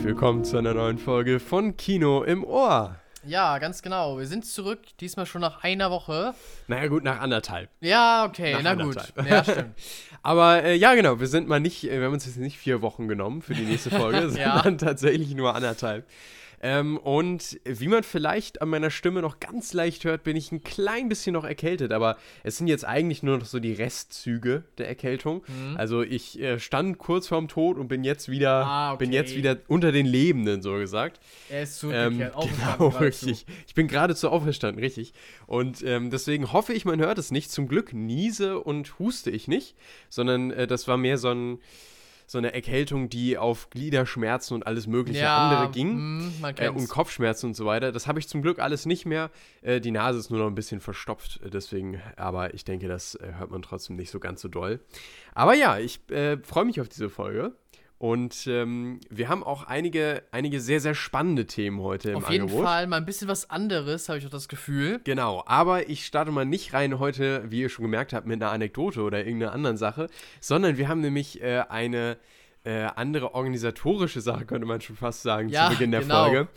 herzlich willkommen zu einer neuen Folge von Kino im Ohr. Ja, ganz genau. Wir sind zurück, diesmal schon nach einer Woche. Naja, gut, nach anderthalb. Ja, okay, Nach na gut. Ja, stimmt. Aber äh, ja, genau, wir sind mal nicht, äh, wir haben uns jetzt nicht vier Wochen genommen für die nächste Folge, Ja. sondern tatsächlich nur anderthalb. Ähm, und wie man vielleicht an meiner Stimme noch ganz leicht hört, bin ich ein klein bisschen noch erkältet, aber es sind jetzt eigentlich nur noch so die Restzüge der Erkältung. Mhm. Also ich äh, stand kurz vorm Tod und bin jetzt wieder, Ah, bin okay. jetzt wieder unter den Lebenden, so gesagt. Er ist Ähm, zurückgekehrt. aufgestanden genau, richtig. Ich bin geradezu auferstanden, richtig. Und ähm, deswegen hoffe ich, man hört es nicht. Zum Glück niese und huste ich nicht, sondern äh, das war mehr so, ein, so eine Erkältung, die auf Gliederschmerzen und alles mögliche Ja, andere ging. mm, man Äh, und Kopfschmerzen und so weiter. Das habe ich zum Glück alles nicht mehr. Äh, die Nase ist nur noch ein bisschen verstopft, äh, deswegen, aber ich denke, das äh, hört man trotzdem nicht so ganz so doll. Aber ja, ich äh, freue mich auf diese Folge. Und ähm, wir haben auch einige, einige sehr, sehr spannende Themen heute im Auf jeden Angebot. Fall mal ein bisschen was anderes, habe ich auch das Gefühl. Genau, aber ich starte mal nicht rein heute, wie ihr schon gemerkt habt, mit einer Anekdote oder irgendeiner anderen Sache, sondern wir haben nämlich äh, eine äh, andere organisatorische Sache, könnte man schon fast sagen, Ja, zu Beginn der genau. Folge.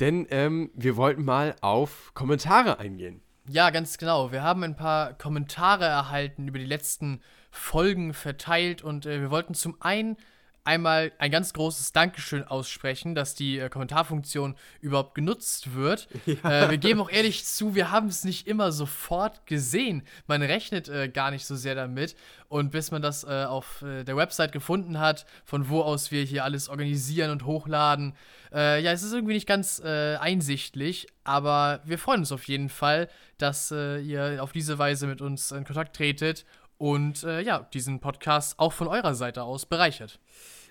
Denn ähm, wir wollten mal auf Kommentare eingehen. Ja, ganz genau. Wir haben ein paar Kommentare erhalten über die letzten Folgen verteilt und äh, wir wollten zum einen einmal ein ganz großes Dankeschön aussprechen, dass die äh, Kommentarfunktion überhaupt genutzt wird. Äh, wir geben auch ehrlich zu, wir haben es nicht immer sofort gesehen. Man rechnet äh, gar nicht so sehr damit. Und bis man das äh, auf äh, der Website gefunden hat, von wo aus wir hier alles organisieren und hochladen, äh, ja, es ist irgendwie nicht ganz einsichtlich, aber wir freuen uns auf jeden Fall, dass ihr auf diese Weise mit uns in Kontakt tretet und äh, ja, diesen Podcast auch von eurer Seite aus bereichert.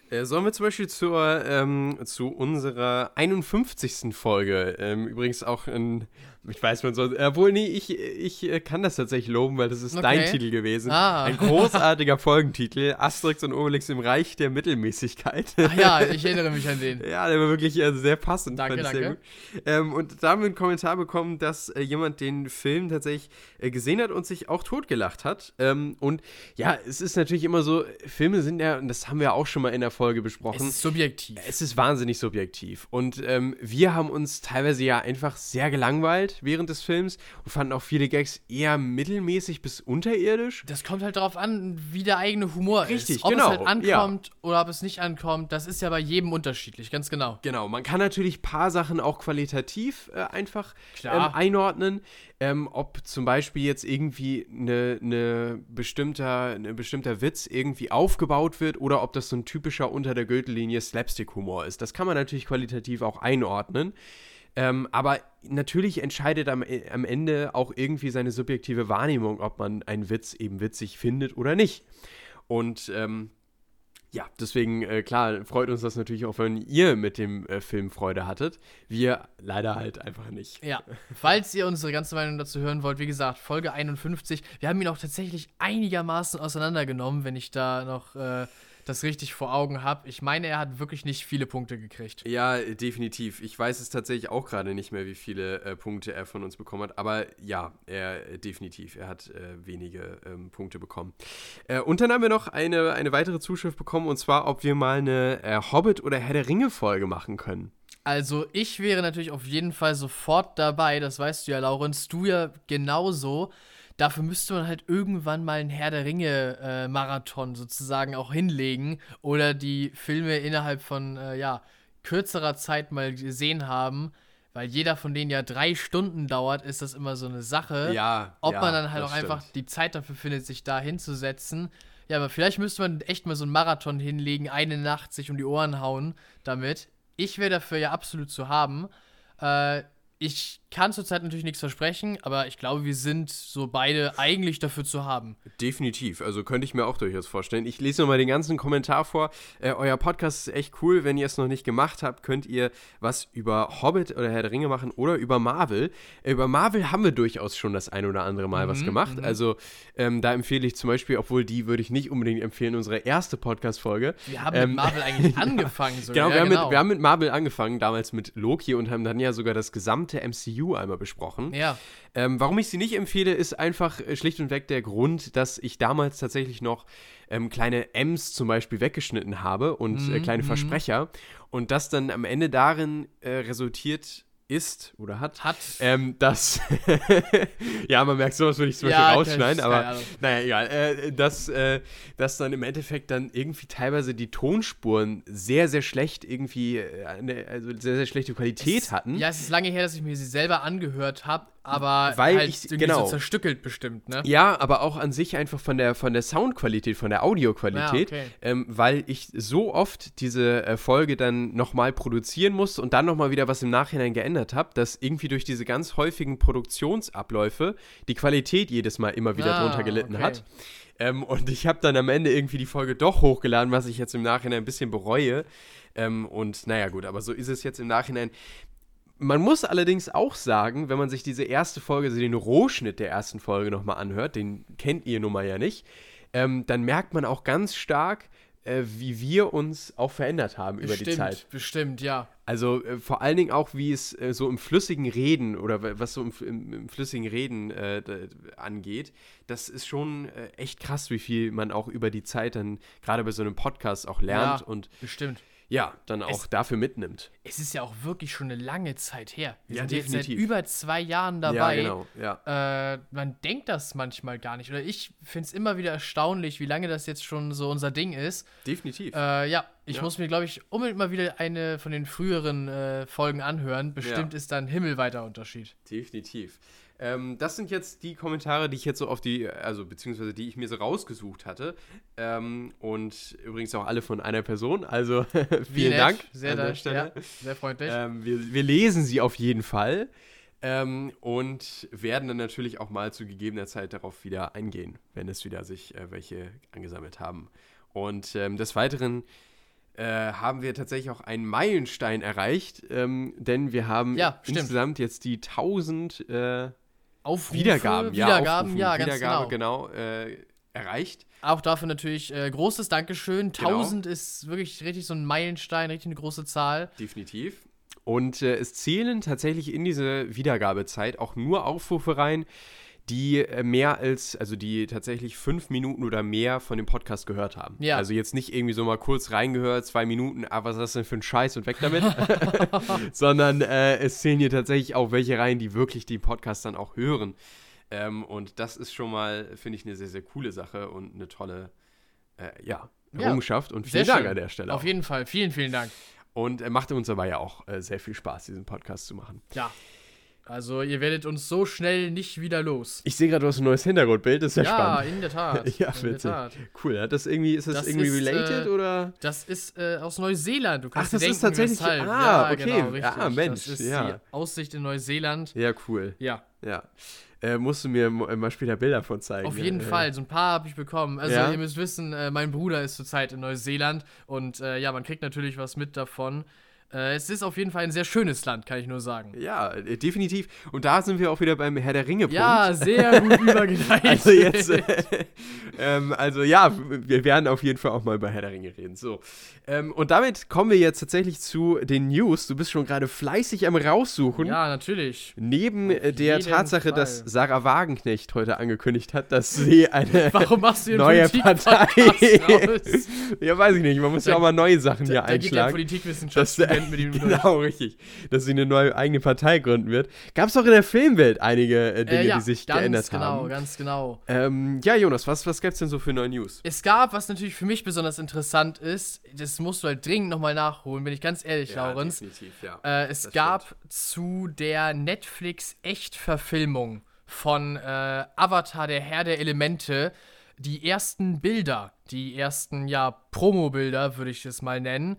Äh, sollen wir zum Beispiel zur, ähm, zu unserer 51. Folge, ähm, übrigens auch ein, ich weiß man soll, obwohl, nee, ich, ich äh, kann das tatsächlich loben, weil das ist dein Okay. Titel gewesen. Ah. Ein großartiger Folgentitel, Asterix und Obelix im Reich der Mittelmäßigkeit. Ach ja, ich erinnere mich an den. Ja, der war wirklich äh, sehr passend. Danke, danke. Ähm, und da haben wir einen Kommentar bekommen, dass äh, jemand den Film tatsächlich äh, gesehen hat und sich auch totgelacht hat. Ähm, und ja, es ist natürlich immer so, Filme sind ja, und das haben wir auch schon mal in der Folge Es besprochen, ist subjektiv. es ist wahnsinnig subjektiv. Und ähm, wir haben uns teilweise ja einfach sehr gelangweilt während des Films und fanden auch viele Gags eher mittelmäßig bis unterirdisch. Das kommt halt darauf an, wie der eigene Humor Richtig, ist. Ob genau, es halt ankommt oder ob es nicht ankommt, das ist ja bei jedem unterschiedlich, ganz genau. Genau, man kann natürlich ein paar Sachen auch qualitativ äh, einfach ähm, einordnen. Ähm, ob zum Beispiel jetzt irgendwie eine ne bestimmter, ne bestimmter Witz irgendwie aufgebaut wird oder ob das so ein typischer unter der Gürtellinie Slapstick-Humor ist. Das kann man natürlich qualitativ auch einordnen. Ähm, aber natürlich entscheidet am, äh, am Ende auch irgendwie seine subjektive Wahrnehmung, ob man einen Witz eben witzig findet oder nicht. Und ähm, ja, deswegen, äh, klar, freut uns das natürlich auch, wenn ihr mit dem äh, Film Freude hattet. Wir leider halt einfach nicht. Ja, falls ihr unsere ganze Meinung dazu hören wollt, wie gesagt, Folge 51. Wir haben ihn auch tatsächlich einigermaßen auseinandergenommen, wenn ich da noch äh, das richtig vor Augen habe. Ich meine, er hat wirklich nicht viele Punkte gekriegt. Ja, definitiv. Ich weiß es tatsächlich auch gerade nicht mehr, wie viele äh, Punkte er von uns bekommen hat. Aber ja, er äh, definitiv. Er hat äh, wenige ähm, Punkte bekommen. Äh, und dann haben wir noch eine, eine weitere Zuschrift bekommen, und zwar, ob wir mal eine äh, Hobbit- oder Herr der Ringe-Folge machen können. Also, ich wäre natürlich auf jeden Fall sofort dabei, das weißt du ja, Laurenz, du ja genauso. Dafür müsste man halt irgendwann mal einen Herr der Ringe-Marathon sozusagen auch hinlegen oder die Filme innerhalb von, äh, ja, kürzerer Zeit mal gesehen haben. Weil jeder von denen ja drei Stunden dauert, ist das immer so eine Sache. Ja, Ob ja, man dann halt auch einfach stimmt. die Zeit dafür findet, sich da hinzusetzen. Ja, aber vielleicht müsste man echt mal so einen Marathon hinlegen, eine Nacht sich um die Ohren hauen damit. Ich wäre dafür ja absolut zu haben. Äh, ich kann zurzeit natürlich nichts versprechen, aber ich glaube, wir sind so beide eigentlich dafür zu haben. Definitiv, also könnte ich mir auch durchaus vorstellen. Ich lese nochmal den ganzen Kommentar vor. Äh, euer Podcast ist echt cool. Wenn ihr es noch nicht gemacht habt, könnt ihr was über Hobbit oder Herr der Ringe machen oder über Marvel. Äh, über Marvel haben wir durchaus schon das ein oder andere Mal was gemacht. Also ähm, da empfehle ich zum Beispiel, obwohl die würde ich nicht unbedingt empfehlen, unsere erste Podcast-Folge. Wir haben Ähm, mit Marvel eigentlich angefangen sogar. Genau, ja, wir, haben Mit, wir haben mit Marvel angefangen, damals mit Loki und haben dann ja sogar das gesamte gesamte MCU einmal besprochen. Ja. Ähm, warum ich sie nicht empfehle, ist einfach äh, schlicht und weg der Grund, dass ich damals tatsächlich noch ähm, kleine M's zum Beispiel weggeschnitten habe und äh, Mhm, kleine mhm. Versprecher. Und das dann am Ende darin äh, resultiert ist oder hat, Hat. ähm, dass, ja, man merkt, sowas würde ich zum Ja, Beispiel rausschneiden, keine aber naja, egal, äh, dass, äh, dass dann im Endeffekt dann irgendwie teilweise die Tonspuren sehr, sehr schlecht irgendwie, äh, eine, also sehr, sehr schlechte Qualität Es- hatten. Ja, es ist lange her, dass ich mir sie selber angehört habe, aber Weil halt ich- genau. so zerstückelt bestimmt, ne? Ja, aber auch an sich einfach von der, von der Soundqualität, von der Audioqualität, Ja, okay. ähm, weil ich so oft diese äh, Folge dann nochmal produzieren musste und dann nochmal wieder was im Nachhinein geändert habe, dass irgendwie durch diese ganz häufigen Produktionsabläufe die Qualität jedes Mal immer wieder Ah, drunter gelitten okay. hat. Ähm, und ich habe dann am Ende irgendwie die Folge doch hochgeladen, was ich jetzt im Nachhinein ein bisschen bereue. Ähm, und naja, gut, aber so ist es jetzt im Nachhinein. Man muss allerdings auch sagen, wenn man sich diese erste Folge, also den Rohschnitt der ersten Folge nochmal anhört, den kennt ihr nun mal ja nicht, ähm, dann merkt man auch ganz stark, äh, wie wir uns auch verändert haben über die bestimmt, Zeit. bestimmt, ja. Also äh, vor allen Dingen auch, wie es äh, so im flüssigen Reden oder wa- was so im, im, im flüssigen Reden äh, angeht, das ist schon äh, echt krass, wie viel man auch über die Zeit dann gerade bei so einem Podcast auch lernt Ja. und Bestimmt. Ja, dann auch Es- dafür mitnimmt. Es ist ja auch wirklich schon eine lange Zeit her. Wir Ja, sind jetzt seit definitiv. über zwei Jahren dabei. Ja, genau. Ja. Äh, man denkt das manchmal gar nicht. Oder ich finde es immer wieder erstaunlich, wie lange das jetzt schon so unser Ding ist. Definitiv. Äh, ja, ich Ja. muss mir, glaube ich, unbedingt mal wieder eine von den früheren äh, Folgen anhören. Bestimmt Ja. ist da ein himmelweiter Unterschied. Definitiv. Ähm, das sind jetzt die Kommentare, die ich jetzt so auf die, also beziehungsweise die ich mir so rausgesucht hatte. Ähm, und übrigens auch alle von einer Person. Also vielen nett. Dank Sehr, an der Stelle. Ja, sehr freundlich. Ähm, wir, wir lesen sie auf jeden Fall. Ähm, und werden dann natürlich auch mal zu gegebener Zeit darauf wieder eingehen, wenn es wieder sich äh, welche angesammelt haben. Und ähm, des Weiteren äh, haben wir tatsächlich auch einen Meilenstein erreicht, ähm, denn wir haben Ja, insgesamt jetzt die 1000 äh, Aufrufe, Wiedergaben, ja, Wiedergaben, ja, ganz Wiedergabe, genau. genau, äh, erreicht. Auch dafür natürlich äh, großes Dankeschön. Genau. 1000 ist wirklich richtig so ein Meilenstein, richtig eine große Zahl. Definitiv. Und äh, es zählen tatsächlich in diese Wiedergabezeit auch nur Aufrufe rein, die äh, mehr als, also die tatsächlich fünf Minuten oder mehr von dem Podcast gehört haben. Ja. Also jetzt nicht irgendwie so mal kurz reingehört, zwei Minuten, ah, was ist das denn für ein Scheiß und weg damit. Sondern äh, es zählen hier tatsächlich auch welche rein, die wirklich den Podcast dann auch hören. Ähm, und das ist schon mal, finde ich, eine sehr, sehr coole Sache und eine tolle, äh, ja, Ja, Errungenschaft. und Sehr vielen Dank schön. an der Stelle. Auf auch. jeden Fall. Vielen, vielen Dank. Und äh, machte uns aber ja auch äh, sehr viel Spaß, diesen Podcast zu machen. Ja. Also, ihr werdet uns so schnell nicht wieder los. Ich sehe gerade, du hast ein neues Hintergrundbild, das ist ja, Ja, spannend. in der Tat. Ja, in der witzig. Tat. Cool, hat das irgendwie, ist das, Das irgendwie ist, related äh, oder? Das ist äh, aus Neuseeland. Du kannst Ach, das ist denken, tatsächlich- weshalb. ah, ja, okay. Genau, richtig. Ah, Mensch, Das ist ja. die Aussicht in Neuseeland. Ja, cool. Ja, Ja. Äh, musst du mir äh, mal später Bilder von zeigen. auf jeden äh, Fall. So ein paar habe ich bekommen. Also, Ja? ihr müsst wissen, äh, mein Bruder ist zurzeit in Neuseeland und äh, ja, man kriegt natürlich was mit davon. Äh, es ist auf jeden Fall ein sehr schönes Land, kann ich nur sagen. Ja, äh, definitiv. Und da sind wir auch wieder beim Herr der Ringe. -Punkt. Ja, sehr gut übergeleitet. Also jetzt, äh, ähm, also ja, wir werden auf jeden Fall auch mal über Herr der Ringe reden. So. Ähm, und damit kommen wir jetzt tatsächlich zu den News. Du bist schon gerade fleißig am raussuchen. ja, natürlich. Neben Auf äh, der Tatsache, dass Fall. Sarah Wagenknecht heute angekündigt hat, dass sie eine Warum machst du den neue Partei. Ja, weiß ich nicht. Man muss Da- ja auch mal neue Sachen hier Da, da geht der einschlagen. Dass, Politikwissenschaftsstudent mit ihm durch. genau, richtig. Dass sie eine neue eigene Partei gründen wird. Gab es doch in der Filmwelt einige äh, Dinge, Äh, ja, die sich ganz geändert genau, haben. ganz genau. Ähm, ja, Jonas, was, was gibt's denn so für neue News? Es gab, was natürlich für mich besonders interessant ist, das musst du halt dringend nochmal nachholen, bin ich ganz ehrlich, Laurens. definitiv, ja. Äh, es das gab zu der Netflix-Echtverfilmung von äh, Avatar, der Herr der Elemente, die ersten Bilder, die ersten, ja, Promo-Bilder, würde ich es mal nennen.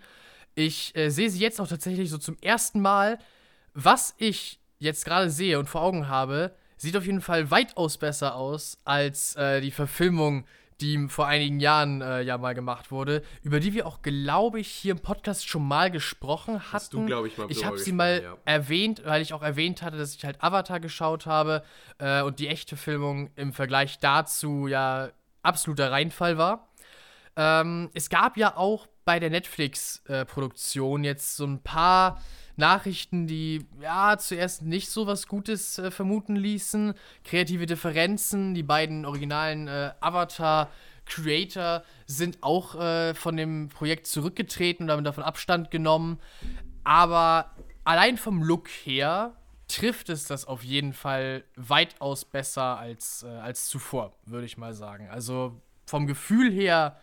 Ich äh, sehe sie jetzt auch tatsächlich so zum ersten Mal. Was ich jetzt gerade sehe und vor Augen habe, sieht auf jeden Fall weitaus besser aus als äh, die Verfilmung, die vor einigen Jahren äh, ja mal gemacht wurde, über die wir auch, glaube ich, hier im Podcast schon mal gesprochen hatten. Hast du, glaub ich, mal Ich habe sie mal ja. erwähnt, weil ich auch erwähnt hatte, dass ich halt Avatar geschaut habe äh, und die echte Filmung im Vergleich dazu ja absoluter Reinfall war. Ähm, es gab ja auch bei der Netflix-Produktion jetzt so ein paar Nachrichten, die ja zuerst nicht so was Gutes äh, vermuten ließen. Kreative Differenzen, die beiden originalen äh, Avatar-Creator sind auch äh, von dem Projekt zurückgetreten und haben davon Abstand genommen. Aber allein vom Look her trifft es das auf jeden Fall weitaus besser als, äh, als zuvor, würde ich mal sagen. Also vom Gefühl her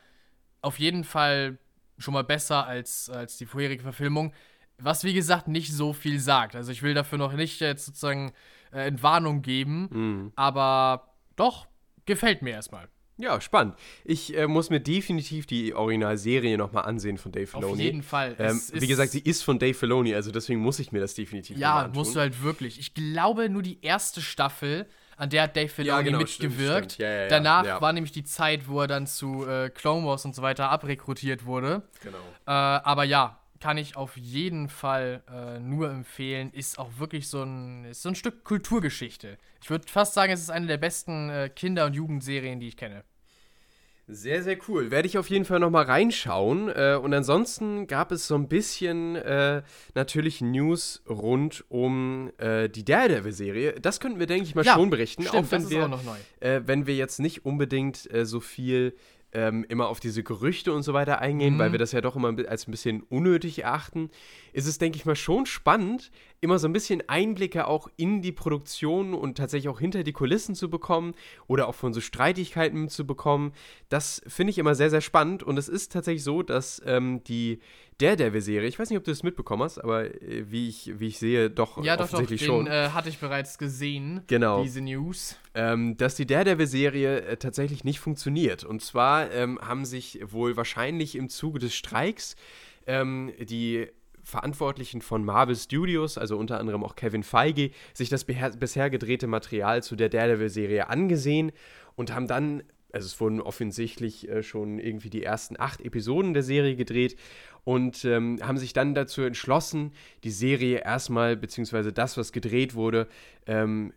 auf jeden Fall schon mal besser als, als die vorherige Verfilmung. Was wie gesagt nicht so viel sagt. Also ich will dafür noch nicht jetzt sozusagen äh, Entwarnung geben, Mhm. aber doch, gefällt mir erstmal. Ja, spannend. Ich äh, muss mir definitiv die Originalserie nochmal ansehen von Dave Filoni. Auf jeden Fall. Ähm, wie gesagt, sie ist von Dave Filoni, also deswegen muss ich mir das definitiv Ja, musst du halt wirklich. Ich glaube, nur die erste Staffel, an der hat Dave Filoni genau, stimmt, mitgewirkt. stimmt. Ja, ja, ja, Danach ja. war nämlich die Zeit, wo er dann zu äh, Clone Wars und so weiter abrekrutiert wurde. Genau. Äh, aber ja, kann ich auf jeden Fall äh, nur empfehlen. Ist auch wirklich so ein, ist so ein Stück Kulturgeschichte. Ich würde fast sagen, es ist eine der besten äh, Kinder- und Jugendserien, die ich kenne. Sehr, sehr cool. Werde ich auf jeden Fall nochmal reinschauen. Äh, und ansonsten gab es so ein bisschen äh, natürlich News rund um äh, die Daredevil-Serie. Das könnten wir, denke ich mal, Ja, schon berichten. Stimmt, auch wenn wir auch noch neu. äh, wenn wir jetzt nicht unbedingt äh, so viel ähm, immer auf diese Gerüchte und so weiter eingehen, Mhm. weil wir das ja doch immer als ein bisschen unnötig erachten, ist es, denke ich mal, schon spannend, immer so ein bisschen Einblicke auch in die Produktion und tatsächlich auch hinter die Kulissen zu bekommen oder auch von so Streitigkeiten zu bekommen. Das finde ich immer sehr, sehr spannend und es ist tatsächlich so, dass ähm, die Daredevil-Serie, ich weiß nicht, ob du das mitbekommen hast, aber äh, wie, ich, wie ich sehe, doch Ja, doch, doch, offensichtlich den schon. äh, hatte ich bereits gesehen. Genau. Diese News. ähm, dass die Daredevil-Serie äh, tatsächlich nicht funktioniert. Und zwar ähm, haben sich wohl wahrscheinlich im Zuge des Streiks ähm, die Verantwortlichen von Marvel Studios, also unter anderem auch Kevin Feige, sich das bisher gedrehte Material zu der Daredevil-Serie angesehen und haben dann, also es wurden offensichtlich äh, schon irgendwie die ersten acht Episoden der Serie gedreht und ähm, haben sich dann dazu entschlossen, die Serie erstmal, beziehungsweise das, was gedreht wurde, ähm,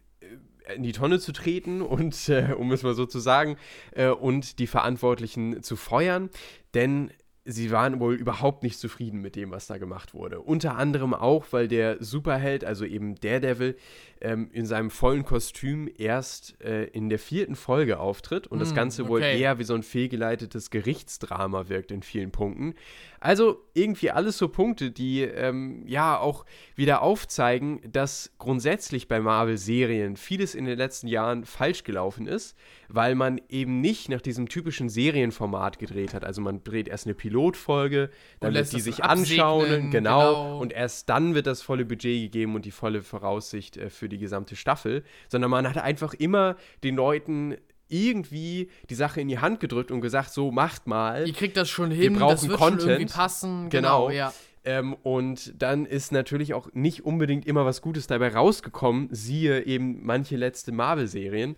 in die Tonne zu treten und, äh, um es mal so zu sagen, äh, und die Verantwortlichen zu feuern, denn sie waren wohl überhaupt nicht zufrieden mit dem, was da gemacht wurde. Unter anderem auch, weil der Superheld, also eben Daredevil, ähm, in seinem vollen Kostüm erst äh, in der vierten Folge auftritt und das Mm, Ganze wohl okay. eher wie so ein fehlgeleitetes Gerichtsdrama wirkt in vielen Punkten. Also irgendwie alles so Punkte, die ähm, ja auch wieder aufzeigen, dass grundsätzlich bei Marvel-Serien vieles in den letzten Jahren falsch gelaufen ist, weil man eben nicht nach diesem typischen Serienformat gedreht hat. Also man dreht erst eine Pilotfolge, dann lässt die das sich anschauen, genau, genau. und erst dann wird das volle Budget gegeben und die volle Voraussicht äh, für die gesamte Staffel, sondern man hat einfach immer den Leuten irgendwie die Sache in die Hand gedrückt und gesagt, so macht mal. Ihr kriegt das schon hin, das brauchen wird schon irgendwie Content. passen. Genau. Genau, ja. Ähm, und dann ist natürlich auch nicht unbedingt immer was Gutes dabei rausgekommen, siehe eben manche letzte Marvel-Serien.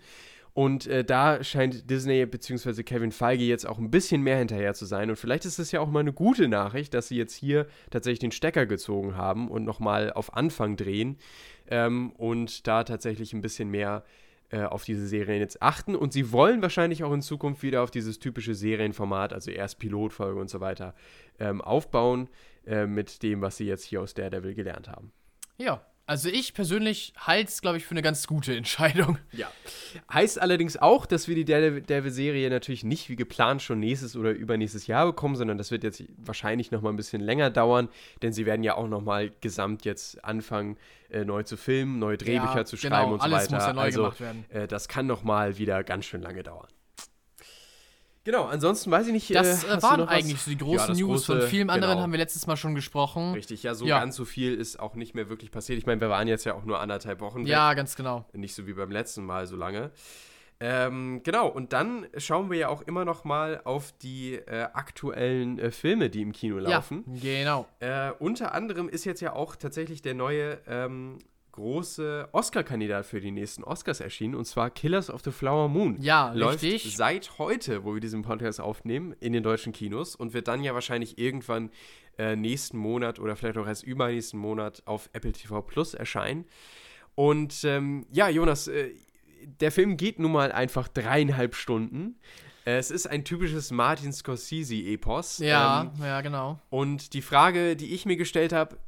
Und äh, da scheint Disney bzw. Kevin Feige jetzt auch ein bisschen mehr hinterher zu sein. Und vielleicht ist es ja auch mal eine gute Nachricht, dass sie jetzt hier tatsächlich den Stecker gezogen haben und nochmal auf Anfang drehen ähm, und da tatsächlich ein bisschen mehr äh, auf diese Serien jetzt achten. Und sie wollen wahrscheinlich auch in Zukunft wieder auf dieses typische Serienformat, also erst Pilotfolge und so weiter, ähm, aufbauen äh, mit dem, was sie jetzt hier aus Daredevil gelernt haben. Ja. Also ich persönlich halte es, glaube ich, für eine ganz gute Entscheidung. Ja. Heißt allerdings auch, dass wir die Daredevil-Serie natürlich nicht wie geplant schon nächstes oder übernächstes Jahr bekommen, sondern das wird jetzt wahrscheinlich noch mal ein bisschen länger dauern, denn sie werden ja auch noch mal gesamt jetzt anfangen, äh, neu zu filmen, neue Drehbücher Ja, zu genau, schreiben und so alles weiter. muss ja neu also, gemacht werden. Äh, das kann noch mal wieder ganz schön lange dauern. Genau, ansonsten weiß ich nicht. Das äh, äh, hast du waren was? eigentlich so die großen Ja, das News. Von große- vielen anderen genau. haben wir letztes Mal schon gesprochen. Richtig, ja, so Ja. ganz so viel ist auch nicht mehr wirklich passiert. Ich meine, wir waren jetzt ja auch nur anderthalb Wochen weg. Ja, ganz genau. Nicht so wie beim letzten Mal so lange. Ähm, genau, und dann schauen wir ja auch immer noch mal auf die äh, aktuellen äh, Filme, die im Kino laufen. Ja, genau. Äh, unter anderem ist jetzt ja auch tatsächlich der neue ähm, große Oscar-Kandidat für die nächsten Oscars erschienen, und zwar Killers of the Flower Moon. Ja, Läuft richtig. seit heute, wo wir diesen Podcast aufnehmen, in den deutschen Kinos und wird dann ja wahrscheinlich irgendwann äh, nächsten Monat oder vielleicht auch erst übernächsten Monat auf Apple TV Plus erscheinen. Und ähm, ja, Jonas, äh, der Film geht nun mal einfach dreieinhalb Stunden. Äh, es ist ein typisches Martin Scorsese-Epos. Ja, Ähm, ja, genau. und die Frage, die ich mir gestellt habe,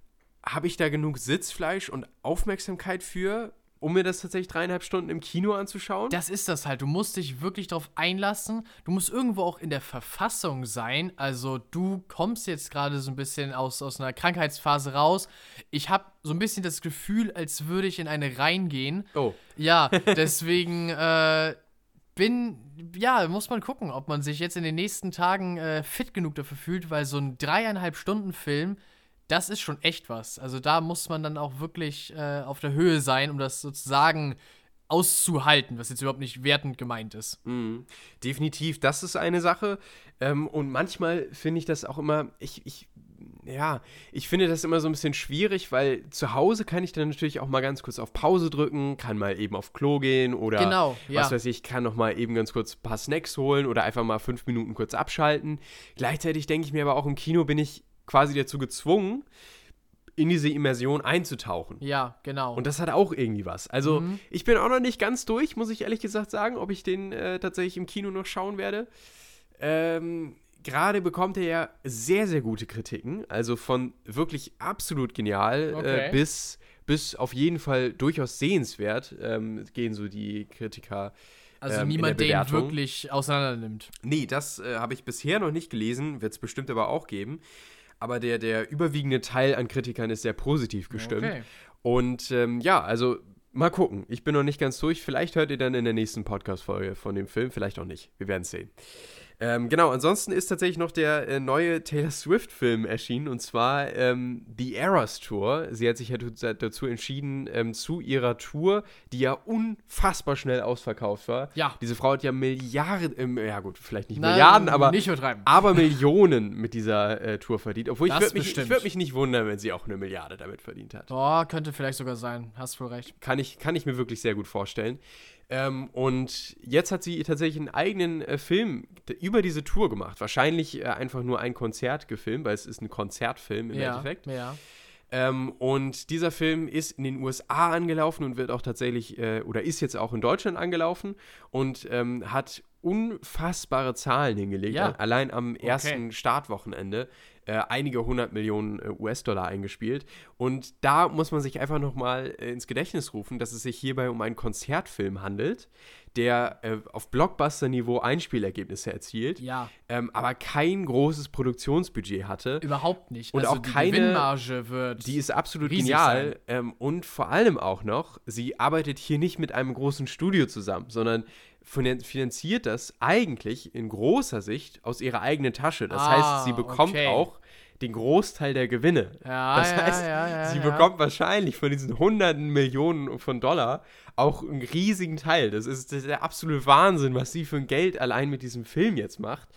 habe ich da genug Sitzfleisch und Aufmerksamkeit für, um mir das tatsächlich dreieinhalb Stunden im Kino anzuschauen? Das ist das halt. Du musst dich wirklich darauf einlassen. Du musst irgendwo auch in der Verfassung sein. Also du kommst jetzt gerade so ein bisschen aus, aus einer Krankheitsphase raus. Ich habe so ein bisschen das Gefühl, als würde ich in eine reingehen. oh, Ja, deswegen äh, bin, ja, muss man gucken, ob man sich jetzt in den nächsten Tagen äh, fit genug dafür fühlt, weil so ein dreieinhalb Stunden Film, das ist schon echt was. Also da muss man dann auch wirklich äh, auf der Höhe sein, um das sozusagen auszuhalten, was jetzt überhaupt nicht wertend gemeint ist. Mhm. Definitiv, das ist eine Sache. Ähm, und manchmal finde ich das auch immer, ich, ich, ja, ich finde das immer so ein bisschen schwierig, weil zu Hause kann ich dann natürlich auch mal ganz kurz auf Pause drücken, kann mal eben auf Klo gehen oder Genau, ja. was weiß ich, kann noch mal eben ganz kurz ein paar Snacks holen oder einfach mal fünf Minuten kurz abschalten. Gleichzeitig denke ich mir aber auch im Kino bin ich quasi dazu gezwungen, in diese Immersion einzutauchen. Ja, genau. Und das hat auch irgendwie was. Also, Mhm. ich bin auch noch nicht ganz durch, muss ich ehrlich gesagt sagen, ob ich den äh, tatsächlich im Kino noch schauen werde. Ähm, Gerade bekommt er ja sehr, sehr gute Kritiken. Also von wirklich absolut genial Okay. äh, bis, bis auf jeden Fall durchaus sehenswert ähm, gehen so die Kritiker. also ähm, niemand, der Bewertung. wirklich auseinander nimmt. Nee, das äh, habe ich bisher noch nicht gelesen, wird es bestimmt aber auch geben. Aber der, der überwiegende Teil an Kritikern ist sehr positiv gestimmt. Okay. Und ähm, ja, also mal gucken. Ich bin noch nicht ganz durch. Vielleicht hört ihr dann in der nächsten Podcast-Folge von dem Film, vielleicht auch nicht. Wir werden es sehen. Ähm, genau, ansonsten ist tatsächlich noch der äh, neue Taylor Swift-Film erschienen und zwar ähm, The Eras Tour. Sie hat sich ja dazu entschieden, ähm, zu ihrer Tour, die ja unfassbar schnell ausverkauft war. Ja. Diese Frau hat ja Milliarden, ähm, ja gut, vielleicht nicht Na, Milliarden, aber Nicht aber Millionen mit dieser äh, Tour verdient. Obwohl ich Das würde mich, ich würd mich nicht wundern, wenn sie auch eine Milliarde damit verdient hat. Boah, könnte vielleicht sogar sein. Hast wohl recht. Kann ich, kann ich mir wirklich sehr gut vorstellen. Ähm, und jetzt hat sie tatsächlich einen eigenen äh, Film über diese Tour gemacht. Wahrscheinlich äh, einfach nur ein Konzert gefilmt, weil es ist ein Konzertfilm im ja, Endeffekt. ja. Ähm, und dieser Film ist in den USA angelaufen und wird auch tatsächlich, äh, oder ist jetzt auch in Deutschland angelaufen und ähm, hat unfassbare Zahlen hingelegt. Ja. Allein am ersten Startwochenende äh, einige hundert Millionen äh, US-Dollar eingespielt. Und da muss man sich einfach nochmal äh, ins Gedächtnis rufen, dass es sich hierbei um einen Konzertfilm handelt, der äh, auf Blockbuster-Niveau Einspielergebnisse erzielt, Ja, ähm, aber kein großes Produktionsbudget hatte. überhaupt nicht. Und also auch die keine- Gewinnmarge wird. Die ist absolut genial. Ähm, und vor allem auch noch, sie arbeitet hier nicht mit einem großen Studio zusammen, sondern finanziert das eigentlich in großer Sicht aus ihrer eigenen Tasche. Das Ah, heißt, sie bekommt okay. auch den Großteil der Gewinne. ja, das ja, heißt, ja, ja, sie bekommt wahrscheinlich von diesen hunderten Millionen von Dollar auch einen riesigen Teil. Das ist, das ist der absolute Wahnsinn, was sie für ein Geld allein mit diesem Film jetzt macht.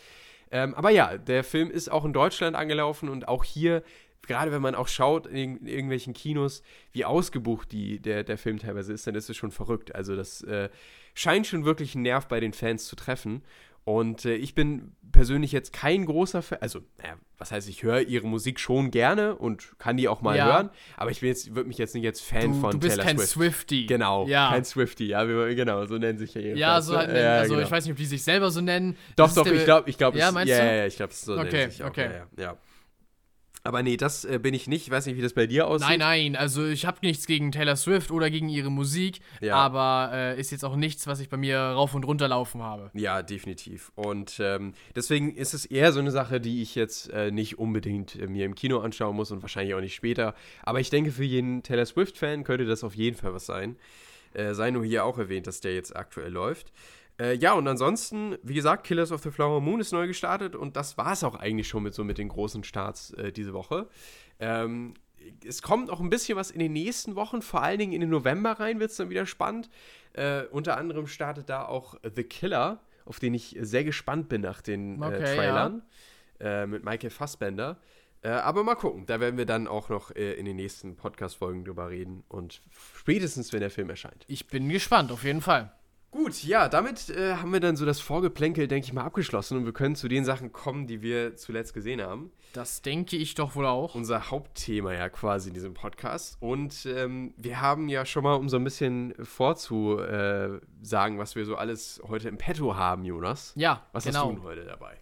Ähm, aber ja, der Film ist auch in Deutschland angelaufen und auch hier, gerade wenn man auch schaut in, in irgendwelchen Kinos, wie ausgebucht die, der, der Film teilweise ist, dann ist es schon verrückt. Also das äh, scheint schon wirklich einen Nerv bei den Fans zu treffen. Und äh, ich bin persönlich jetzt kein großer Fan, also, naja, was heißt, ich höre ihre Musik schon gerne und kann die auch mal Ja. hören, aber ich jetzt, würde mich jetzt nicht als Fan du, von du bist Taylor kein Swift. Swifty. Genau, Ja. kein Swifty, ja, genau, so nennen sich ja Ja, jedenfalls, so halt, Ja, also genau. ich weiß nicht, ob die sich selber so nennen. Doch, Das doch, ich glaube, ich glaube, Ja, ja, du? ja, ja, ich glaube, so Okay, nennt sich auch, okay. ja, ja, ja. Aber nee, das äh, bin ich nicht. Ich weiß nicht, wie das bei dir aussieht. Nein, nein, also ich habe nichts gegen Taylor Swift oder gegen ihre Musik, Ja. aber äh, ist jetzt auch nichts, was ich bei mir rauf und runter laufen habe. Ja, definitiv. Und ähm, deswegen ist es eher so eine Sache, die ich jetzt äh, nicht unbedingt äh, mir im Kino anschauen muss und wahrscheinlich auch nicht später. Aber ich denke, für jeden Taylor Swift-Fan könnte das auf jeden Fall was sein. Äh, sei nur hier auch erwähnt, dass der jetzt aktuell läuft. Äh, ja, und ansonsten, wie gesagt, Killers of the Flower Moon ist neu gestartet und das war es auch eigentlich schon mit so mit den großen Starts äh, diese Woche. Ähm, es kommt auch ein bisschen was in den nächsten Wochen, vor allen Dingen in den November rein wird es dann wieder spannend. Äh, unter anderem startet da auch The Killer, auf den ich sehr gespannt bin nach den Okay, äh, Trailern äh, mit Michael Fassbender. Äh, aber mal gucken, da werden wir dann auch noch in den nächsten Podcast-Folgen drüber reden und spätestens, wenn der Film erscheint. Ich bin gespannt, auf jeden Fall. Gut, ja, damit äh, haben wir dann so das Vorgeplänkel, denke ich mal, abgeschlossen und wir können zu den Sachen kommen, die wir zuletzt gesehen haben. Das denke ich doch wohl auch. Unser Hauptthema ja quasi in diesem Podcast. Und ähm, wir haben ja schon mal, um so ein bisschen vorzusagen, was wir so alles heute im Petto haben, Jonas. Ja, Was genau. hast du denn heute dabei?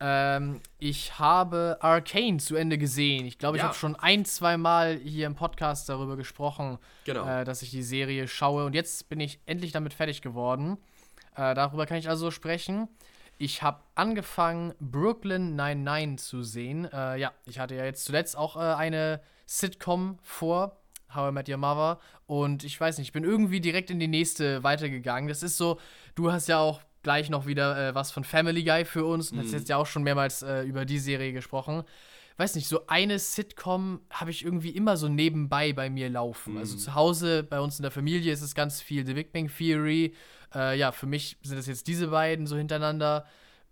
Ähm, ich habe Arcane zu Ende gesehen. Ich glaube, ich Ja. habe schon ein, zwei Mal hier im Podcast darüber gesprochen, Genau. äh, dass ich die Serie schaue. Und jetzt bin ich endlich damit fertig geworden. Äh, darüber kann ich also sprechen. Ich habe angefangen, Brooklyn 99 zu sehen. Äh, ja, ich hatte ja jetzt zuletzt auch äh, eine Sitcom vor, How I Met Your Mother. Und ich weiß nicht, ich bin irgendwie direkt in die nächste weitergegangen. Das ist so, du hast ja auch gleich noch wieder äh, was von Family Guy für uns und hast jetzt ja auch schon mehrmals äh, über die Serie gesprochen. Weiß nicht, so eine Sitcom habe ich irgendwie immer so nebenbei bei mir laufen. Also zu Hause, bei uns in der Familie ist es ganz viel The Big Bang Theory. Äh, ja, für mich sind es jetzt diese beiden so hintereinander.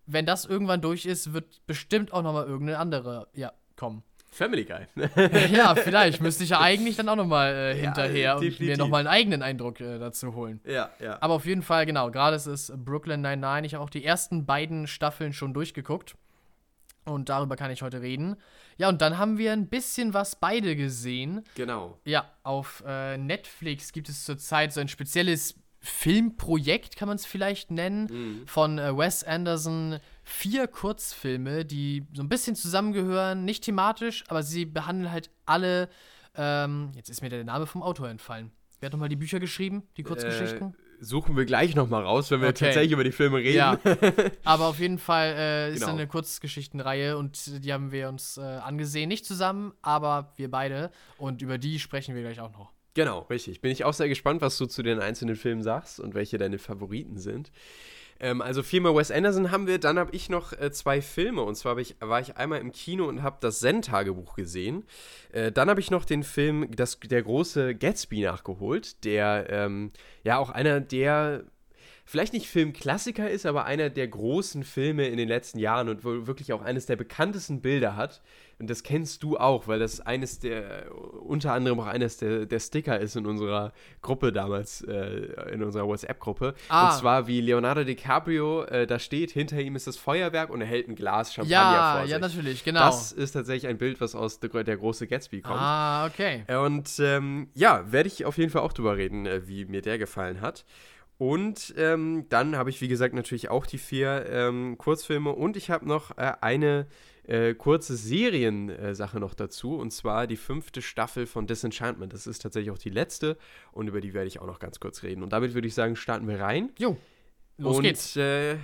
Wenn das irgendwann durch ist, wird bestimmt auch noch mal irgendeine andere, ja, kommen. Family Guy. ja, vielleicht müsste ich ja eigentlich dann auch noch mal äh, Ja, hinterher und mir definitiv. noch mal einen eigenen Eindruck äh, dazu holen. ja, ja. Aber auf jeden Fall, genau, gerade ist es Brooklyn 99. Ich habe auch die ersten beiden Staffeln schon durchgeguckt. Und darüber kann ich heute reden. Ja, und dann haben wir ein bisschen was beide gesehen. Genau. Ja, auf äh, Netflix gibt es zurzeit so ein spezielles Filmprojekt, kann man es vielleicht nennen, von äh, Wes Anderson. Vier Kurzfilme, die so ein bisschen zusammengehören, nicht thematisch, aber sie behandeln halt alle. Ähm, jetzt ist mir der Name vom Autor entfallen. Wer hat nochmal die Bücher geschrieben, die Kurzgeschichten? Äh, suchen wir gleich nochmal raus, wenn wir Okay. tatsächlich über die Filme reden. Ja, aber auf jeden Fall äh, ist Genau. eine Kurzgeschichtenreihe und die haben wir uns äh, angesehen. Nicht zusammen, aber wir beide. Und über die sprechen wir gleich auch noch. Genau, richtig. Bin ich auch sehr gespannt, was du zu den einzelnen Filmen sagst und welche deine Favoriten sind. Ähm, also viermal Wes Anderson haben wir, dann habe ich noch äh, zwei Filme und zwar ich, war ich einmal im Kino und habe das Zen-Tagebuch gesehen. Äh, dann habe ich noch den Film das, Der große Gatsby nachgeholt, der ähm, ja auch einer der vielleicht nicht Filmklassiker ist, aber einer der großen Filme in den letzten Jahren und wirklich auch eines der bekanntesten Bilder hat. Und das kennst du auch, weil das eines der, unter anderem auch eines der, der Sticker ist in unserer Gruppe damals, äh, in unserer WhatsApp-Gruppe. Ah. Und zwar wie Leonardo DiCaprio äh, da steht, hinter ihm ist das Feuerwerk und er hält ein Glas Champagner Ja, vor sich. ja, natürlich, genau. Das ist tatsächlich ein Bild, was aus der, der große Gatsby kommt. ah, okay. Und ähm, ja, werde ich auf jeden Fall auch drüber reden, äh, wie mir der gefallen hat. Und ähm, dann habe ich, wie gesagt, natürlich auch die vier ähm, Kurzfilme und ich habe noch äh, eine äh, kurze Seriensache noch dazu und zwar die fünfte Staffel von Disenchantment. Das ist tatsächlich auch die letzte und über die werde ich auch noch ganz kurz reden. Und damit würde ich sagen, starten wir rein. Jo, los und, geht's. Äh,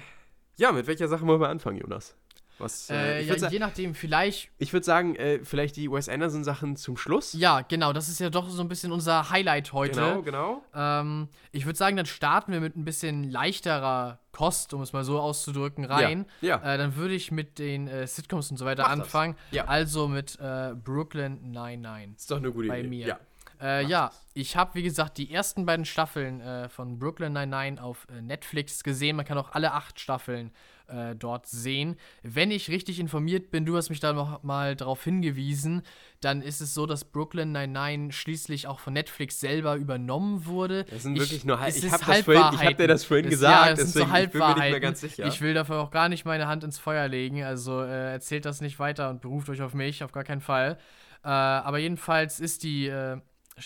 ja, mit welcher Sache wollen wir anfangen, Jonas? Was, Äh, ich ja, würde je nachdem, vielleicht. ich würd sagen, äh, vielleicht die Wes Anderson-Sachen zum Schluss. Ja, genau, das ist ja doch so ein bisschen unser Highlight heute. Genau, genau. Ähm, ich würde sagen, dann starten wir mit ein bisschen leichterer Kost, um es mal so auszudrücken, rein. Ja, ja. Äh, dann würde ich mit den äh, Sitcoms und so weiter Mach das. anfangen. Ja. Also mit äh, Brooklyn 99. Ist doch eine gute bei Idee. mir. Ja. Äh, ja, das. ich habe, wie gesagt, die ersten beiden Staffeln äh, von Brooklyn 99 auf äh, Netflix gesehen. Man kann auch alle acht Staffeln äh, dort sehen. Wenn ich richtig informiert bin, du hast mich da noch mal darauf hingewiesen, dann ist es so, dass Brooklyn 99 schließlich auch von Netflix selber übernommen wurde. Das sind Ich- wirklich nur Halb- ich ist hab das vorhin- ich hab dir das vorhin Es- gesagt, ja, das sind so deswegen, ich bin mir nicht mehr ganz sicher. Ich will dafür auch gar nicht meine Hand ins Feuer legen, also äh, erzählt das nicht weiter und beruft euch auf mich, auf gar keinen Fall. Äh, aber jedenfalls ist die,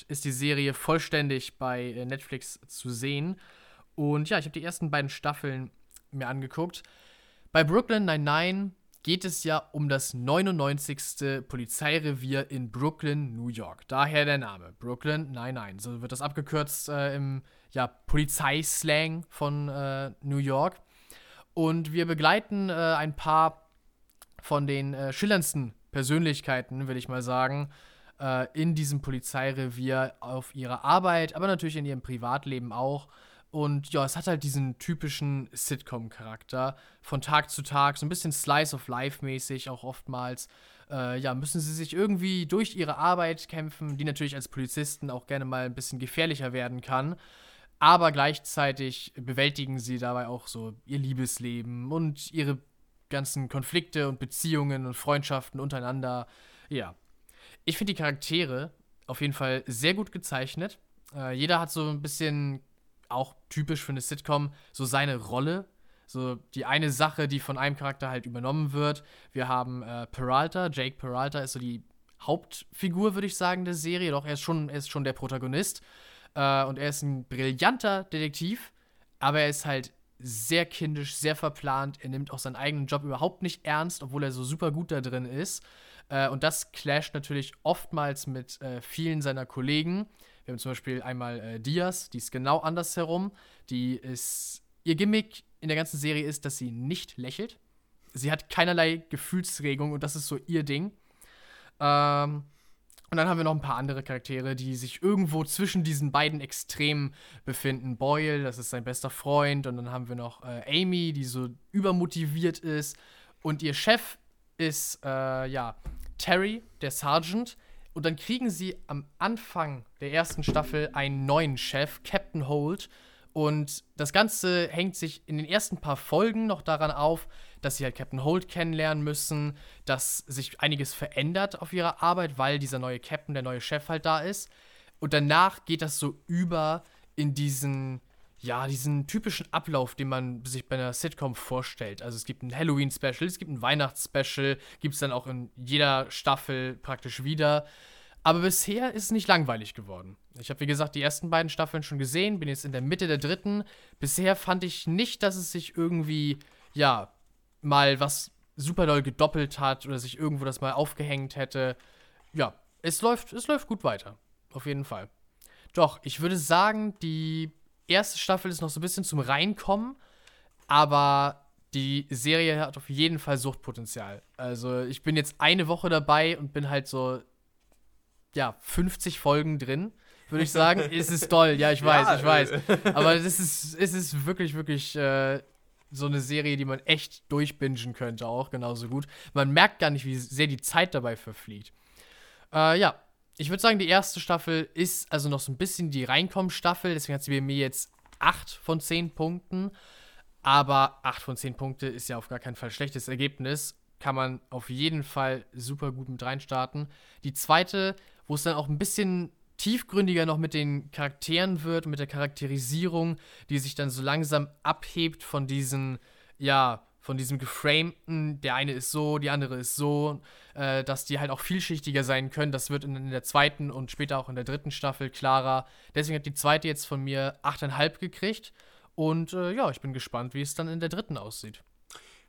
ist die Serie vollständig bei äh, Netflix zu sehen. Und ja, ich habe die ersten beiden Staffeln mir angeguckt. Bei Brooklyn 99 geht es ja um das 99. Polizeirevier in Brooklyn, New York. Daher der Name, Brooklyn 99. So wird das abgekürzt äh, im ja, Polizeislang von äh, New York. Und wir begleiten äh, ein paar von den äh, schillerndsten Persönlichkeiten, will ich mal sagen, äh, in diesem Polizeirevier auf ihrer Arbeit, aber natürlich in ihrem Privatleben auch. Und ja, es hat halt diesen typischen Sitcom-Charakter. Von Tag zu Tag, so ein bisschen Slice of Life-mäßig auch oftmals. Äh, ja, müssen sie sich irgendwie durch ihre Arbeit kämpfen, die natürlich als Polizisten auch gerne mal ein bisschen gefährlicher werden kann. Aber gleichzeitig bewältigen sie dabei auch so ihr Liebesleben und ihre ganzen Konflikte und Beziehungen und Freundschaften untereinander. Ja. Ich finde die Charaktere auf jeden Fall sehr gut gezeichnet. Äh, jeder hat so ein bisschen, auch typisch für eine Sitcom, so seine Rolle. So die eine Sache, die von einem Charakter halt übernommen wird. Wir haben äh, Peralta, Jake Peralta ist so die Hauptfigur, würde ich sagen, der Serie. Doch er ist schon, er ist schon der Protagonist. Äh, und er ist ein brillanter Detektiv, aber er ist halt sehr kindisch, sehr verplant. Er nimmt auch seinen eigenen Job überhaupt nicht ernst, obwohl er so super gut da drin ist. Äh, und das clasht natürlich oftmals mit äh, vielen seiner Kollegen. Wir haben zum Beispiel einmal äh, Diaz, die ist genau andersherum. Die ist, ihr Gimmick in der ganzen Serie ist, dass sie nicht lächelt. Sie hat keinerlei Gefühlsregung und das ist so ihr Ding. Ähm, und dann haben wir noch ein paar andere Charaktere, die sich irgendwo zwischen diesen beiden Extremen befinden. Boyle, das ist sein bester Freund. Und dann haben wir noch äh, Amy, die so übermotiviert ist. Und ihr Chef ist, äh, ja, Terry, der Sergeant. Und dann kriegen sie am Anfang der ersten Staffel einen neuen Chef, Captain Holt. Und das Ganze hängt sich in den ersten paar Folgen noch daran auf, dass sie halt Captain Holt kennenlernen müssen, dass sich einiges verändert auf ihrer Arbeit, weil dieser neue Captain, der neue Chef halt da ist. Und danach geht das so über in diesen, ja, diesen typischen Ablauf, den man sich bei einer Sitcom vorstellt. Also es gibt ein Halloween-Special, es gibt ein Weihnachts-Special, gibt es dann auch in jeder Staffel praktisch wieder. Aber bisher ist es nicht langweilig geworden. Ich habe, wie gesagt, die ersten beiden Staffeln schon gesehen, bin jetzt in der Mitte der dritten. Bisher fand ich nicht, dass es sich irgendwie, ja, mal was super doll gedoppelt hat oder sich irgendwo das mal aufgehängt hätte. Ja, es läuft, es läuft gut weiter. Auf jeden Fall. Doch, ich würde sagen, die erste Staffel ist noch so ein bisschen zum Reinkommen, aber die Serie hat auf jeden Fall Suchtpotenzial. Also, ich bin jetzt eine Woche dabei und bin halt so ja, 50 Folgen drin, würde ich sagen. es ist toll, ja, ich weiß, ja, ich weiß. Aber es ist, es ist wirklich, wirklich äh, so eine Serie, die man echt durchbingen könnte, auch genauso gut. Man merkt gar nicht, wie sehr die Zeit dabei verfliegt. Äh, ja, ich würde sagen, die erste Staffel ist also noch so ein bisschen die Reinkommen-Staffel, deswegen hat sie bei mir jetzt 8 von 10 Punkten. Aber 8 von 10 Punkte ist ja auf gar keinen Fall schlechtes Ergebnis. Kann man auf jeden Fall super gut mit reinstarten. Die zweite wo es dann auch ein bisschen tiefgründiger noch mit den Charakteren wird, mit der Charakterisierung, die sich dann so langsam abhebt von diesen, ja, von diesem geframten, der eine ist so, die andere ist so, äh, dass die halt auch vielschichtiger sein können. Das wird in, in, der zweiten und später auch in der dritten Staffel klarer. Deswegen hat die zweite jetzt von mir 8,5 gekriegt. Und äh, ja, ich bin gespannt, wie es dann in der dritten aussieht.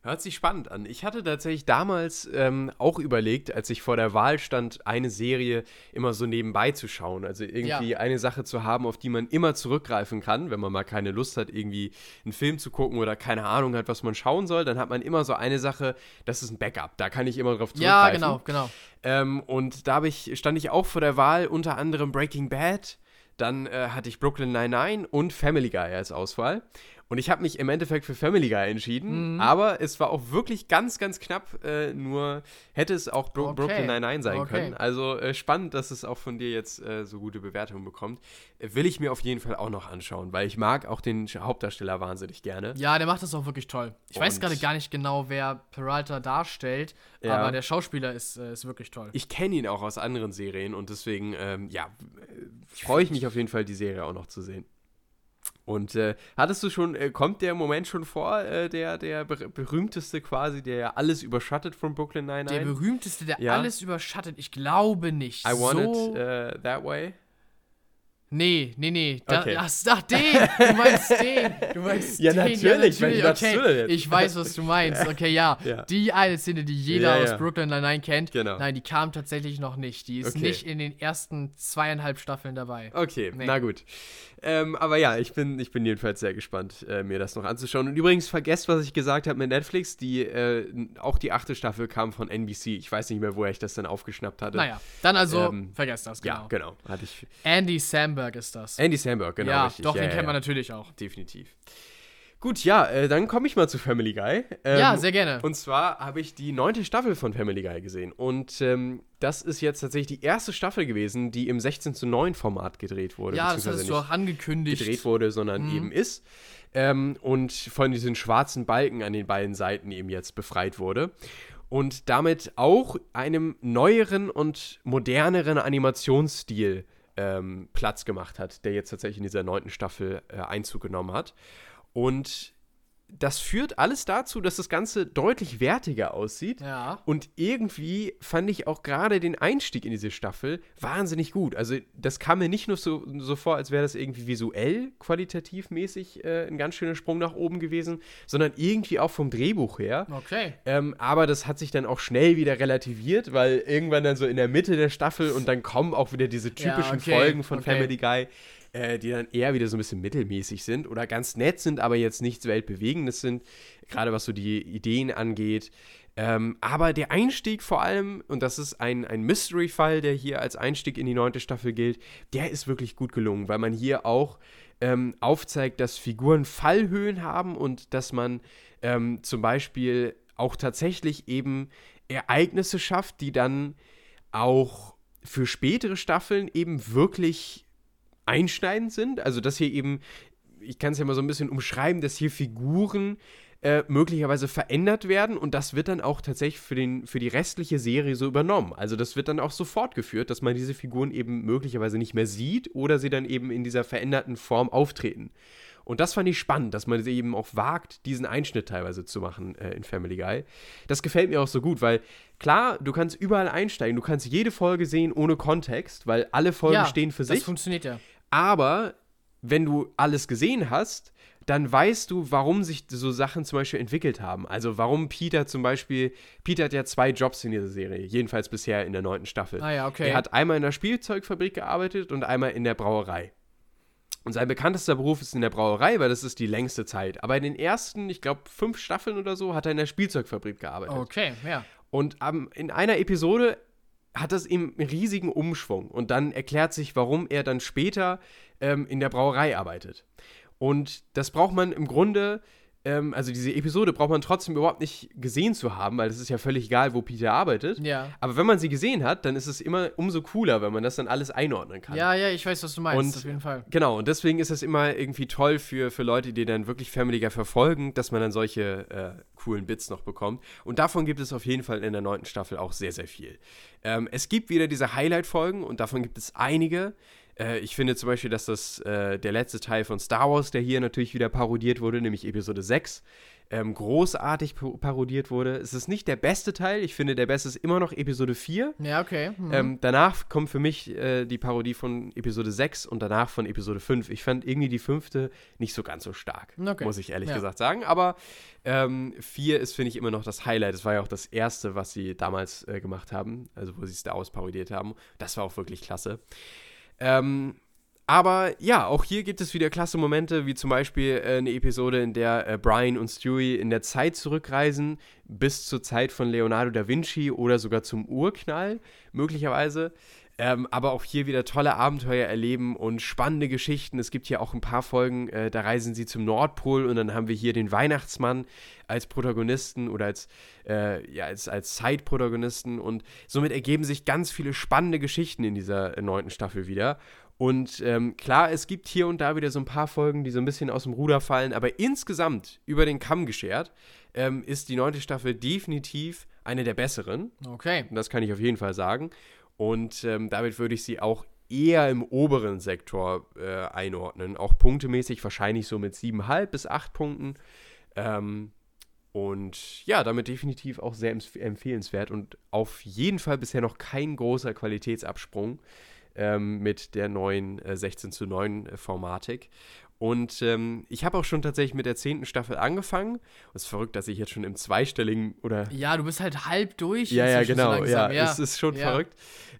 Hört sich spannend an. Ich hatte tatsächlich damals ähm, auch überlegt, als ich vor der Wahl stand, eine Serie immer so nebenbei zu schauen. Also irgendwie ja. eine Sache zu haben, auf die man immer zurückgreifen kann, wenn man mal keine Lust hat, irgendwie einen Film zu gucken oder keine Ahnung hat, was man schauen soll. Dann hat man immer so eine Sache, das ist ein Backup. Da kann ich immer drauf zurückgreifen. Ja, genau, genau. Ähm, und da ich, stand ich auch vor der Wahl, unter anderem Breaking Bad. Dann äh, hatte ich Brooklyn 99 und Family Guy als Auswahl. Und ich habe mich im Endeffekt für Family Guy entschieden, mhm. aber es war auch wirklich ganz, ganz knapp. Äh, nur hätte es auch Bro okay. Brooklyn Nine-Nine sein okay. können. Also äh, spannend, dass es auch von dir jetzt äh, so gute Bewertungen bekommt. Äh, will ich mir auf jeden Fall auch noch anschauen, weil ich mag auch den Hauptdarsteller wahnsinnig gerne. Ja, der macht das auch wirklich toll. Ich und weiß gerade gar nicht genau, wer Peralta darstellt, ja. aber der Schauspieler ist, äh, ist wirklich toll. Ich kenne ihn auch aus anderen Serien und deswegen, ähm, ja, freue ich mich auf jeden Fall, die Serie auch noch zu sehen. Und äh, hattest du schon, äh, kommt der Moment schon vor, äh, der, der ber berühmteste quasi, der ja alles überschattet von Brooklyn Nine-Nine? Der berühmteste, der ja. alles überschattet? Ich glaube nicht. I want so it uh, that way. Nee, nee, nee. Da, okay. ach, ach, den! Du meinst den! Du meinst ja, den. Natürlich, ja, natürlich. Okay, ich weiß, was du meinst. Okay, ja. ja. Die eine Szene, die jeder ja, aus Brooklyn Nine-Nine kennt. Genau. Nein, die kam tatsächlich noch nicht. Die ist okay. nicht in den ersten zweieinhalb Staffeln dabei. Okay, nee. na gut. Ähm, aber ja, ich bin, ich bin jedenfalls sehr gespannt, äh, mir das noch anzuschauen. Und übrigens, vergesst, was ich gesagt habe mit Netflix. Die, äh, auch die achte Staffel kam von NBC. Ich weiß nicht mehr, woher ich das dann aufgeschnappt hatte. Naja, dann also, ähm, vergesst das, genau. Ja, genau. Hatte ich. Andy Samberg ist das. Andy Samberg, genau. Ja, richtig. doch, ja, den ja, kennt man natürlich auch. Definitiv. Gut, ja, äh, dann komme ich mal zu Family Guy. Ähm, ja, sehr gerne. Und zwar habe ich die neunte Staffel von Family Guy gesehen. Und ähm, das ist jetzt tatsächlich die erste Staffel gewesen, die im 16 zu 9 Format gedreht wurde. Ja, das hast du auch angekündigt. Gedreht wurde, sondern mhm. eben ist. Ähm, und von diesen schwarzen Balken an den beiden Seiten eben jetzt befreit wurde. Und damit auch einem neueren und moderneren Animationsstil ähm, Platz gemacht hat, der jetzt tatsächlich in dieser neunten Staffel äh, Einzug genommen hat. Und das führt alles dazu, dass das Ganze deutlich wertiger aussieht. Ja. Und irgendwie fand ich auch gerade den Einstieg in diese Staffel wahnsinnig gut. Also, das kam mir nicht nur so, so vor, als wäre das irgendwie visuell qualitativ mäßig äh, ein ganz schöner Sprung nach oben gewesen, sondern irgendwie auch vom Drehbuch her. Okay. Ähm, aber das hat sich dann auch schnell wieder relativiert, weil irgendwann dann so in der Mitte der Staffel und dann kommen auch wieder diese typischen okay, Folgen von okay. Family Guy, äh, die dann eher wieder so ein bisschen mittelmäßig sind oder ganz nett sind, aber jetzt nichts Weltbewegendes sind, gerade was so die Ideen angeht. Ähm, aber der Einstieg vor allem, und das ist ein, ein Mystery-Fall, der hier als Einstieg in die neunte Staffel gilt, der ist wirklich gut gelungen, weil man hier auch ähm, aufzeigt, dass Figuren Fallhöhen haben und dass man ähm, zum Beispiel auch tatsächlich eben Ereignisse schafft, die dann auch für spätere Staffeln eben wirklich einschneidend sind. Also, dass hier eben, ich kann es ja mal so ein bisschen umschreiben, dass hier Figuren äh, möglicherweise verändert werden und das wird dann auch tatsächlich für, den, für die restliche Serie so übernommen. Also das wird dann auch so fortgeführt, dass man diese Figuren eben möglicherweise nicht mehr sieht oder sie dann eben in dieser veränderten Form auftreten. Und das fand ich spannend, dass man eben auch wagt, diesen Einschnitt teilweise zu machen äh, in Family Guy. Das gefällt mir auch so gut, weil klar, du kannst überall einsteigen, du kannst jede Folge sehen ohne Kontext, weil alle Folgen ja, stehen für das sich. funktioniert ja. Aber wenn du alles gesehen hast, dann weißt du, warum sich so Sachen zum Beispiel entwickelt haben. Also warum Peter zum Beispiel, Peter hat ja zwei Jobs in dieser Serie, jedenfalls bisher in der neunten Staffel. Ah ja, okay. Er hat einmal in der Spielzeugfabrik gearbeitet und einmal in der Brauerei. Und sein bekanntester Beruf ist in der Brauerei, weil das ist die längste Zeit. Aber in den ersten, ich glaube, fünf Staffeln oder so, hat er in der Spielzeugfabrik gearbeitet. Okay, ja. Und ähm, in einer Episode hat das ihm einen riesigen Umschwung. Und dann erklärt sich, warum er dann später ähm, in der Brauerei arbeitet. Und das braucht man im Grunde, ähm, also diese Episode braucht man trotzdem überhaupt nicht gesehen zu haben, weil es ist ja völlig egal, wo Peter arbeitet. Ja. Aber wenn man sie gesehen hat, dann ist es immer umso cooler, wenn man das dann alles einordnen kann. Ja, ja, ich weiß, was du meinst, Und- auf jeden Fall. Genau, und deswegen ist es immer irgendwie toll für, für Leute, die dann wirklich Family Guy verfolgen, dass man dann solche äh, coolen Bits noch bekommt. Und davon gibt es auf jeden Fall in der neunten Staffel auch sehr, sehr viel. Ähm, es gibt wieder diese Highlight-Folgen und davon gibt es einige. Äh, ich finde zum Beispiel, dass das äh, der letzte Teil von Star Wars, der hier natürlich wieder parodiert wurde, nämlich Episode 6, ähm, großartig pa- parodiert wurde. Es ist nicht der beste Teil, ich finde, der beste ist immer noch Episode 4. Ja, okay. Mhm. Ähm, danach kommt für mich äh, die Parodie von Episode 6 und danach von Episode 5. Ich fand irgendwie die fünfte nicht so ganz so stark, Okay. muss ich ehrlich Ja. gesagt sagen. Aber ähm, 4 ist, finde ich, immer noch das Highlight. Das war ja auch das erste, was sie damals äh, gemacht haben, also wo sie Star Wars parodiert haben. Das war auch wirklich klasse. Ähm, aber ja, auch hier gibt es wieder klasse Momente, wie zum Beispiel äh, eine Episode, in der äh, Brian und Stewie in der Zeit zurückreisen, bis zur Zeit von Leonardo da Vinci oder sogar zum Urknall, möglicherweise. Ähm, aber auch hier wieder tolle Abenteuer erleben und spannende Geschichten. Es gibt hier auch ein paar Folgen, äh, da reisen sie zum Nordpol und dann haben wir hier den Weihnachtsmann als Protagonisten oder als, äh, ja, als, als Zeitprotagonisten und somit ergeben sich ganz viele spannende Geschichten in dieser äh, neunten Staffel wieder. Und ähm, klar, es gibt hier und da wieder so ein paar Folgen, die so ein bisschen aus dem Ruder fallen, aber insgesamt über den Kamm geschert ähm, ist die neunte Staffel definitiv eine der besseren. okay. Und das kann ich auf jeden Fall sagen. Und ähm, damit würde ich sie auch eher im oberen Sektor äh, einordnen. Auch punktemäßig wahrscheinlich so mit 7,5 bis 8 Punkten. Ähm, und ja, damit definitiv auch sehr empf empfehlenswert und auf jeden Fall bisher noch kein großer Qualitätsabsprung ähm, mit der neuen äh, 16 zu 9 äh, Formatik. Und ähm, ich habe auch schon tatsächlich mit der zehnten Staffel angefangen. Es ist verrückt, dass ich jetzt schon im zweistelligen oder Ja, du bist halt halb durch. ja, ja, inzwischen so genau. langsam, ja, es ist schon Ja. verrückt.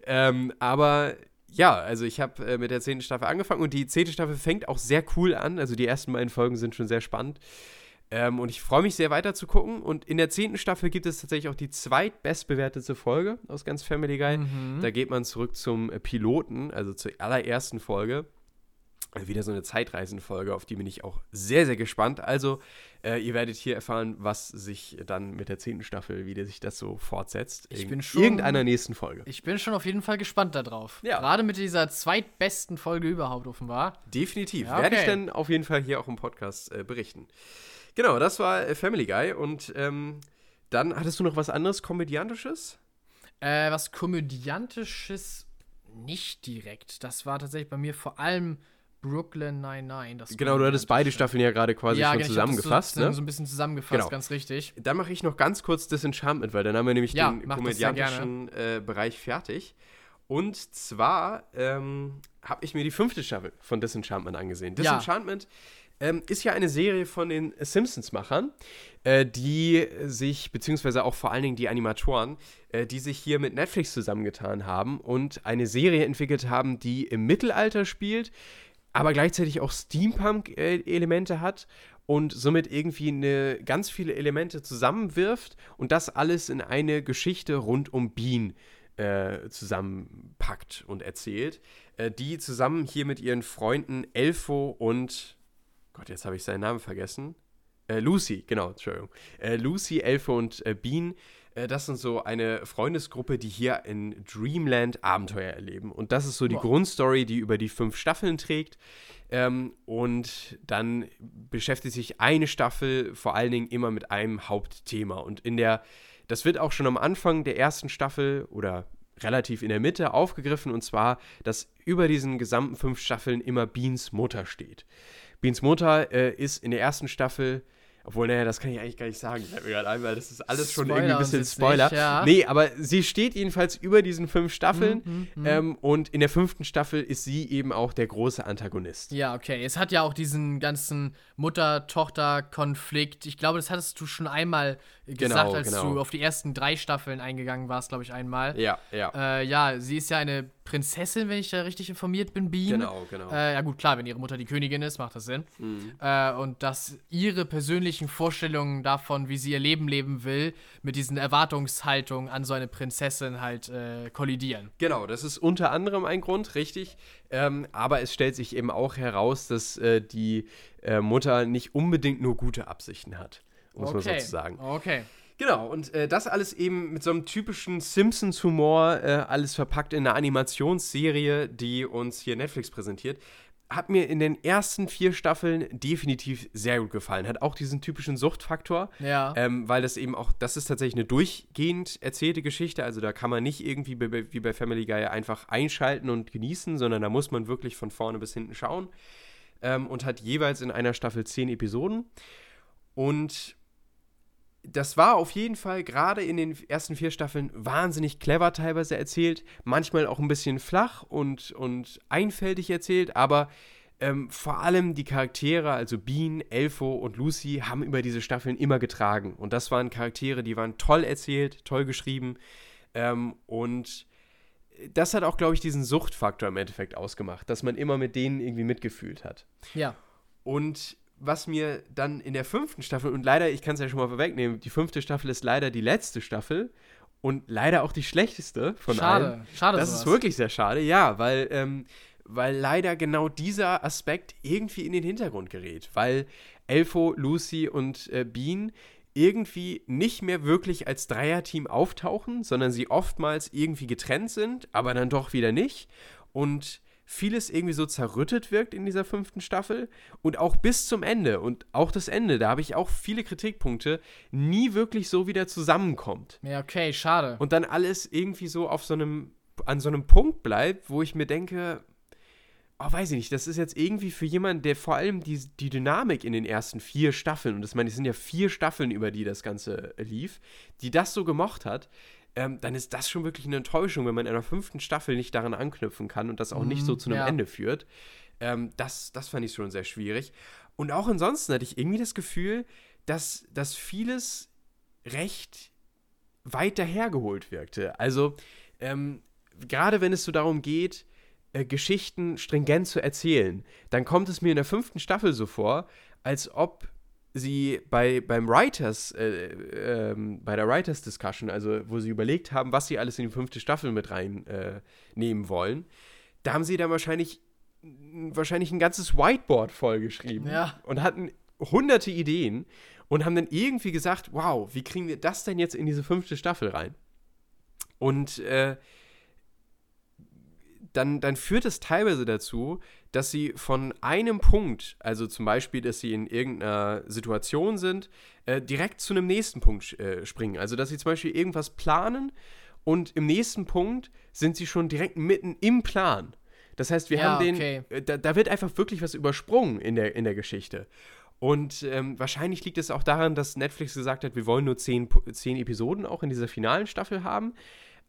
Ähm, aber ja, also ich habe äh, mit der zehnten Staffel angefangen und die zehnte Staffel fängt auch sehr cool an. Also die ersten beiden Folgen sind schon sehr spannend. Ähm, und ich freue mich sehr weiter zu gucken. Und in der zehnten Staffel gibt es tatsächlich auch die zweitbestbewertete Folge aus ganz Family Guy. Mhm. Da geht man zurück zum Piloten, also zur allerersten Folge. Äh, Wieder so eine Zeitreisenfolge, auf die bin ich auch sehr, sehr gespannt. Also, äh, ihr werdet hier erfahren, was sich dann mit der zehnten Staffel, wie sich das so fortsetzt. Ich in bin schon- irgendeiner nächsten Folge. Ich bin schon auf jeden Fall gespannt darauf. Ja. Gerade mit dieser zweitbesten Folge überhaupt offenbar. Definitiv. Ja, Werde ich okay. dann auf jeden Fall hier auch im Podcast äh, berichten. Genau, das war äh, Family Guy. Und ähm, dann hattest du noch was anderes Komödiantisches? Äh, was Komödiantisches nicht direkt. Das war tatsächlich bei mir vor allem Brooklyn 99. Genau, du hattest beide Staffeln ja gerade quasi ja, schon genau, zusammengefasst, so, ne? so ein bisschen zusammengefasst, Genau. ganz richtig. Dann mache ich noch ganz kurz Disenchantment, weil dann haben wir nämlich Ja, den komödiantischen äh, Bereich fertig. Und zwar ähm, habe ich mir die fünfte Staffel von Disenchantment angesehen. Ja. Disenchantment ähm, ist ja eine Serie von den Simpsons-Machern, äh, die sich, beziehungsweise auch vor allen Dingen die Animatoren, äh, die sich hier mit Netflix zusammengetan haben und eine Serie entwickelt haben, die im Mittelalter spielt, aber gleichzeitig auch Steampunk-Elemente hat und somit irgendwie eine, ganz viele Elemente zusammenwirft und das alles in eine Geschichte rund um Bean äh, zusammenpackt und erzählt, äh, die zusammen hier mit ihren Freunden Elfo und Gott, jetzt habe ich seinen Namen vergessen. Äh, Lucy, genau, Entschuldigung. Äh, Lucy, Elfo und äh, Bean, das sind so eine Freundesgruppe, die hier in Dreamland Abenteuer erleben. Und das ist so die Wow. Grundstory, die über die fünf Staffeln trägt. Ähm, und dann beschäftigt sich eine Staffel vor allen Dingen immer mit einem Hauptthema. Und in der, das wird auch schon am Anfang der ersten Staffel oder relativ in der Mitte aufgegriffen. Und zwar, dass über diesen gesamten fünf Staffeln immer Beans Mutter steht. Beans Mutter äh, ist in der ersten Staffel, obwohl, naja, das kann ich eigentlich gar nicht sagen, fällt mir gerade ein, weil das ist alles schon Spoiler irgendwie ein bisschen Spoiler. nicht, ja. Nee, aber sie steht jedenfalls über diesen fünf Staffeln Mhm, ähm, und in der fünften Staffel ist sie eben auch der große Antagonist. Ja, okay. Es hat ja auch diesen ganzen Mutter-Tochter-Konflikt. Ich glaube, das hattest du schon einmal gesagt, Genau, als genau. du auf die ersten drei Staffeln eingegangen warst, glaube ich, einmal. Ja, ja. Äh, ja, sie ist ja eine Prinzessin, wenn ich da richtig informiert bin, Bean. Genau, genau. Äh, ja gut, klar, wenn ihre Mutter die Königin ist, macht das Sinn. Mhm. Äh, und dass ihre persönlichen Vorstellungen davon, wie sie ihr Leben leben will, mit diesen Erwartungshaltungen an so eine Prinzessin halt äh, kollidieren. Genau, das ist unter anderem ein Grund, richtig. Ähm, aber es stellt sich eben auch heraus, dass äh, die äh, Mutter nicht unbedingt nur gute Absichten hat, muss man okay. sozusagen. Okay. Genau, und äh, das alles eben mit so einem typischen Simpsons-Humor, äh, alles verpackt in einer Animationsserie, die uns hier Netflix präsentiert. Hat mir in den ersten vier Staffeln definitiv sehr gut gefallen. Hat auch diesen typischen Suchtfaktor. Ja. Ähm, weil das eben auch, das ist tatsächlich eine durchgehend erzählte Geschichte. Also da kann man nicht irgendwie wie bei Family Guy einfach einschalten und genießen, sondern da muss man wirklich von vorne bis hinten schauen. Ähm, und hat jeweils in einer Staffel zehn Episoden. Und das war auf jeden Fall gerade in den ersten vier Staffeln wahnsinnig clever teilweise erzählt, manchmal auch ein bisschen flach und, und einfältig erzählt, aber ähm, vor allem die Charaktere, also Bean, Elfo und Lucy, haben über diese Staffeln immer getragen. Und das waren Charaktere, die waren toll erzählt, toll geschrieben. Ähm, und das hat auch, glaube ich, diesen Suchtfaktor im Endeffekt ausgemacht, dass man immer mit denen irgendwie mitgefühlt hat. ja. Und was mir dann in der fünften Staffel, und leider, ich kann es ja schon mal vorwegnehmen, die fünfte Staffel ist leider die letzte Staffel und leider auch die schlechteste von allen. Schade. Schade. Das sowas. ist wirklich sehr schade, ja, weil, ähm, weil leider genau dieser Aspekt irgendwie in den Hintergrund gerät. Weil Elfo, Lucy und äh, Bean irgendwie nicht mehr wirklich als Dreierteam auftauchen, sondern sie oftmals irgendwie getrennt sind, aber dann doch wieder nicht. Und vieles irgendwie so zerrüttet wirkt in dieser fünften Staffel und auch bis zum Ende und auch das Ende, da habe ich auch viele Kritikpunkte, nie wirklich so wieder zusammenkommt Ja, okay, schade. und dann alles irgendwie so auf so einem, an so einem Punkt bleibt, wo ich mir denke, oh, weiß ich nicht, das ist jetzt irgendwie für jemanden, der vor allem die, die Dynamik in den ersten vier Staffeln, und das meine ich, sind ja vier Staffeln, über die das Ganze lief, die das so gemocht hat, ähm, dann ist das schon wirklich eine Enttäuschung, wenn man in einer fünften Staffel nicht daran anknüpfen kann und das auch nicht so zu einem ja. Ende führt. Ähm, das, das fand ich schon sehr schwierig. Und auch ansonsten hatte ich irgendwie das Gefühl, dass, dass vieles recht weit dahergeholt wirkte. Also, ähm, gerade wenn es so darum geht, äh, Geschichten stringent zu erzählen, dann kommt es mir in der fünften Staffel so vor, als ob sie bei, beim Writers, äh, ähm, bei der Writers Discussion, also wo sie überlegt haben, was sie alles in die fünfte Staffel mit reinnehmen äh, wollen, da haben sie dann wahrscheinlich, wahrscheinlich ein ganzes Whiteboard vollgeschrieben Ja. und hatten hunderte Ideen und haben dann irgendwie gesagt, wow, wie kriegen wir das denn jetzt in diese fünfte Staffel rein? Und äh, dann, dann führt es teilweise dazu, dass sie von einem Punkt, also zum Beispiel, dass sie in irgendeiner Situation sind, äh, direkt zu einem nächsten Punkt äh, springen. Also, dass sie zum Beispiel irgendwas planen und im nächsten Punkt sind sie schon direkt mitten im Plan. Das heißt, wir Ja, haben den, okay. äh, da, da wird einfach wirklich was übersprungen in der, in der Geschichte. Und ähm, wahrscheinlich liegt es auch daran, dass Netflix gesagt hat, wir wollen nur zehn, zehn Episoden auch in dieser finalen Staffel haben.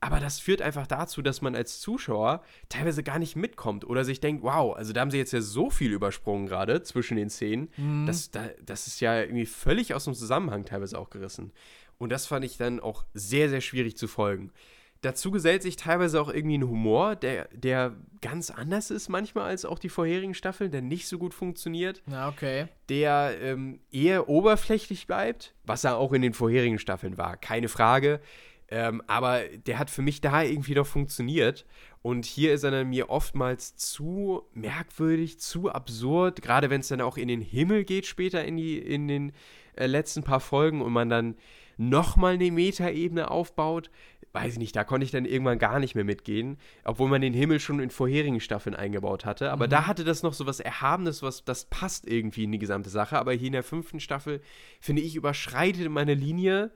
Aber das führt einfach dazu, dass man als Zuschauer teilweise gar nicht mitkommt oder sich denkt, wow, also da haben sie jetzt ja so viel übersprungen gerade zwischen den Szenen. Mhm. Das, da, das ist ja irgendwie völlig aus dem Zusammenhang teilweise auch gerissen. Und das fand ich dann auch sehr, sehr schwierig zu folgen. Dazu gesellt sich teilweise auch irgendwie ein Humor, der, der ganz anders ist manchmal als auch die vorherigen Staffeln, der nicht so gut funktioniert, Na, okay. der ähm, eher oberflächlich bleibt, was er auch in den vorherigen Staffeln war, keine Frage. Ähm, aber der hat für mich da irgendwie noch funktioniert. Und hier ist er dann mir oftmals zu merkwürdig, zu absurd, gerade wenn es dann auch in den Himmel geht später in, die, in den äh, letzten paar Folgen und man dann nochmal eine Metaebene aufbaut. Weiß ich nicht, da konnte ich dann irgendwann gar nicht mehr mitgehen, obwohl man den Himmel schon in vorherigen Staffeln eingebaut hatte. Aber da hatte das noch so was Erhabenes, was das passt irgendwie in die gesamte Sache. Aber hier in der fünften Staffel, finde ich, überschreitet meine Linie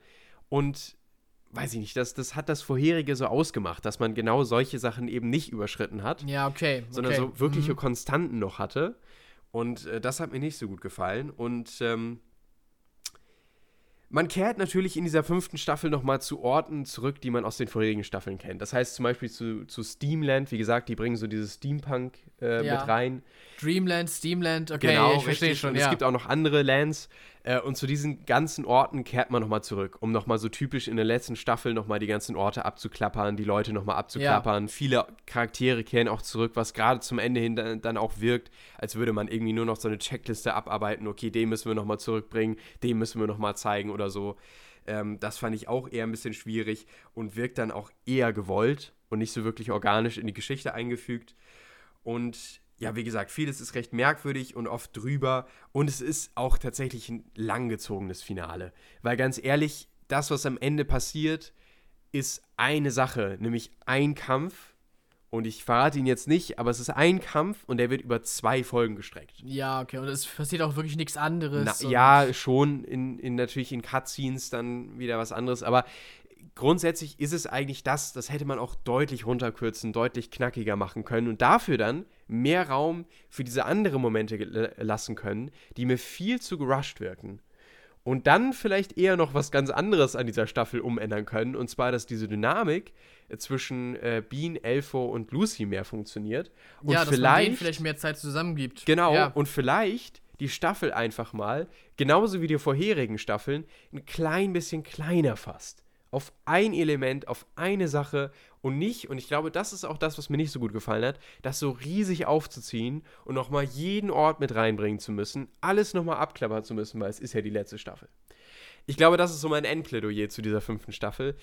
und weiß ich nicht, das, das hat das vorherige so ausgemacht, dass man genau solche Sachen eben nicht überschritten hat Ja, okay. sondern okay. so wirkliche Mhm. Konstanten noch hatte. Und äh, das hat mir nicht so gut gefallen. Und ähm, man kehrt natürlich in dieser fünften Staffel nochmal zu Orten zurück, die man aus den vorherigen Staffeln kennt. Das heißt zum Beispiel zu, zu Steamland, wie gesagt, die bringen so dieses Steampunk äh, Ja. mit rein. Dreamland, Steamland, okay, genau, ich verstehe schon, ja. es gibt auch noch andere Lands. Äh, und zu diesen ganzen Orten kehrt man nochmal zurück, um nochmal so typisch in der letzten Staffel nochmal die ganzen Orte abzuklappern, die Leute nochmal abzuklappern. Viele Charaktere kehren auch zurück, was gerade zum Ende hin dann, dann auch wirkt, als würde man irgendwie nur noch so eine Checkliste abarbeiten. Okay, den müssen wir nochmal zurückbringen, den müssen wir nochmal zeigen oder so. Ähm, das fand ich auch eher ein bisschen schwierig und wirkt dann auch eher gewollt und nicht so wirklich organisch in die Geschichte eingefügt. Und ja, wie gesagt, vieles ist recht merkwürdig und oft drüber. Und es ist auch tatsächlich ein langgezogenes Finale. Weil ganz ehrlich, das, was am Ende passiert, ist eine Sache, nämlich ein Kampf. Und ich verrate ihn jetzt nicht, aber es ist ein Kampf und der wird über zwei Folgen gestreckt. Ja, okay, und es passiert auch wirklich nichts anderes. Na, ja, schon in, in natürlich in Cutscenes dann wieder was anderes, aber grundsätzlich ist es eigentlich das, das hätte man auch deutlich runterkürzen, deutlich knackiger machen können und dafür dann mehr Raum für diese anderen Momente gel- lassen können, die mir viel zu gerusht wirken. Und dann vielleicht eher noch was ganz anderes an dieser Staffel umändern können, und zwar, dass diese Dynamik äh, zwischen äh, Bean, Elfo und Lucy mehr funktioniert. Und ja, dass man vielleicht denen vielleicht mehr Zeit zusammen gibt. Genau, Ja. und vielleicht die Staffel einfach mal, genauso wie die vorherigen Staffeln, ein klein bisschen kleiner fasst. Auf ein Element, auf eine Sache und nicht, und ich glaube, das ist auch das, was mir nicht so gut gefallen hat, das so riesig aufzuziehen und nochmal jeden Ort mit reinbringen zu müssen, alles nochmal abklappern zu müssen, weil es ist ja die letzte Staffel. Ich glaube, das ist so mein Endplädoyer zu dieser fünften Staffel.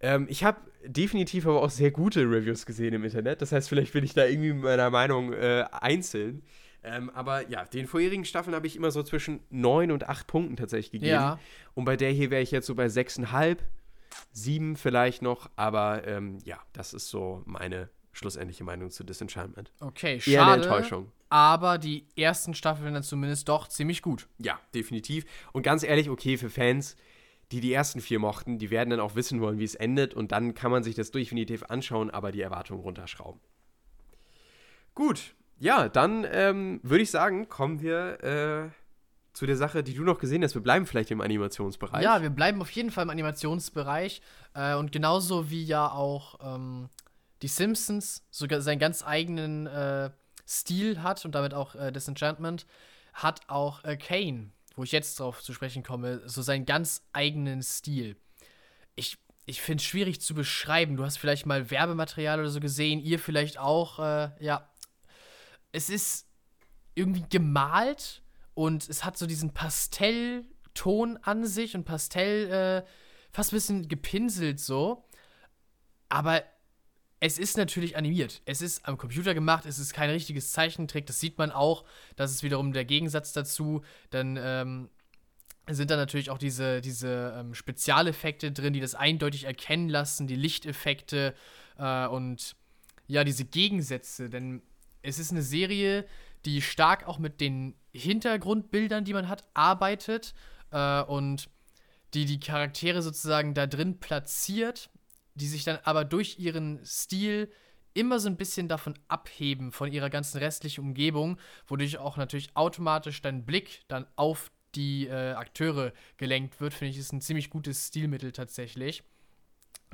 Ähm, ich habe definitiv aber auch sehr gute Reviews gesehen im Internet. Das heißt, vielleicht bin ich da irgendwie mit meiner Meinung äh, einzeln. Ähm, aber ja, den vorherigen Staffeln habe ich immer so zwischen 9 und 8 Punkten tatsächlich gegeben. Ja. Und bei der hier wäre ich jetzt so bei 6,5, 7 vielleicht noch. Aber ähm, ja, das ist so meine schlussendliche Meinung zu Disenchantment. Okay, Eher eine schade. Enttäuschung. Aber die ersten Staffeln dann zumindest doch ziemlich gut. Ja, definitiv. Und ganz ehrlich, okay, für Fans, die die ersten vier mochten, die werden dann auch wissen wollen, wie es endet. Und dann kann man sich das definitiv anschauen, aber die Erwartungen runterschrauben. Gut, ja, dann ähm, würde ich sagen, kommen wir äh, zu der Sache, die du noch gesehen hast. Wir bleiben vielleicht im Animationsbereich. Ja, wir bleiben auf jeden Fall im Animationsbereich. Äh, und genauso wie ja auch ähm, die Simpsons sogar seinen ganz eigenen äh, Stil hat und damit auch äh, Disenchantment, hat auch äh, Kane, wo ich jetzt drauf zu sprechen komme, so seinen ganz eigenen Stil. Ich, ich finde es schwierig zu beschreiben. Du hast vielleicht mal Werbematerial oder so gesehen, ihr vielleicht auch. Äh, ja, es ist irgendwie gemalt und es hat so diesen Pastellton an sich und Pastell äh, fast ein bisschen gepinselt so. Aber es ist natürlich animiert. Es ist am Computer gemacht, es ist kein richtiges Zeichentrick. Das sieht man auch. Das ist wiederum der Gegensatz dazu. Dann ähm, sind da natürlich auch diese, diese ähm, Spezialeffekte drin, die das eindeutig erkennen lassen, die Lichteffekte äh, und ja, diese Gegensätze. Denn es ist eine Serie, die stark auch mit den Hintergrundbildern, die man hat, arbeitet äh, und die die Charaktere sozusagen da drin platziert, die sich dann aber durch ihren Stil immer so ein bisschen davon abheben, von ihrer ganzen restlichen Umgebung, wodurch auch natürlich automatisch dein Blick dann auf die äh, Akteure gelenkt wird, finde ich, ist ein ziemlich gutes Stilmittel tatsächlich.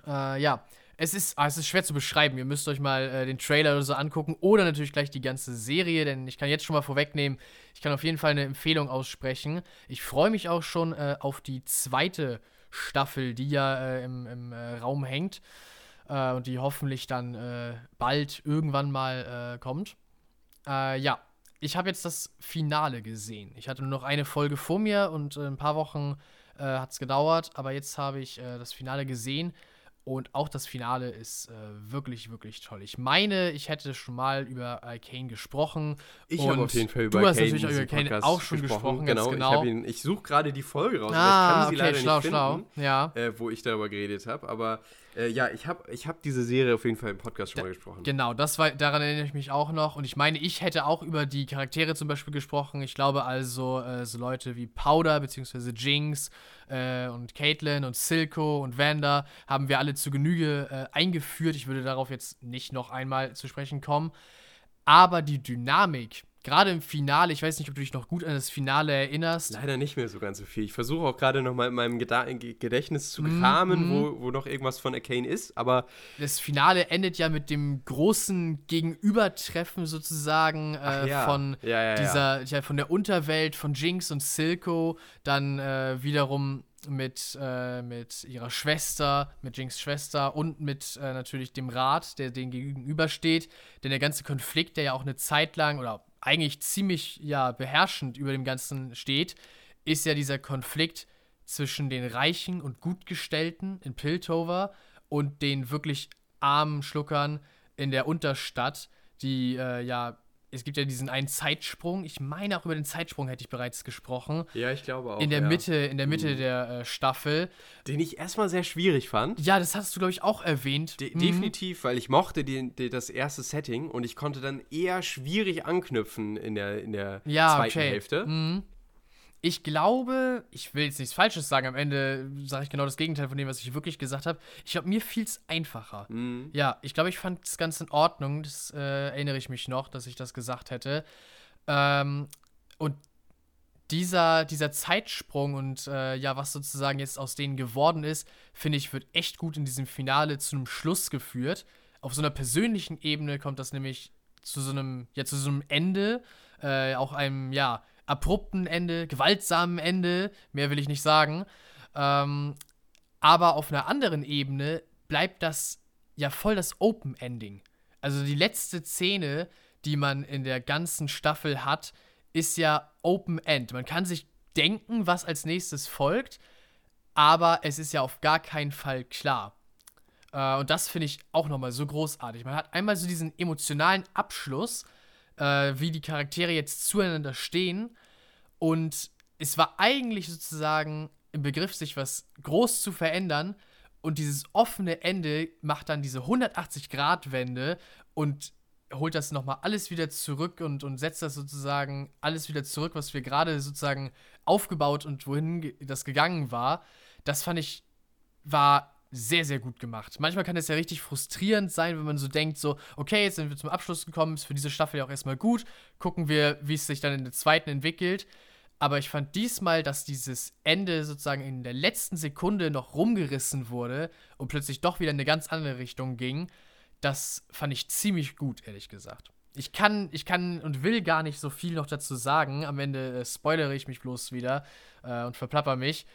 Äh, ja, es ist, ah, es ist schwer zu beschreiben. Ihr müsst euch mal äh, den Trailer oder so angucken oder natürlich gleich die ganze Serie, denn ich kann jetzt schon mal vorwegnehmen, ich kann auf jeden Fall eine Empfehlung aussprechen. Ich freue mich auch schon äh, auf die zweite Staffel, die ja äh, im, im äh, Raum hängt äh, und die hoffentlich dann äh, bald irgendwann mal kommt. ja, ich habe jetzt das Finale gesehen. Ich hatte nur noch eine Folge vor mir und ein paar Wochen hat es gedauert, aber jetzt habe ich das Finale gesehen und auch das Finale ist äh, wirklich, wirklich toll. Ich meine, ich hätte schon mal über Arcane gesprochen. Ich habe auf jeden Fall über du Arcane, hast natürlich über Arcane auch schon gesprochen. Genau, genau. Ich, ich suche gerade die Folge raus. Ah, ich kann sie okay, leider schlau, nicht schlau. finden, Ja. äh, wo ich darüber geredet habe. Aber äh, ja, ich habe ich hab diese Serie auf jeden Fall im Podcast schon mal gesprochen. Genau, das war, daran erinnere ich mich auch noch. Und ich meine, ich hätte auch über die Charaktere zum Beispiel gesprochen. Ich glaube also, äh, so Leute wie Powder bzw. Jinx äh, und Caitlyn und Silco und Vanda haben wir alle zu Genüge äh, eingeführt. Ich würde darauf jetzt nicht noch einmal zu sprechen kommen. Aber die Dynamik gerade im Finale, ich weiß nicht, ob du dich noch gut an das Finale erinnerst. Leider nicht mehr so ganz so viel. Ich versuche auch gerade noch mal in meinem Geda Gedächtnis zu kramen, mm wo, wo noch irgendwas von Arcane ist, aber. Das Finale endet ja mit dem großen Gegenübertreffen sozusagen äh, ja. von Ja, ja, dieser, ja, von der Unterwelt, von Jinx und Silco, dann äh, wiederum mit, äh, mit ihrer Schwester, mit Jinx Schwester und mit äh, natürlich dem Rat, der denen gegenübersteht. Denn der ganze Konflikt, der ja auch eine Zeit lang oder eigentlich ziemlich ja beherrschend über dem Ganzen steht, ist ja dieser Konflikt zwischen den Reichen und Gutgestellten in Piltover und den wirklich armen Schluckern in der Unterstadt, die äh, ja es gibt ja diesen einen Zeitsprung. Ich meine, auch über den Zeitsprung hätte ich bereits gesprochen. Ja, ich glaube auch. In der ja. Mitte, in der Mitte Mhm. der äh, Staffel. Den ich erstmal sehr schwierig fand. Ja, das hast du, glaube ich, auch erwähnt. De Mhm. Definitiv, weil ich mochte den, den, das erste Setting und ich konnte dann eher schwierig anknüpfen in der, in der Ja, zweiten okay. Hälfte. Mhm. Ich glaube, ich will jetzt nichts Falsches sagen, am Ende sage ich genau das Gegenteil von dem, was ich wirklich gesagt habe. Ich glaube, mir fiel es einfacher. Mhm. Ja, ich glaube, ich fand es ganz in Ordnung. Das äh, erinnere ich mich noch, dass ich das gesagt hätte. Ähm, und dieser, dieser Zeitsprung und äh, ja, was sozusagen jetzt aus denen geworden ist, finde ich, wird echt gut in diesem Finale zu einem Schluss geführt. Auf so einer persönlichen Ebene kommt das nämlich zu so einem, ja, zu so einem Ende, äh, auch einem, ja, abrupten Ende, gewaltsamen Ende, mehr will ich nicht sagen. Ähm, aber auf einer anderen Ebene bleibt das ja voll das Open Ending. Also die letzte Szene, die man in der ganzen Staffel hat, ist ja Open End. Man kann sich denken, was als nächstes folgt, aber es ist ja auf gar keinen Fall klar. Äh, und das finde ich auch nochmal so großartig. Man hat einmal so diesen emotionalen Abschluss, äh, wie die Charaktere jetzt zueinander stehen. Und es war eigentlich sozusagen im Begriff, sich was groß zu verändern. Und dieses offene Ende macht dann diese 180-Grad-Wende und holt das nochmal alles wieder zurück und, und setzt das sozusagen alles wieder zurück, was wir gerade sozusagen aufgebaut und wohin das gegangen war. Das fand ich, war sehr, sehr gut gemacht. Manchmal kann es ja richtig frustrierend sein, wenn man so denkt, so, okay, jetzt sind wir zum Abschluss gekommen, ist für diese Staffel ja auch erstmal gut, gucken wir, wie es sich dann in der zweiten entwickelt. Aber ich fand diesmal, dass dieses Ende sozusagen in der letzten Sekunde noch rumgerissen wurde und plötzlich doch wieder in eine ganz andere Richtung ging, das fand ich ziemlich gut, ehrlich gesagt. Ich kann, ich kann und will gar nicht so viel noch dazu sagen. Am Ende äh, spoilere ich mich bloß wieder äh, und verplapper mich.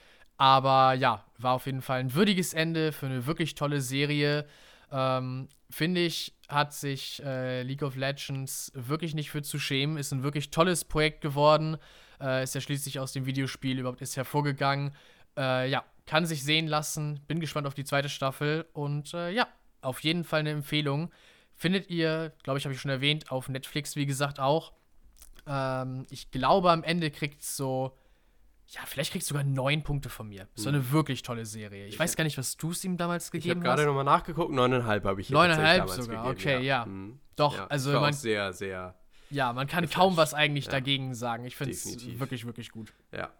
Aber ja, war auf jeden Fall ein würdiges Ende für eine wirklich tolle Serie. Ähm, Finde ich, hat sich äh, League of Legends wirklich nicht für zu schämen. Ist ein wirklich tolles Projekt geworden. Äh, ist ja schließlich aus dem Videospiel überhaupt erst hervorgegangen. Äh, ja, kann sich sehen lassen. Bin gespannt auf die zweite Staffel. Und äh, ja, auf jeden Fall eine Empfehlung. Findet ihr, glaube ich, habe ich schon erwähnt, auf Netflix, wie gesagt, auch. Ähm, ich glaube, am Ende kriegt es so, ja, vielleicht kriegst du sogar neun Punkte von mir. Ist so eine wirklich tolle Serie. Ich weiß gar nicht, was du es ihm damals Ich habe gegeben gerade hast. nochmal nachgeguckt, neuneinhalb habe ich hier Neuneinhalb sogar, gegeben, okay, ja. Mhm. Doch, Ja, also ich man- sehr, sehr, Ja, man kann kaum was eigentlich Ja. dagegen sagen. Ich finde es wirklich, wirklich gut. ja.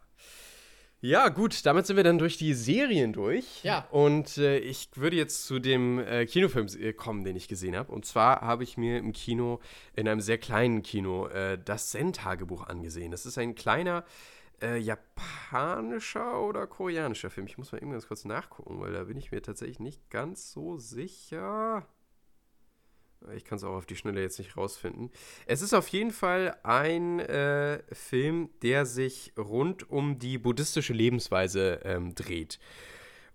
Ja, gut, damit sind wir dann durch die Serien durch. Ja. Und äh, ich würde jetzt zu dem äh, Kinofilm äh, kommen, den ich gesehen habe. Und zwar habe ich mir im Kino, in einem sehr kleinen Kino, äh, das Zen-Tagebuch angesehen. Das ist ein kleiner äh, japanischer oder koreanischer Film. Ich muss mal eben ganz kurz nachgucken, weil da bin ich mir tatsächlich nicht ganz so sicher. Ich kann es auch auf die Schnelle jetzt nicht rausfinden. Es ist auf jeden Fall ein äh, Film, der sich rund um die buddhistische Lebensweise ähm, dreht.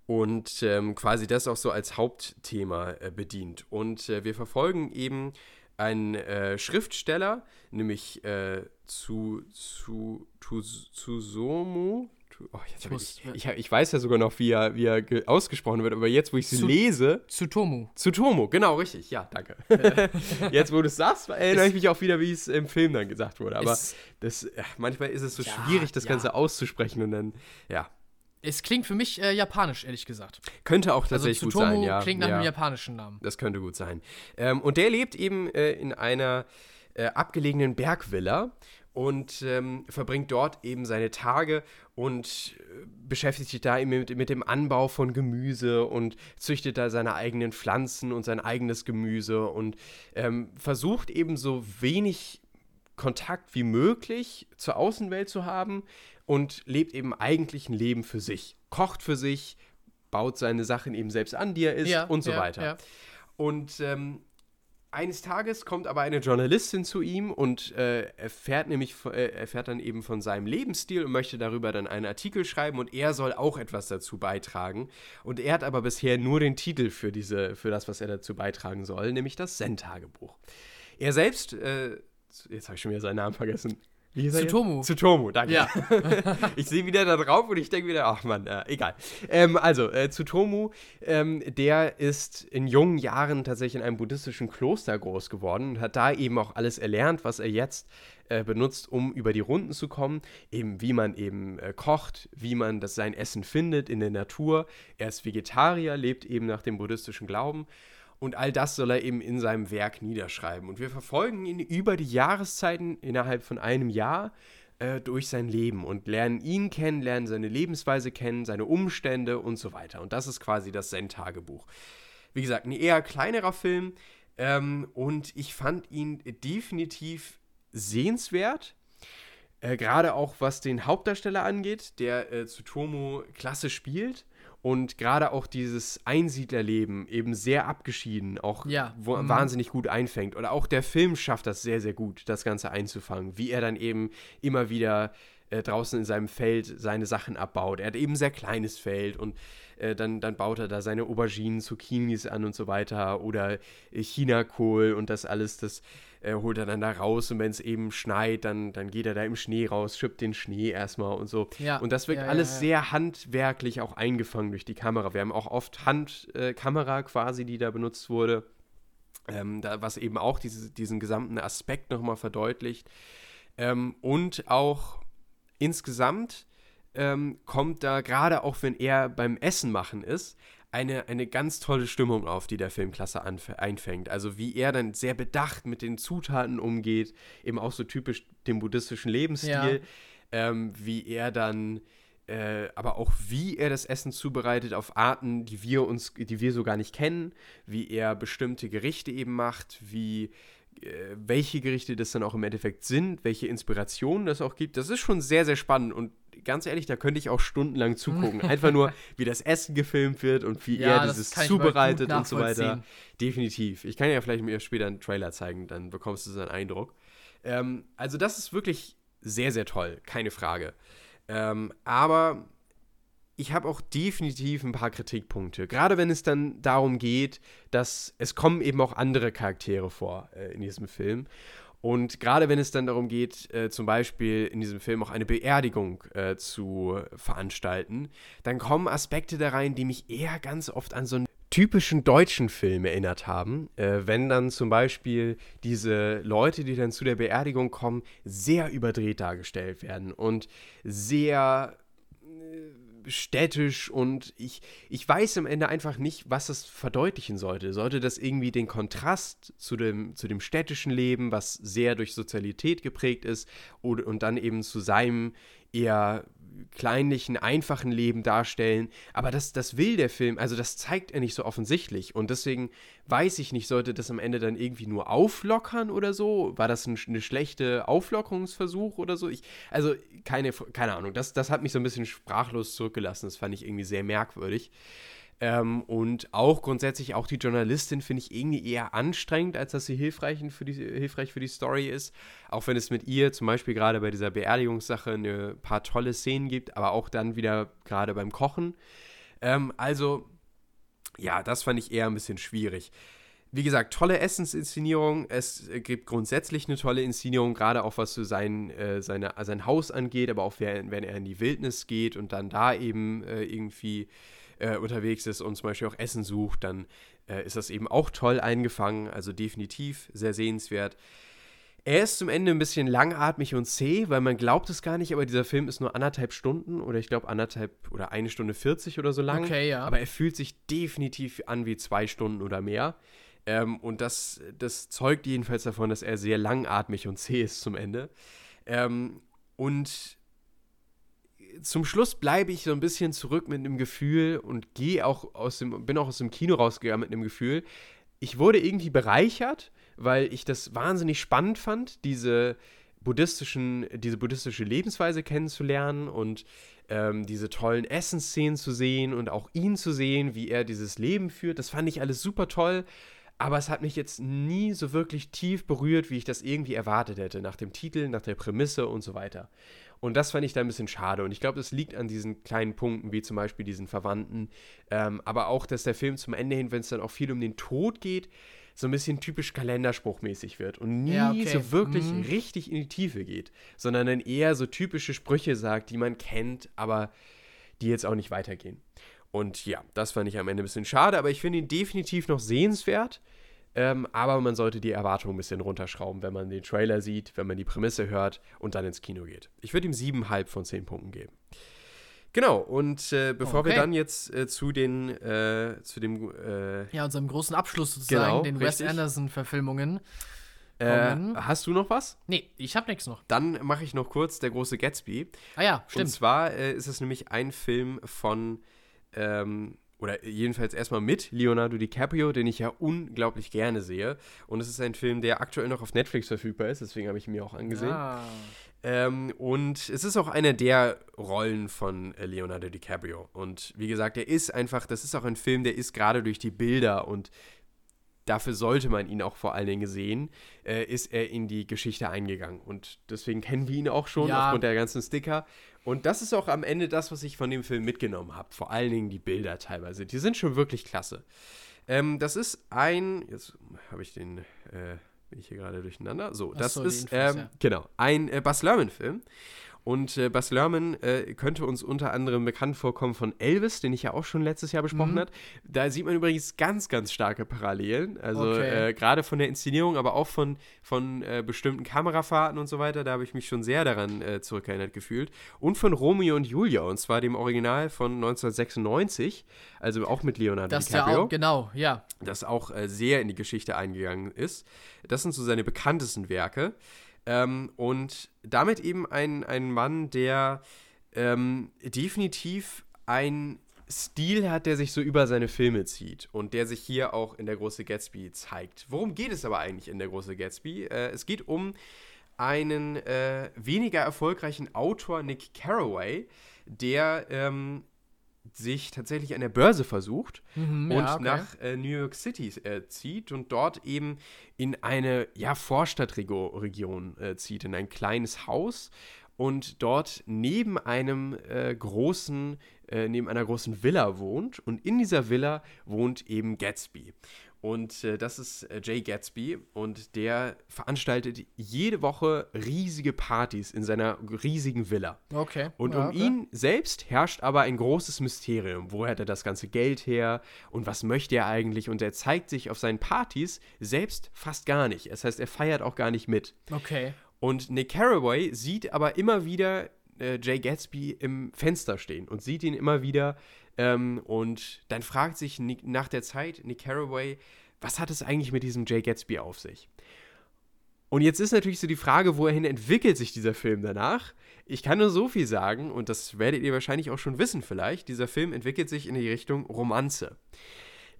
Und ähm, quasi das auch so als Hauptthema äh, bedient. Und äh, wir verfolgen eben einen äh, Schriftsteller, nämlich äh, zu, zu, zu, Tsusomu, Oh, ich, ich, ich, ich, weiß ja sogar noch, wie er, wie er ausgesprochen wird, aber jetzt, wo ich sie zu, lese. Tsutomu. Tsutomu, genau, richtig. Ja, danke. jetzt, wo du es sagst, erinnere ich mich auch wieder, wie es im Film dann gesagt wurde. Aber das, ja, manchmal ist es so ja, schwierig, das ja. Ganze auszusprechen und dann, ja. Es klingt für mich äh, japanisch, ehrlich gesagt. Könnte auch also tatsächlich also, gut sein, ja. klingt nach einem japanischen Namen. Das könnte gut sein. Ähm, und der lebt eben äh, in einer äh, abgelegenen Bergvilla und ähm, verbringt dort eben seine Tage und äh, beschäftigt sich da eben mit, mit, dem Anbau von Gemüse und züchtet da seine eigenen Pflanzen und sein eigenes Gemüse und ähm, versucht eben so wenig Kontakt wie möglich zur Außenwelt zu haben und lebt eben eigentlich ein Leben für sich. Kocht für sich, baut seine Sachen eben selbst an, die er isst ja, und so ja, weiter. Ja. Und ähm, eines Tages kommt aber eine Journalistin zu ihm und äh, erfährt nämlich äh, erfährt dann eben von seinem Lebensstil und möchte darüber dann einen Artikel schreiben und er soll auch etwas dazu beitragen und er hat aber bisher nur den Titel für diese für das was er dazu beitragen soll, nämlich das Zen-Tagebuch. Er selbst äh, jetzt habe ich schon wieder seinen Namen vergessen. Wie Tsutomu. Tsutomu, danke. Ja. ich sehe wieder da drauf und ich denke wieder, ach man, äh, egal. Ähm, also, äh, Tsutomu, ähm, der ist in jungen Jahren tatsächlich in einem buddhistischen Kloster groß geworden und hat da eben auch alles erlernt, was er jetzt äh, benutzt, um über die Runden zu kommen. Eben wie man eben äh, kocht, wie man das sein Essen findet in der Natur. Er ist Vegetarier, lebt eben nach dem buddhistischen Glauben und all das soll er eben in seinem Werk niederschreiben. Und wir verfolgen ihn über die Jahreszeiten innerhalb von einem Jahr äh, durch sein Leben und lernen ihn kennen, lernen seine Lebensweise kennen, seine Umstände und so weiter. Und das ist quasi das Zen-Tagebuch. Wie gesagt, ein eher kleinerer Film ähm, und ich fand ihn definitiv sehenswert. Äh, Gerade auch was den Hauptdarsteller angeht, der äh, Tsutomu klasse spielt und gerade auch dieses Einsiedlerleben eben sehr abgeschieden, auch ja. wo, mhm. wahnsinnig gut einfängt. Oder auch der Film schafft das sehr, sehr gut, das Ganze einzufangen, wie er dann eben immer wieder äh, draußen in seinem Feld seine Sachen abbaut. Er hat eben ein sehr kleines Feld und äh, dann, dann baut er da seine Auberginen, Zucchinis an und so weiter oder äh, Chinakohl und das alles, das äh, holt er dann da raus und wenn es eben schneit, dann, dann geht er da im Schnee raus, schippt den Schnee erstmal und so. Ja. Und das wird ja, alles ja, sehr handwerklich auch eingefangen durch die Kamera. Wir haben auch oft Handkamera äh, quasi, die da benutzt wurde, ähm, da, was eben auch diese, diesen gesamten Aspekt nochmal verdeutlicht. Ähm, und auch insgesamt ähm, kommt da, gerade auch wenn er beim Essen machen ist, eine, eine ganz tolle Stimmung auf, die der Film klasse einfängt. Also wie er dann sehr bedacht mit den Zutaten umgeht, eben auch so typisch dem buddhistischen Lebensstil, ja. ähm, wie er dann äh, aber auch wie er das Essen zubereitet auf Arten, die wir uns, die wir so gar nicht kennen, wie er bestimmte Gerichte eben macht, wie welche Gerichte das dann auch im Endeffekt sind, welche Inspirationen das auch gibt. Das ist schon sehr, sehr spannend und ganz ehrlich, da könnte ich auch stundenlang zugucken. Einfach nur, wie das Essen gefilmt wird und wie ja, er dieses zubereitet und so weiter. Definitiv. Ich kann ja vielleicht mir später einen Trailer zeigen, dann bekommst du so einen Eindruck. Ähm, also, das ist wirklich sehr, sehr toll, keine Frage. Ähm, aber ich habe auch definitiv ein paar Kritikpunkte. Gerade wenn es dann darum geht, dass es kommen eben auch andere Charaktere vor äh, in diesem Film. Und gerade wenn es dann darum geht, äh, zum Beispiel in diesem Film auch eine Beerdigung äh, zu veranstalten, dann kommen Aspekte da rein, die mich eher ganz oft an so einen typischen deutschen Film erinnert haben. Äh, wenn dann zum Beispiel diese Leute, die dann zu der Beerdigung kommen, sehr überdreht dargestellt werden und sehr städtisch und ich, ich weiß am Ende einfach nicht, was es verdeutlichen sollte. Sollte das irgendwie den Kontrast zu dem, zu dem städtischen Leben, was sehr durch Sozialität geprägt ist, und, und dann eben zu seinem eher kleinlichen, einfachen Leben darstellen. Aber das, das will der Film, also das zeigt er nicht so offensichtlich. Und deswegen weiß ich nicht, sollte das am Ende dann irgendwie nur auflockern oder so? War das ein, eine schlechte Auflockerungsversuch oder so? Ich, also keine, keine Ahnung, das, das hat mich so ein bisschen sprachlos zurückgelassen. Das fand ich irgendwie sehr merkwürdig. Ähm, und auch grundsätzlich, auch die Journalistin finde ich irgendwie eher anstrengend, als dass sie hilfreich für, die, hilfreich für die Story ist. Auch wenn es mit ihr zum Beispiel gerade bei dieser Beerdigungssache ein paar tolle Szenen gibt, aber auch dann wieder gerade beim Kochen. Ähm, also, ja, das fand ich eher ein bisschen schwierig. Wie gesagt, tolle Essensinszenierung. Es gibt grundsätzlich eine tolle Inszenierung, gerade auch was so sein, äh, seine, sein Haus angeht, aber auch wenn, er in die Wildnis geht und dann da eben äh, irgendwie äh, unterwegs ist und zum Beispiel auch Essen sucht, dann äh, ist das eben auch toll eingefangen. Also definitiv sehr sehenswert. Er ist zum Ende ein bisschen langatmig und zäh, weil man glaubt es gar nicht, aber dieser Film ist nur anderthalb Stunden oder ich glaube anderthalb oder eine Stunde 40 oder so lang. Okay, ja. Aber er fühlt sich definitiv an wie zwei Stunden oder mehr. Ähm, und das, das zeugt jedenfalls davon, dass er sehr langatmig und zäh ist zum Ende. Ähm, und zum Schluss bleibe ich so ein bisschen zurück mit einem Gefühl und gehe auch aus dem, bin auch aus dem Kino rausgegangen mit einem Gefühl. Ich wurde irgendwie bereichert, weil ich das wahnsinnig spannend fand, diese buddhistischen, diese buddhistische Lebensweise kennenzulernen und ähm, diese tollen Essensszenen zu sehen und auch ihn zu sehen, wie er dieses Leben führt. Das fand ich alles super toll. Aber es hat mich jetzt nie so wirklich tief berührt, wie ich das irgendwie erwartet hätte, nach dem Titel, nach der Prämisse und so weiter. Und das fand ich da ein bisschen schade. Und ich glaube, das liegt an diesen kleinen Punkten, wie zum Beispiel diesen Verwandten. Ähm, aber auch, dass der Film zum Ende hin, wenn es dann auch viel um den Tod geht, so ein bisschen typisch kalenderspruchmäßig wird und nie ja, okay. so wirklich mhm. richtig in die Tiefe geht, sondern dann eher so typische Sprüche sagt, die man kennt, aber die jetzt auch nicht weitergehen. Und ja, das fand ich am Ende ein bisschen schade, aber ich finde ihn definitiv noch sehenswert. Ähm, aber man sollte die Erwartungen ein bisschen runterschrauben, wenn man den Trailer sieht, wenn man die Prämisse hört und dann ins Kino geht. Ich würde ihm 7,5 von 10 Punkten geben. Genau, und äh, bevor okay. wir dann jetzt äh, zu den, äh, zu dem, äh, ja, unserem großen Abschluss sozusagen, genau, den richtig. Wes Anderson-Verfilmungen. Äh, hast du noch was? Nee, ich habe nichts noch. Dann mache ich noch kurz der große Gatsby. Ah ja, stimmt. Und zwar äh, ist es nämlich ein Film von ähm, oder jedenfalls erstmal mit Leonardo DiCaprio, den ich ja unglaublich gerne sehe. Und es ist ein Film, der aktuell noch auf Netflix verfügbar ist, deswegen habe ich ihn mir auch angesehen. Ah. Ähm, und es ist auch eine der Rollen von äh, Leonardo DiCaprio. Und wie gesagt, er ist einfach, das ist auch ein Film, der ist gerade durch die Bilder und dafür sollte man ihn auch vor allen Dingen sehen, äh, ist er in die Geschichte eingegangen. Und deswegen kennen wir ihn auch schon ja. aufgrund der ganzen Sticker. Und das ist auch am Ende das, was ich von dem Film mitgenommen habe. Vor allen Dingen die Bilder teilweise. Die sind schon wirklich klasse. Ähm, das ist ein. Jetzt habe ich den. Äh, bin ich hier gerade durcheinander? So, das so, ist. Ähm. Genau. Ein äh, Bas Lerman-Film. Und äh, Bas Lerman äh, könnte uns unter anderem bekannt vorkommen von Elvis, den ich ja auch schon letztes Jahr besprochen mhm. habe. Da sieht man übrigens ganz, ganz starke Parallelen. Also okay. äh, gerade von der Inszenierung, aber auch von, von äh, bestimmten Kamerafahrten und so weiter. Da habe ich mich schon sehr daran äh, zurückerinnert gefühlt. Und von Romeo und Julia, und zwar dem Original von 1996, also auch mit Leonardo das DiCaprio. Ja auch, genau, ja. Das auch äh, sehr in die Geschichte eingegangen ist. Das sind so seine bekanntesten Werke. Ähm, und damit eben ein, ein Mann, der ähm, definitiv ein Stil hat, der sich so über seine Filme zieht und der sich hier auch in der Große Gatsby zeigt. Worum geht es aber eigentlich in der Große Gatsby? Äh, es geht um einen äh, weniger erfolgreichen Autor, Nick Carraway, der ähm, sich tatsächlich an der Börse versucht mhm, und ja, okay. nach äh, New York City äh, zieht und dort eben in eine ja, Vorstadtregion äh, zieht, in ein kleines Haus und dort neben einem äh, großen, äh, neben einer großen Villa wohnt und in dieser Villa wohnt eben Gatsby. Und äh, das ist äh, Jay Gatsby und der veranstaltet jede Woche riesige Partys in seiner riesigen Villa. Okay. Und ja, um okay. ihn selbst herrscht aber ein großes Mysterium. Woher hat er das ganze Geld her und was möchte er eigentlich? Und er zeigt sich auf seinen Partys selbst fast gar nicht. Das heißt, er feiert auch gar nicht mit. Okay. Und Nick Carraway sieht aber immer wieder äh, Jay Gatsby im Fenster stehen und sieht ihn immer wieder ähm, und dann fragt sich Nick, nach der Zeit Nick Carraway, was hat es eigentlich mit diesem Jay Gatsby auf sich? Und jetzt ist natürlich so die Frage, wohin entwickelt sich dieser Film danach? ich kann nur so viel sagen, und das werdet ihr wahrscheinlich auch schon wissen vielleicht, dieser Film entwickelt sich in die Richtung Romanze.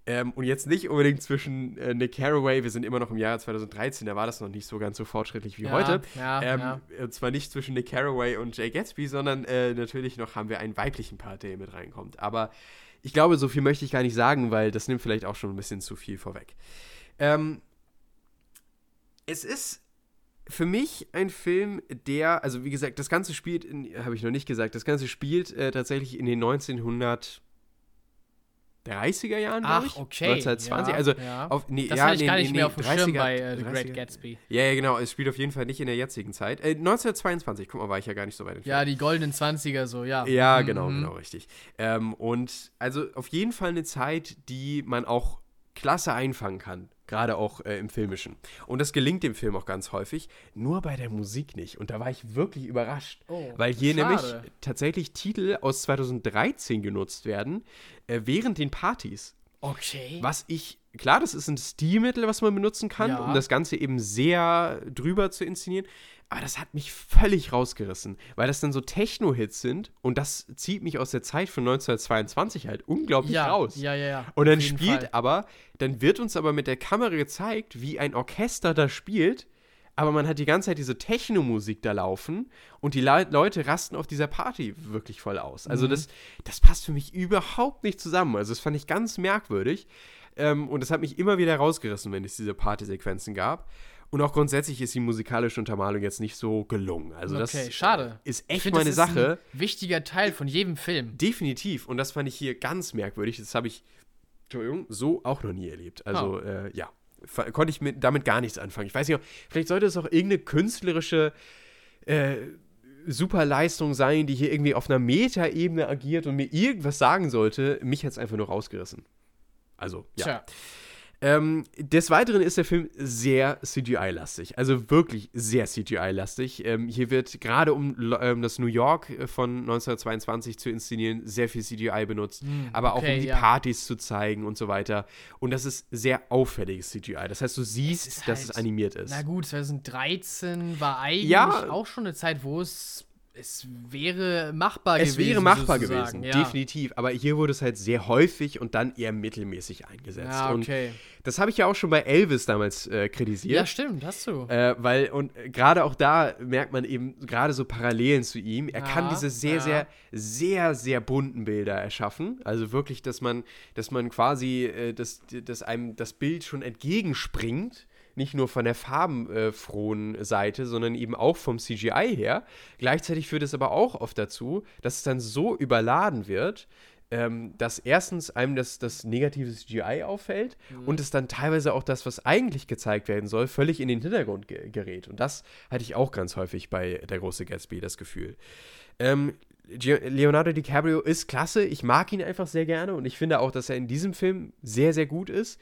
Ähm, und jetzt nicht unbedingt zwischen äh, Nick Carraway, wir sind immer noch im Jahre 2013, da war das noch nicht so ganz so fortschrittlich wie Ja, heute. ja, ähm, ja. Und zwar nicht zwischen Nick Carraway und Jay Gatsby, sondern äh, natürlich noch haben wir einen weiblichen Part, der hier mit reinkommt. Aber ich glaube, so viel möchte ich gar nicht sagen, weil das nimmt vielleicht auch schon ein bisschen zu viel vorweg. Ähm, es ist für mich ein Film, der, also wie gesagt, das Ganze spielt, habe ich noch nicht gesagt, das Ganze spielt äh, tatsächlich in den 1930er Jahren, glaube Ach, okay. 1920, ja, also ja. auf, nee, Das ja, ich nee, gar nicht nee, mehr auf dem Schirm 30er, bei äh, The 30er. Great Gatsby. Ja, ja, genau. Es spielt auf jeden Fall nicht in der jetzigen Zeit. Äh, 1922, guck mal, war ich ja gar nicht so weit entfernt. Ja, die goldenen 20er so, ja. Ja, Mhm. genau, genau, richtig. Ähm, und also auf jeden Fall eine Zeit, die man auch klasse einfangen kann. Gerade auch äh, im Filmischen. Und das gelingt dem Film auch ganz häufig, nur bei der Musik nicht. Und da war ich wirklich überrascht. Oh, weil hier schade. nämlich tatsächlich Titel aus 2013 genutzt werden, äh, während den Partys. Okay. Was ich, klar, das ist ein Stilmittel, was man benutzen kann, Ja. um das Ganze eben sehr drüber zu inszenieren. Aber das hat mich völlig rausgerissen, weil das dann so Techno-Hits sind und das zieht mich aus der Zeit von 1922 halt unglaublich ja, raus. ja, ja, ja. Und dann spielt Fall. aber, dann wird uns aber mit der Kamera gezeigt, wie ein Orchester da spielt, aber man hat die ganze Zeit diese Techno-Musik da laufen und die Le Leute rasten auf dieser Party wirklich voll aus. Mhm. Also das, das passt für mich überhaupt nicht zusammen. Also das fand ich ganz merkwürdig ähm, und das hat mich immer wieder rausgerissen, wenn es diese Partysequenzen gab. Und auch grundsätzlich ist die musikalische Untermalung jetzt nicht so gelungen. Also das Okay, schade. ist echt find, meine das ist Sache. Ein wichtiger Teil von jedem Film. Definitiv. Und das fand ich hier ganz merkwürdig. Das habe ich, Entschuldigung, so auch noch nie erlebt. Also, äh, ja, konnte ich mit, damit gar nichts anfangen. Ich weiß nicht, vielleicht sollte es auch irgendeine künstlerische äh, Superleistung sein, die hier irgendwie auf einer Metaebene agiert und mir irgendwas sagen sollte. Mich hat es einfach nur rausgerissen. Also, ja. Tja. Ähm, des Weiteren ist der Film sehr CGI-lastig, also wirklich sehr CGI-lastig. Ähm, hier wird gerade um ähm, das New York äh, von 1922 zu inszenieren sehr viel CGI benutzt, aber auch Hm, okay, um die ja. Partys zu zeigen und so weiter. Und das ist sehr auffälliges CGI. Das heißt, du siehst, dass halt- es animiert ist. Na gut, 2013 war eigentlich Ja. auch schon eine Zeit, wo es es wäre machbar es gewesen. wäre machbar gewesen, ja. definitiv. Aber hier wurde es halt sehr häufig und dann eher mittelmäßig eingesetzt. Ja, Und okay. das habe ich ja auch schon bei Elvis damals äh, kritisiert. Ja, stimmt, hast du. Äh, weil, und gerade auch da merkt man eben gerade so Parallelen zu ihm. Er kann Ja, diese sehr, ja. sehr, sehr, sehr bunten Bilder erschaffen. Also wirklich, dass man, dass man quasi, äh, dass, dass einem das Bild schon entgegenspringt. Nicht nur von der farbenfrohen Seite, sondern eben auch vom CGI her. Gleichzeitig führt es aber auch oft dazu, dass es dann so überladen wird, ähm, dass erstens einem das, das negative CGI auffällt und es dann teilweise auch das, was eigentlich gezeigt werden soll, völlig in den Hintergrund ge gerät. Und das hatte ich auch ganz häufig bei Der große Gatsby, das Gefühl. Ähm, Leonardo DiCaprio ist klasse. Ich mag ihn einfach sehr gerne und ich finde auch, dass er in diesem Film sehr, sehr gut ist.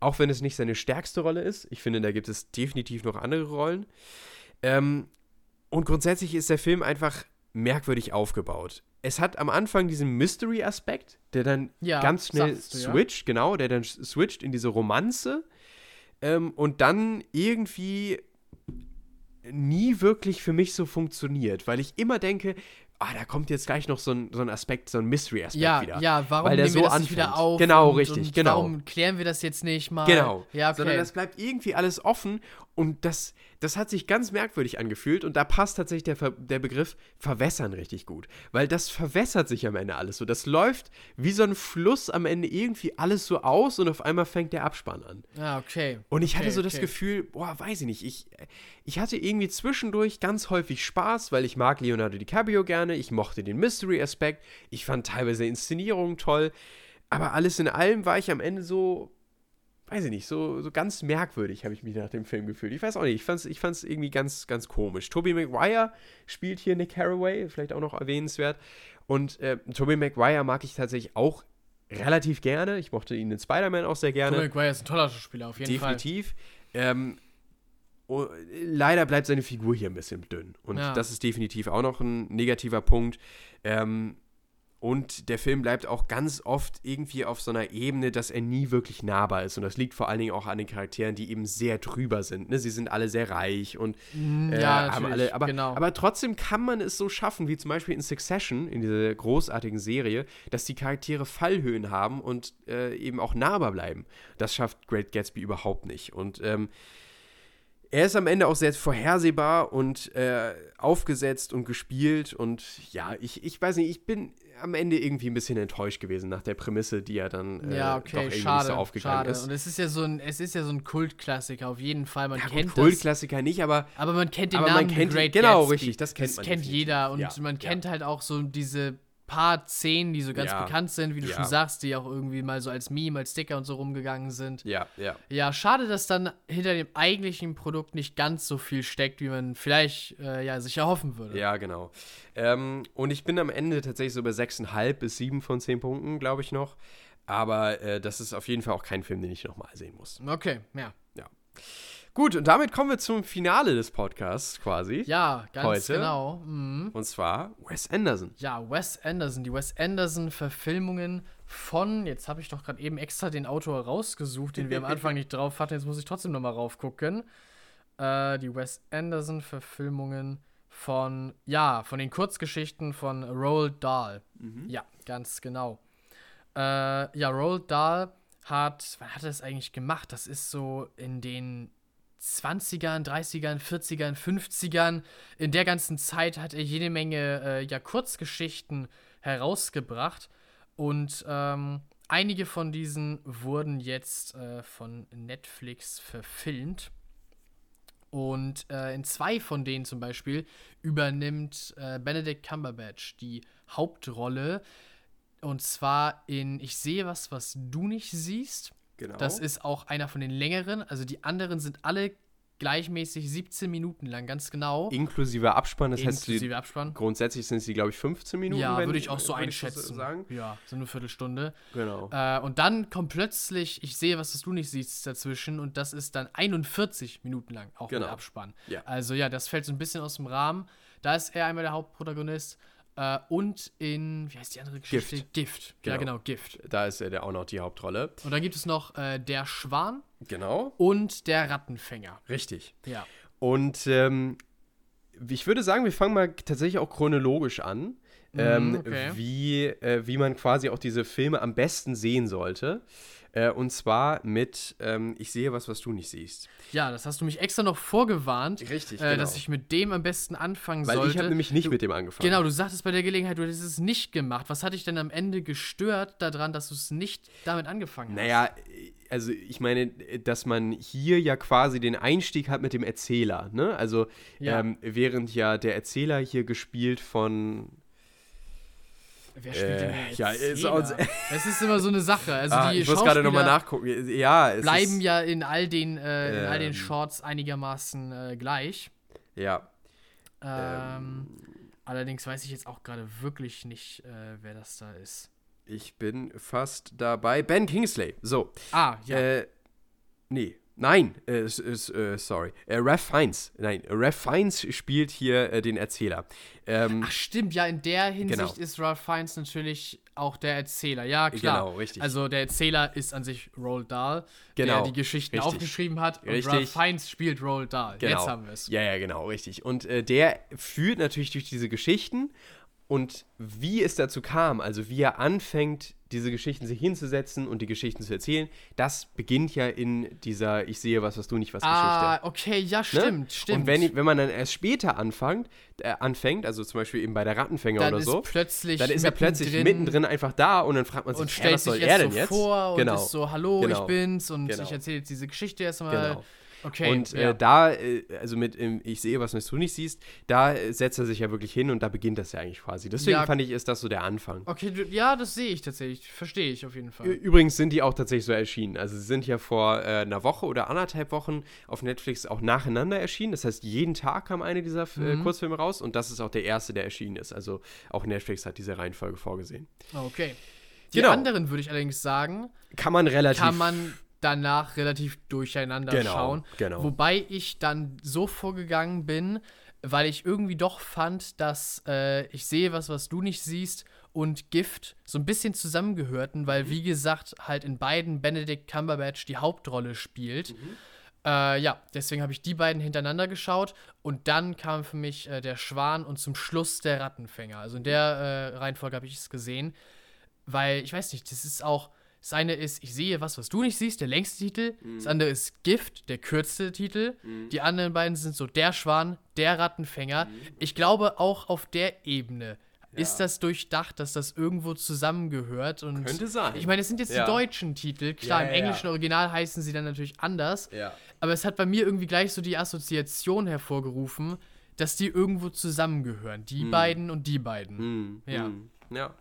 Auch wenn es nicht seine stärkste Rolle ist. Ich finde, da gibt es definitiv noch andere Rollen. Ähm, und grundsätzlich ist der Film einfach merkwürdig aufgebaut. Es hat am Anfang diesen Mystery-Aspekt, der dann Ja, ganz schnell du, ja. switcht, genau, der dann switcht in diese Romanze ähm, und dann irgendwie nie wirklich für mich so funktioniert, weil ich immer denke, ah, da kommt jetzt gleich noch so ein, so ein Aspekt, so ein Mystery-Aspekt Ja, wieder. ja, warum weil der nehmen wir so das nicht wieder auf? Genau, und, richtig, und genau. Warum klären wir das jetzt nicht mal? Genau. Ja, okay. Sondern das bleibt irgendwie alles offen und das, das hat sich ganz merkwürdig angefühlt und da passt tatsächlich der, Ver der Begriff verwässern richtig gut. Weil das verwässert sich am Ende alles so. Das läuft wie so ein Fluss am Ende irgendwie alles so aus und auf einmal fängt der Abspann an. ah, okay. Und ich hatte Okay, so das okay. Gefühl, boah, weiß ich nicht, ich, ich hatte irgendwie zwischendurch ganz häufig Spaß, weil ich mag Leonardo DiCaprio gerne, ich mochte den Mystery-Aspekt, ich fand teilweise Inszenierungen toll, aber alles in allem war ich am Ende so, weiß ich nicht, so, so ganz merkwürdig habe ich mich nach dem Film gefühlt. Ich weiß auch nicht, ich fand es ich fand's irgendwie ganz, ganz komisch. Tobey Maguire spielt hier Nick Carraway, vielleicht auch noch erwähnenswert. Und äh, Tobey Maguire mag ich tatsächlich auch relativ gerne. Ich mochte ihn in Spider-Man auch sehr gerne. Tobey Maguire ist ein toller Schauspieler, auf jeden Definitiv. Ähm, oh, leider bleibt seine Figur hier ein bisschen dünn. Und Ja. das ist definitiv auch noch ein negativer Punkt. Ähm, und der Film bleibt auch ganz oft irgendwie auf so einer Ebene, dass er nie wirklich nahbar ist. Und das liegt vor allen Dingen auch an den Charakteren, die eben sehr drüber sind. Ne? Sie sind alle sehr reich und äh, ja, haben alle. Aber, genau. aber trotzdem kann man es so schaffen, wie zum Beispiel in Succession, in dieser großartigen Serie, dass die Charaktere Fallhöhen haben und äh, eben auch nahbar bleiben. Das schafft Great Gatsby überhaupt nicht. Und ähm, er ist am Ende auch sehr vorhersehbar und äh, aufgesetzt und gespielt. Und ja, ich, ich weiß nicht, ich bin am Ende irgendwie ein bisschen enttäuscht gewesen nach der Prämisse, die ja dann äh, ja, doch okay, irgendwie schade, so aufgegangen schade. ist. Und es ist ja so ein, es ist ja so ein Kultklassiker auf jeden Fall. Man ja, gut, kennt das. Kultklassiker nicht, aber Aber man kennt den Aber man Namen kennt- Great genau, Gatsby. richtig, das kennt man kennt definitiv. jeder und Ja, man ja. kennt halt auch so diese paar Szenen, die so ganz Ja, bekannt sind, wie du ja. schon sagst, die auch irgendwie mal so als Meme, als Sticker und so rumgegangen sind. ja, ja. Ja, schade, dass dann hinter dem eigentlichen Produkt nicht ganz so viel steckt, wie man vielleicht äh, ja, sich erhoffen würde. Ja, genau. Ähm, und ich bin am Ende tatsächlich so bei 6,5 bis 7 von 10 Punkten, glaube ich noch. Aber äh, das ist auf jeden Fall auch kein Film, den ich nochmal sehen muss. Okay, ja. Gut, und damit kommen wir zum Finale des Podcasts quasi. Ja, ganz Heute? genau. Mhm. Und zwar Wes Anderson. Ja, Wes Anderson, die Wes Anderson-Verfilmungen von, jetzt habe ich doch gerade eben extra den Autor rausgesucht, den wir am Anfang nicht drauf hatten, jetzt muss ich trotzdem nochmal raufgucken. Äh, die Wes Anderson-Verfilmungen von, ja, von den Kurzgeschichten von Roald Dahl. Ja, ganz genau. Äh, ja, Roald Dahl hat, wann hat er das eigentlich gemacht? Das ist so in den 20ern, 30ern, 40ern, 50ern. In der ganzen Zeit hat er jede Menge äh, ja, Kurzgeschichten herausgebracht. Und ähm, einige von diesen wurden jetzt äh, von Netflix verfilmt. Und äh, in zwei von denen zum Beispiel übernimmt äh, Benedict Cumberbatch die Hauptrolle. Und zwar in Ich sehe was, was du nicht siehst. Genau. Das ist auch einer von den längeren. Also die anderen sind alle gleichmäßig 17 Minuten lang, ganz genau. inklusive Abspann. Das heißt, die, Inklusive Abspann. grundsätzlich sind sie, glaube ich, 15 Minuten. Ja, würde ich auch so einschätzen. sagen. Ja, so eine Viertelstunde. Genau. Äh, und dann kommt plötzlich, ich sehe, was das du nicht siehst, dazwischen. Und das ist dann 41 Minuten lang, auch Genau. mit Abspann. Ja. Also ja, das fällt so ein bisschen aus dem Rahmen. Da ist er einmal der Hauptprotagonist. Äh, und in, wie heißt die andere Geschichte? Gift. Gift. Ja, Genau. genau, Gift. Da ist er der auch noch die Hauptrolle. Und dann gibt es noch äh, der Schwan Genau. und der Rattenfänger. Richtig. Ja. Und ähm, ich würde sagen, wir fangen mal tatsächlich auch chronologisch an, ähm, Mhm, okay. wie, äh, wie man quasi auch diese Filme am besten sehen sollte. Äh, und zwar mit ähm, Ich sehe was, was du nicht siehst. Ja, das hast du mich extra noch vorgewarnt, Richtig, äh, genau. dass ich mit dem am besten anfangen Weil sollte. ich habe nämlich nicht du, mit dem angefangen. Genau, du sagtest bei der Gelegenheit, du hättest es nicht gemacht. Was hat dich denn am Ende gestört daran, dass du es nicht damit angefangen hast? Naja, also ich meine, dass man hier ja quasi den Einstieg hat mit dem Erzähler, ne? Also Ja. ähm, während ja der Erzähler hier gespielt von Wer spielt denn Äh, ja, ist Das ist immer so eine Sache. Also ah, die ich muss gerade nochmal nachgucken. Ja, es bleiben ja in all den, äh, in all den Ähm. Shorts einigermaßen äh, gleich. ja. Ähm, allerdings weiß ich jetzt auch gerade wirklich nicht, äh, wer das da ist. Ich bin fast dabei. Ben Kingsley. So. Ah, ja. Äh, nee. Nein, äh, äh, sorry. Äh, Ralph Fiennes. Nein, Ralph Fiennes spielt hier äh, den Erzähler. Ähm, Ach stimmt, ja, in der Hinsicht genau. ist Ralph Fiennes natürlich auch der Erzähler. Ja, klar. Genau, richtig. Also der Erzähler ist an sich Roald Dahl, Genau, der die Geschichten richtig. aufgeschrieben hat. Und Richtig. Ralph Fiennes spielt Roald Dahl. genau. Jetzt haben wir es. Ja, ja, genau, richtig. Und äh, der führt natürlich durch diese Geschichten und wie es dazu kam, also wie er anfängt, diese Geschichten sich hinzusetzen und die Geschichten zu erzählen, das beginnt ja in dieser Ich sehe was, was du nicht was Ah, Geschichte. okay, ja, Ne? stimmt, stimmt. Und wenn, wenn man dann erst später anfängt, äh, anfängt, also zum Beispiel eben bei der Rattenfänger dann oder so, plötzlich dann ist er plötzlich mittendrin einfach da und dann fragt man sich, und stellt was soll sich er jetzt denn so jetzt? vor und genau. ist so, hallo, Genau. ich bin's und Genau. ich erzähle jetzt diese Geschichte erstmal. Genau. Okay, Und ja. äh, da, äh, also mit ähm, Ich sehe, was du nicht siehst, da äh, setzt er sich ja wirklich hin und da beginnt das ja eigentlich quasi. Deswegen Ja. fand ich, ist das so der Anfang. okay, du, ja, das sehe ich tatsächlich. Verstehe ich auf jeden Fall. Übrigens sind die auch tatsächlich so erschienen. Also sie sind ja vor äh, einer Woche oder anderthalb Wochen auf Netflix auch nacheinander erschienen. Das heißt, jeden Tag kam eine dieser äh, Mhm. Kurzfilme raus und das ist auch der erste, der erschienen ist. Also auch Netflix hat diese Reihenfolge vorgesehen. Okay. Die Genau. anderen würde ich allerdings sagen, Kann man relativ. kann man danach relativ durcheinander Genau, schauen. genau. Wobei ich dann so vorgegangen bin, weil ich irgendwie doch fand, dass äh, ich sehe was, was du nicht siehst und Gift so ein bisschen zusammengehörten, weil, wie gesagt, halt in beiden Benedict Cumberbatch die Hauptrolle spielt. Mhm. Äh, ja, deswegen habe ich die beiden hintereinander geschaut und dann kam für mich äh, der Schwan und zum Schluss der Rattenfänger. Also in der äh, Reihenfolge habe ich es gesehen, weil ich weiß nicht, das ist auch. Das eine ist, ich sehe was, was du nicht siehst, der längste Titel. Mhm. Das andere ist Gift, der kürzeste Titel. Mhm. Die anderen beiden sind so der Schwan, der Rattenfänger. Mhm. Ich glaube, auch auf der Ebene ja. ist das durchdacht, dass das irgendwo zusammengehört. Und Könnte sein. Ich meine, es sind jetzt ja. die deutschen Titel. Klar, ja, im englischen Original heißen sie dann natürlich anders. Aber es hat bei mir irgendwie gleich so die Assoziation hervorgerufen, dass die irgendwo zusammengehören. Die hm. beiden und die beiden. Hm. Ja. Hm. Ja.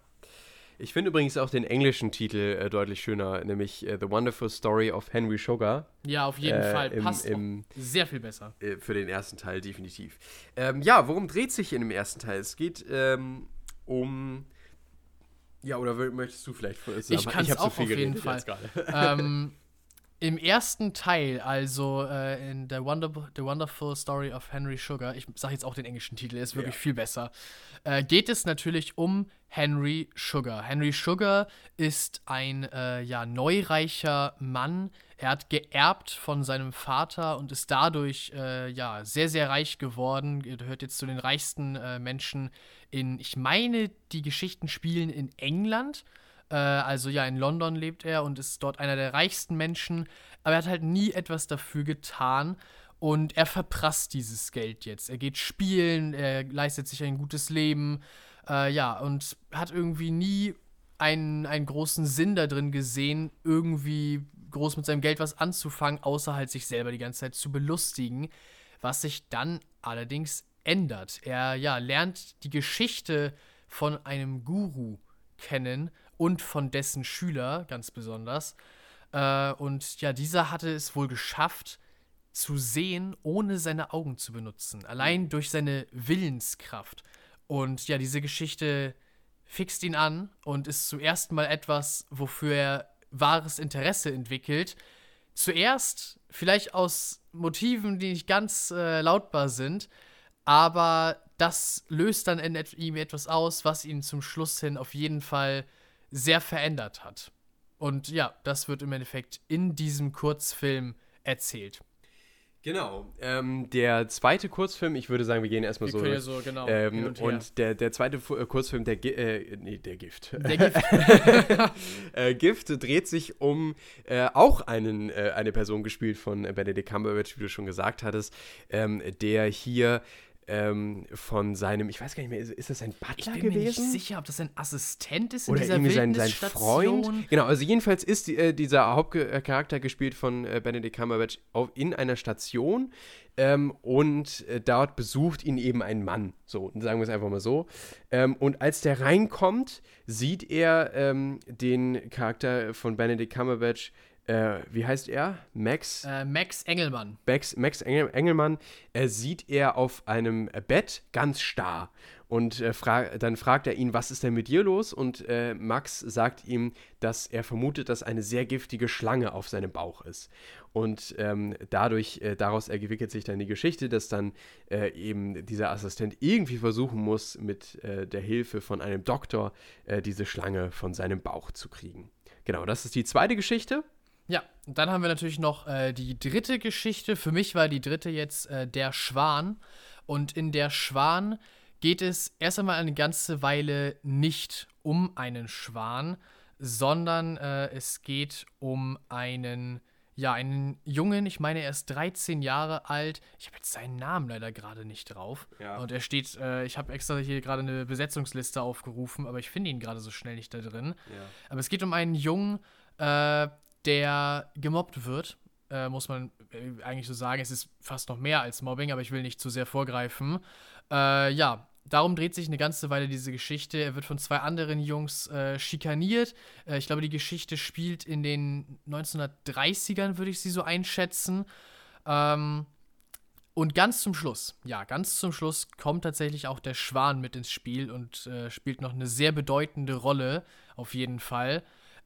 Ich finde übrigens auch den englischen Titel äh, deutlich schöner, nämlich äh, The Wonderful Story of Henry Sugar. Ja, auf jeden äh, Fall. Passt im, sehr viel besser. Äh, für den ersten Teil, definitiv. Ähm, ja, worum dreht sich in dem ersten Teil? Es geht ähm, um. Ja, oder möchtest du vielleicht sagen? Ich kann es auch so auf jeden Fall. ähm, Im ersten Teil, also äh, in The, Wonder The Wonderful Story of Henry Sugar, ich sage jetzt auch den englischen Titel, ist wirklich ja. viel besser, äh, geht es natürlich um Henry Sugar. Henry Sugar ist ein äh, ja, neureicher Mann. Er hat geerbt von seinem Vater und ist dadurch äh, ja, sehr, sehr reich geworden. Er gehört jetzt zu den reichsten äh, Menschen in, ich meine, die Geschichten spielen in England. Äh, also ja, in London lebt er und ist dort einer der reichsten Menschen. Aber er hat halt nie etwas dafür getan. Und er verprasst dieses Geld jetzt. Er geht spielen, er leistet sich ein gutes Leben. Äh, ja, und hat irgendwie nie einen, einen großen Sinn da drin gesehen, irgendwie groß mit seinem Geld was anzufangen, außer halt sich selber die ganze Zeit zu belustigen. Was sich dann allerdings ändert. Er ja, lernt die Geschichte von einem Guru kennen und von dessen Schüler ganz besonders. Äh, und ja, dieser hatte es wohl geschafft, zu sehen, ohne seine Augen zu benutzen. Allein mhm. durch seine Willenskraft. Und ja, diese Geschichte fixt ihn an und ist zuerst mal etwas, wofür er wahres Interesse entwickelt. Zuerst vielleicht aus Motiven, die nicht ganz äh, lautbar sind, aber das löst dann in ihm etwas aus, was ihn zum Schluss hin auf jeden Fall sehr verändert hat. Und ja, das wird im Endeffekt in diesem Kurzfilm erzählt. Genau. Ähm, der zweite Kurzfilm, ich würde sagen, wir gehen erstmal wir so. Ja so genau, ähm, und, und der, der zweite äh, Kurzfilm, der, äh, nee, der Gift. Der Gift. äh, Gift dreht sich um äh, auch einen, äh, eine Person gespielt von Benedict Cumberbatch, wie du schon gesagt hattest, ähm, der hier ähm, von seinem, ich weiß gar nicht mehr, ist, ist das ein Butler gewesen? Ich bin gewesen? mir nicht sicher, ob das ein Assistent ist Oder in dieser irgendwie sein, sein Freund. Genau, also jedenfalls ist die, äh, dieser Hauptcharakter gespielt von äh, Benedict Cumberbatch auf, in einer Station ähm, und äh, dort besucht ihn eben ein Mann, so, sagen wir es einfach mal so. Ähm, und als der reinkommt, sieht er ähm, den Charakter von Benedict Cumberbatch äh, wie heißt er? Max? Äh, Max Engelmann. Max, Max Engel, Engelmann äh, sieht er auf einem Bett ganz starr. Und äh, fra dann fragt er ihn, was ist denn mit dir los? Und äh, Max sagt ihm, dass er vermutet, dass eine sehr giftige Schlange auf seinem Bauch ist. Und ähm, dadurch, äh, daraus entwickelt sich dann die Geschichte, dass dann eben dieser Assistent irgendwie versuchen muss, mit der Hilfe von einem Doktor diese Schlange von seinem Bauch zu kriegen. Genau, das ist die zweite Geschichte. Ja, und dann haben wir natürlich noch äh, die dritte Geschichte. Für mich war die dritte jetzt äh, Der Schwan. Und in Der Schwan geht es erst einmal eine ganze Weile nicht um einen Schwan, sondern äh, es geht um einen, ja, einen Jungen, ich meine, er ist 13 Jahre alt. Ich habe jetzt seinen Namen leider gerade nicht drauf. Ja. Und er steht, äh, ich habe extra hier gerade eine Besetzungsliste aufgerufen, aber ich finde ihn gerade so schnell nicht da drin. Ja. Aber es geht um einen Jungen, äh, der gemobbt wird, äh, muss man äh, eigentlich so sagen. Es ist fast noch mehr als Mobbing, aber ich will nicht zu sehr vorgreifen. Äh, ja, darum dreht sich eine ganze Weile diese Geschichte. Er wird von zwei anderen Jungs äh, schikaniert. Äh, ich glaube, die Geschichte spielt in den 1930ern, würde ich sie so einschätzen. Ähm, und ganz zum Schluss, ja, ganz zum Schluss kommt tatsächlich auch der Schwan mit ins Spiel und äh, spielt noch eine sehr bedeutende Rolle, auf jeden Fall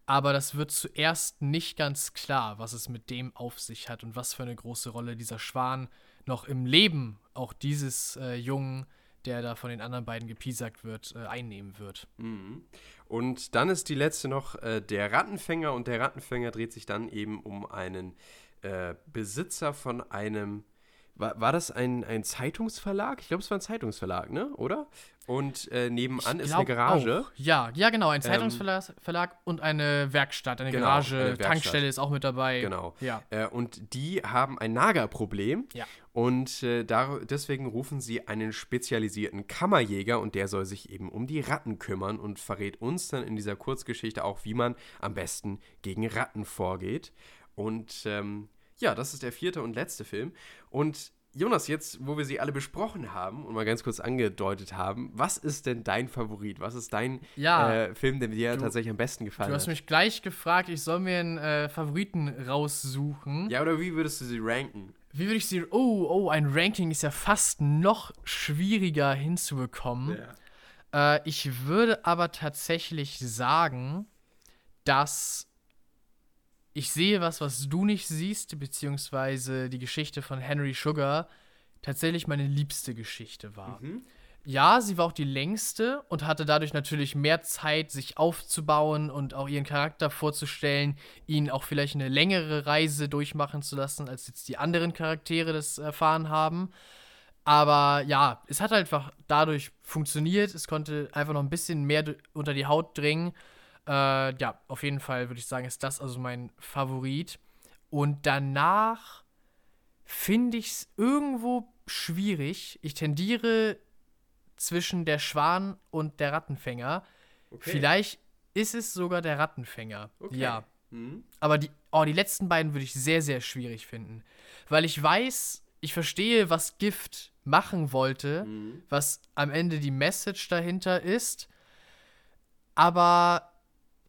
aber das wird zuerst nicht ganz klar, was es mit dem auf sich hat und was für eine große Rolle dieser Schwan noch im Leben auch dieses äh, Jungen, der da von den anderen beiden gepiesackt wird, äh, einnehmen wird. Mhm. Und dann ist die letzte noch äh, der Rattenfänger und der Rattenfänger dreht sich dann eben um einen äh, Besitzer von einem war, war das ein, ein Zeitungsverlag? Ich glaube, es war ein Zeitungsverlag, ne? Oder? Und äh, nebenan ist eine Garage. Auch. Ja, ja, genau. Ein ähm, Zeitungsverlag ähm, und eine Werkstatt, eine genau, Garage, eine Werkstatt. Tankstelle ist auch mit dabei. Genau. Ja. Äh, und die haben ein Nagerproblem. Ja. Und äh, da, deswegen rufen sie einen spezialisierten Kammerjäger und der soll sich eben um die Ratten kümmern und verrät uns dann in dieser Kurzgeschichte auch, wie man am besten gegen Ratten vorgeht. Und ähm, ja, das ist der vierte und letzte Film. Und Jonas, jetzt, wo wir sie alle besprochen haben und mal ganz kurz angedeutet haben, was ist denn dein Favorit? Was ist dein ja, äh, Film, der dir du, tatsächlich am besten gefallen hat? Du hast mich gleich gefragt, ich soll mir einen äh, Favoriten raussuchen. Ja, oder wie würdest du sie ranken? Wie würde ich sie. Oh, oh, ein Ranking ist ja fast noch schwieriger hinzubekommen. Ja. Äh, ich würde aber tatsächlich sagen, dass ich sehe was, was du nicht siehst, beziehungsweise die Geschichte von Henry Sugar tatsächlich meine liebste Geschichte war. Mhm. Ja, sie war auch die längste und hatte dadurch natürlich mehr Zeit, sich aufzubauen und auch ihren Charakter vorzustellen, ihn auch vielleicht eine längere Reise durchmachen zu lassen, als jetzt die anderen Charaktere das erfahren haben. Aber ja, es hat einfach dadurch funktioniert. Es konnte einfach noch ein bisschen mehr unter die Haut dringen. Äh, ja, auf jeden Fall würde ich sagen, ist das also mein Favorit. Und danach finde ich es irgendwo schwierig. Ich tendiere zwischen der Schwan und der Rattenfänger. Okay. Vielleicht ist es sogar der Rattenfänger. Okay. Ja. Mhm. Aber die, oh, die letzten beiden würde ich sehr, sehr schwierig finden. Weil ich weiß, ich verstehe, was Gift machen wollte, mhm. was am Ende die Message dahinter ist. Aber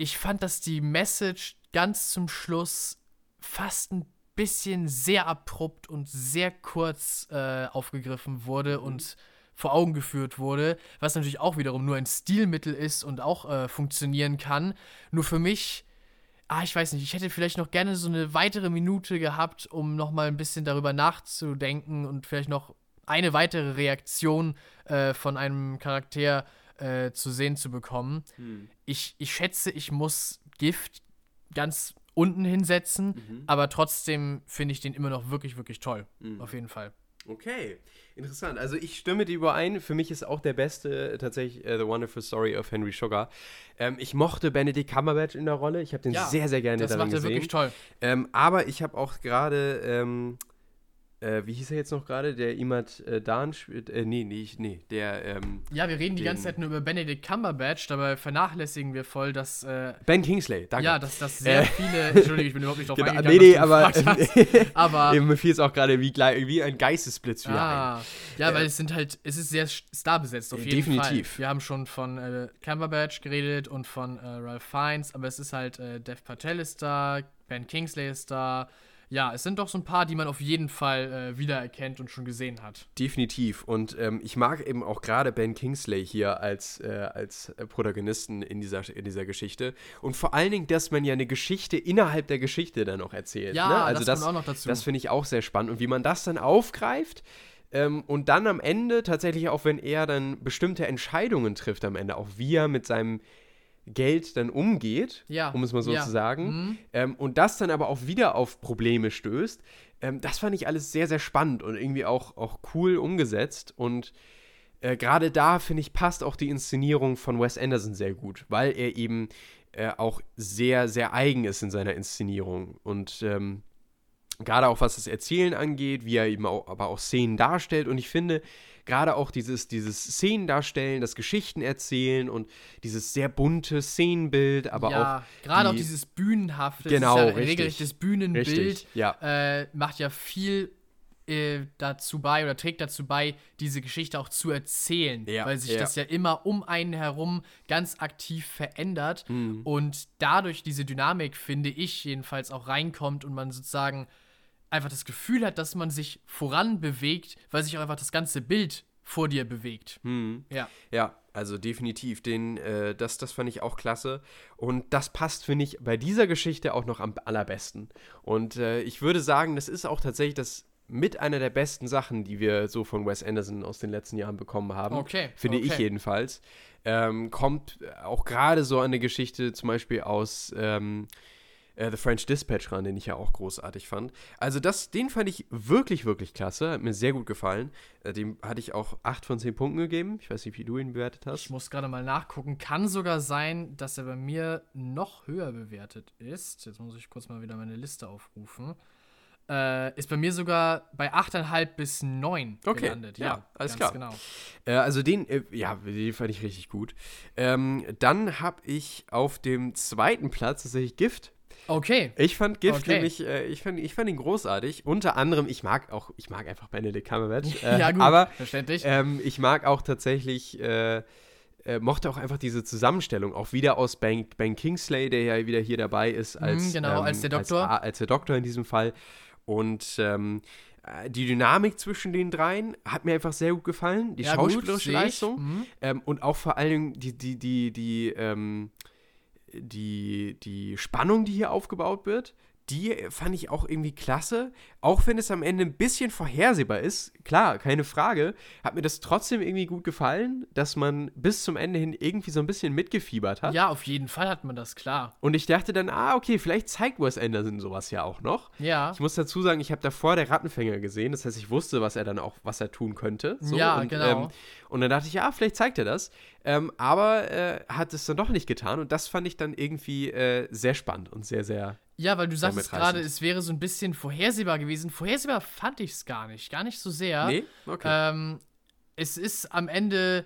ich fand, dass die Message ganz zum Schluss fast ein bisschen sehr abrupt und sehr kurz äh, aufgegriffen wurde mhm. und vor Augen geführt wurde, was natürlich auch wiederum nur ein Stilmittel ist und auch äh, funktionieren kann. Nur für mich, ah, ich weiß nicht, ich hätte vielleicht noch gerne so eine weitere Minute gehabt, um noch mal ein bisschen darüber nachzudenken und vielleicht noch eine weitere Reaktion äh, von einem Charakter äh, zu sehen zu bekommen. Hm. Ich, ich schätze, ich muss Gift ganz unten hinsetzen, mhm. aber trotzdem finde ich den immer noch wirklich, wirklich toll. Mhm. Auf jeden Fall. Okay, interessant. Also ich stimme dir überein. Für mich ist auch der beste tatsächlich uh, The Wonderful Story of Henry Sugar. Ähm, ich mochte Benedict Cumberbatch in der Rolle. Ich habe den ja, sehr, sehr gerne das darin gesehen. Das macht er wirklich toll. Ähm, aber ich habe auch gerade ähm, äh, wie hieß er jetzt noch gerade? Der Imad äh, Dan spielt. Äh, nee, nee, nee, der. Ähm, ja, wir reden die ganze Zeit nur über Benedict Cumberbatch, dabei vernachlässigen wir voll, dass. Äh, ben Kingsley, danke. Ja, dass das sehr äh, viele. Entschuldigung, ich bin überhaupt nicht drauf genau, eingegangen. Nee, nee, aber. aber mir fiel es auch gerade wie, wie ein Geistesblitz wieder ah, ein. Ja, weil es sind halt. Es ist sehr starbesetzt, auf jeden definitiv. Fall. Wir haben schon von äh, Cumberbatch geredet und von Ralph Fiennes, aber es ist halt. Dev Patel ist da, Ben Kingsley ist da ja, es sind doch so ein paar, die man auf jeden Fall äh, wiedererkennt und schon gesehen hat. Definitiv. Und ähm, ich mag eben auch gerade Ben Kingsley hier als, äh, als Protagonisten in dieser, in dieser Geschichte. Und vor allen Dingen, dass man ja eine Geschichte innerhalb der Geschichte dann noch erzählt. Ja, ne? also das, das kommt auch noch dazu. Das finde ich auch sehr spannend. Und wie man das dann aufgreift. Ähm, und dann am Ende tatsächlich auch, wenn er dann bestimmte Entscheidungen trifft am Ende, auch wie er mit seinem Geld dann umgeht, ja. um es mal so ja. zu sagen, mhm. ähm, und das dann aber auch wieder auf Probleme stößt, ähm, das fand ich alles sehr, sehr spannend und irgendwie auch, auch cool umgesetzt. Und äh, gerade da, finde ich, passt auch die Inszenierung von Wes Anderson sehr gut, weil er eben äh, auch sehr, sehr eigen ist in seiner Inszenierung. Und ähm, gerade auch was das Erzählen angeht, wie er eben auch, aber auch Szenen darstellt. Und ich finde, gerade auch dieses, dieses Szenen darstellen, das Geschichten erzählen und dieses sehr bunte Szenenbild, aber ja, auch. Gerade auch dieses Bühnenhafte, genau, das ist ja richtig, regelrechtes Bühnenbild, richtig, ja. äh, macht ja viel äh, dazu bei oder trägt dazu bei, diese Geschichte auch zu erzählen, ja, weil sich ja. das ja immer um einen herum ganz aktiv verändert mhm. und dadurch diese Dynamik, finde ich, jedenfalls auch reinkommt und man sozusagen einfach das Gefühl hat, dass man sich voran bewegt, weil sich auch einfach das ganze Bild vor dir bewegt. Hm. Ja. Ja, also definitiv. Den, äh, das, das fand ich auch klasse. Und das passt, finde ich, bei dieser Geschichte auch noch am allerbesten. Und äh, ich würde sagen, das ist auch tatsächlich das mit einer der besten Sachen, die wir so von Wes Anderson aus den letzten Jahren bekommen haben. Okay. Finde okay. ich jedenfalls. Ähm, kommt auch gerade so eine Geschichte zum Beispiel aus ähm, äh, The French Dispatch ran, den ich ja auch großartig fand. Also das, den fand ich wirklich, wirklich klasse. Hat mir sehr gut gefallen. Äh, dem hatte ich auch 8 von 10 Punkten gegeben. Ich weiß nicht, wie du ihn bewertet hast. Ich muss gerade mal nachgucken. Kann sogar sein, dass er bei mir noch höher bewertet ist. Jetzt muss ich kurz mal wieder meine Liste aufrufen. Äh, ist bei mir sogar bei 8,5 bis 9 Okay, gelandet. ja, Ja, alles klar. Genau. Äh, also den, äh, ja, den fand ich richtig gut. Ähm, dann habe ich auf dem zweiten Platz tatsächlich Gift. Okay. Ich fand Gift Okay. nämlich, äh, ich, fand, ich fand ihn großartig. Unter anderem, ich mag auch, ich mag einfach Benedict Cumberbatch. Äh, ja, gut. Aber verständlich. ähm, ich mag auch tatsächlich, äh, äh, mochte auch einfach diese Zusammenstellung, auch wieder aus Ben, ben Kingsley, der ja wieder hier dabei ist, als, Mhm, genau, ähm, als der Doktor. Als, als der Doktor in diesem Fall. Und ähm, äh, die Dynamik zwischen den dreien hat mir einfach sehr gut gefallen. Die ja, gut, schauspielerische ich. Leistung. Mhm. Ähm, und auch vor allen Dingen die, die, die, die, ähm, die, die Spannung, die hier aufgebaut wird, die fand ich auch irgendwie klasse. Auch wenn es am Ende ein bisschen vorhersehbar ist, klar, keine Frage, hat mir das trotzdem irgendwie gut gefallen, dass man bis zum Ende hin irgendwie so ein bisschen mitgefiebert hat. Ja, auf jeden Fall hat man das, klar. Und ich dachte dann, ah, okay, vielleicht zeigt Wes Anderson sowas ja auch noch. Ja. Ich muss dazu sagen, ich habe davor der Rattenfänger gesehen, das heißt, ich wusste, was er dann auch, was er tun könnte. So, Ja, und, genau. Ähm, und dann dachte ich, ja, vielleicht zeigt er das. Ähm, aber äh, hat es dann doch nicht getan und das fand ich dann irgendwie äh, sehr spannend und sehr, sehr. Ja, weil du sagst gerade, es wäre so ein bisschen vorhersehbar gewesen. Vorhersehbar fand ich es gar nicht. Gar nicht so sehr. Nee? Okay. Ähm, es ist am Ende,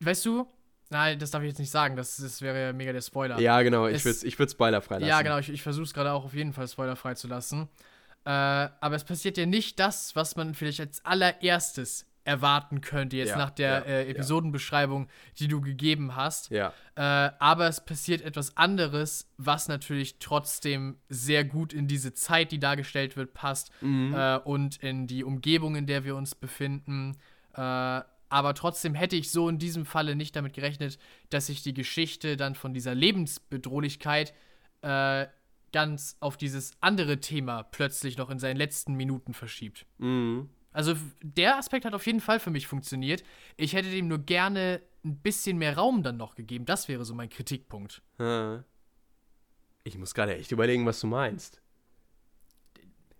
weißt du, nein, das darf ich jetzt nicht sagen, das, das wäre ja mega der Spoiler. ja, genau, ich würde ich würd spoilerfrei lassen. Ja, genau, ich, ich versuche es gerade auch auf jeden Fall spoilerfrei zu lassen. Äh, aber es passiert ja nicht das, was man vielleicht als allererstes erwarten könnte, jetzt Ja, nach der ja, äh. Episodenbeschreibung, die du gegeben hast. Ja. Äh, aber es passiert etwas anderes, was natürlich trotzdem sehr gut in diese Zeit, die dargestellt wird, passt Mhm. äh, und in die Umgebung, in der wir uns befinden. Äh, aber trotzdem hätte ich so in diesem Falle nicht damit gerechnet, dass sich die Geschichte dann von dieser Lebensbedrohlichkeit äh, ganz auf dieses andere Thema plötzlich noch in seinen letzten Minuten verschiebt. Mhm. Also der Aspekt hat auf jeden Fall für mich funktioniert. Ich hätte dem nur gerne ein bisschen mehr Raum dann noch gegeben. Das wäre so mein Kritikpunkt. Ich muss gerade echt überlegen, was du meinst.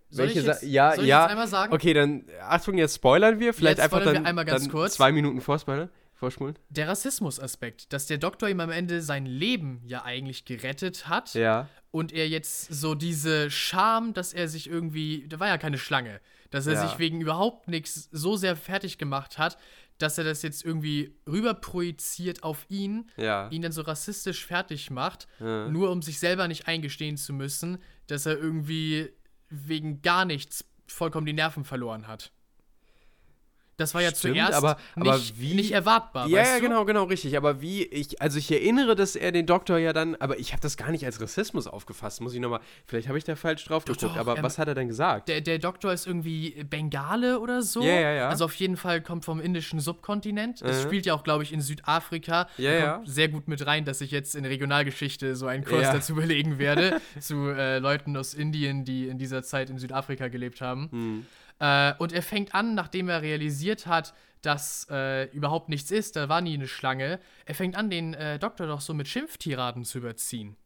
Soll Welche ich jetzt, ja, soll ich ja. jetzt einmal sagen? Okay, dann Achtung, jetzt spoilern wir. Vielleicht Jetzt einfach dann, einmal ganz dann kurz. zwei Minuten vorspoilern. Vorspulen. Der Rassismus-Aspekt, dass der Doktor ihm am Ende sein Leben ja eigentlich gerettet hat Ja. und er jetzt so diese Scham, dass er sich irgendwie, da war ja keine Schlange, dass er Ja. sich wegen überhaupt nichts so sehr fertig gemacht hat, dass er das jetzt irgendwie rüberprojiziert auf ihn, Ja. ihn dann so rassistisch fertig macht, Ja. nur um sich selber nicht eingestehen zu müssen, dass er irgendwie wegen gar nichts vollkommen die Nerven verloren hat. Das war ja Stimmt, zuerst aber- aber nicht, wie- nicht erwartbar. Ja, weißt du? genau, genau, richtig. Aber wie ich, also ich erinnere, dass er den Doktor ja dann, aber ich habe das gar nicht als Rassismus aufgefasst. Muss ich nochmal, vielleicht habe ich da falsch drauf Doch, geguckt, doch, aber ähm, was hat er denn gesagt? Der, der Doktor ist irgendwie Bengale oder so. Ja, ja, ja. Also auf jeden Fall kommt vom indischen Subkontinent. Es Mhm. spielt ja auch, glaube ich, in Südafrika. Ja, ja. Sehr gut mit rein, dass ich jetzt in Regionalgeschichte so einen Kurs Ja. dazu belegen werde. zu äh, Leuten aus Indien, die in dieser Zeit in Südafrika gelebt haben. Hm. Äh, und er fängt an, nachdem er realisiert hat, dass äh, überhaupt nichts ist, da war nie eine Schlange. Er fängt an, den äh, Doktor doch so mit Schimpftiraden zu überziehen.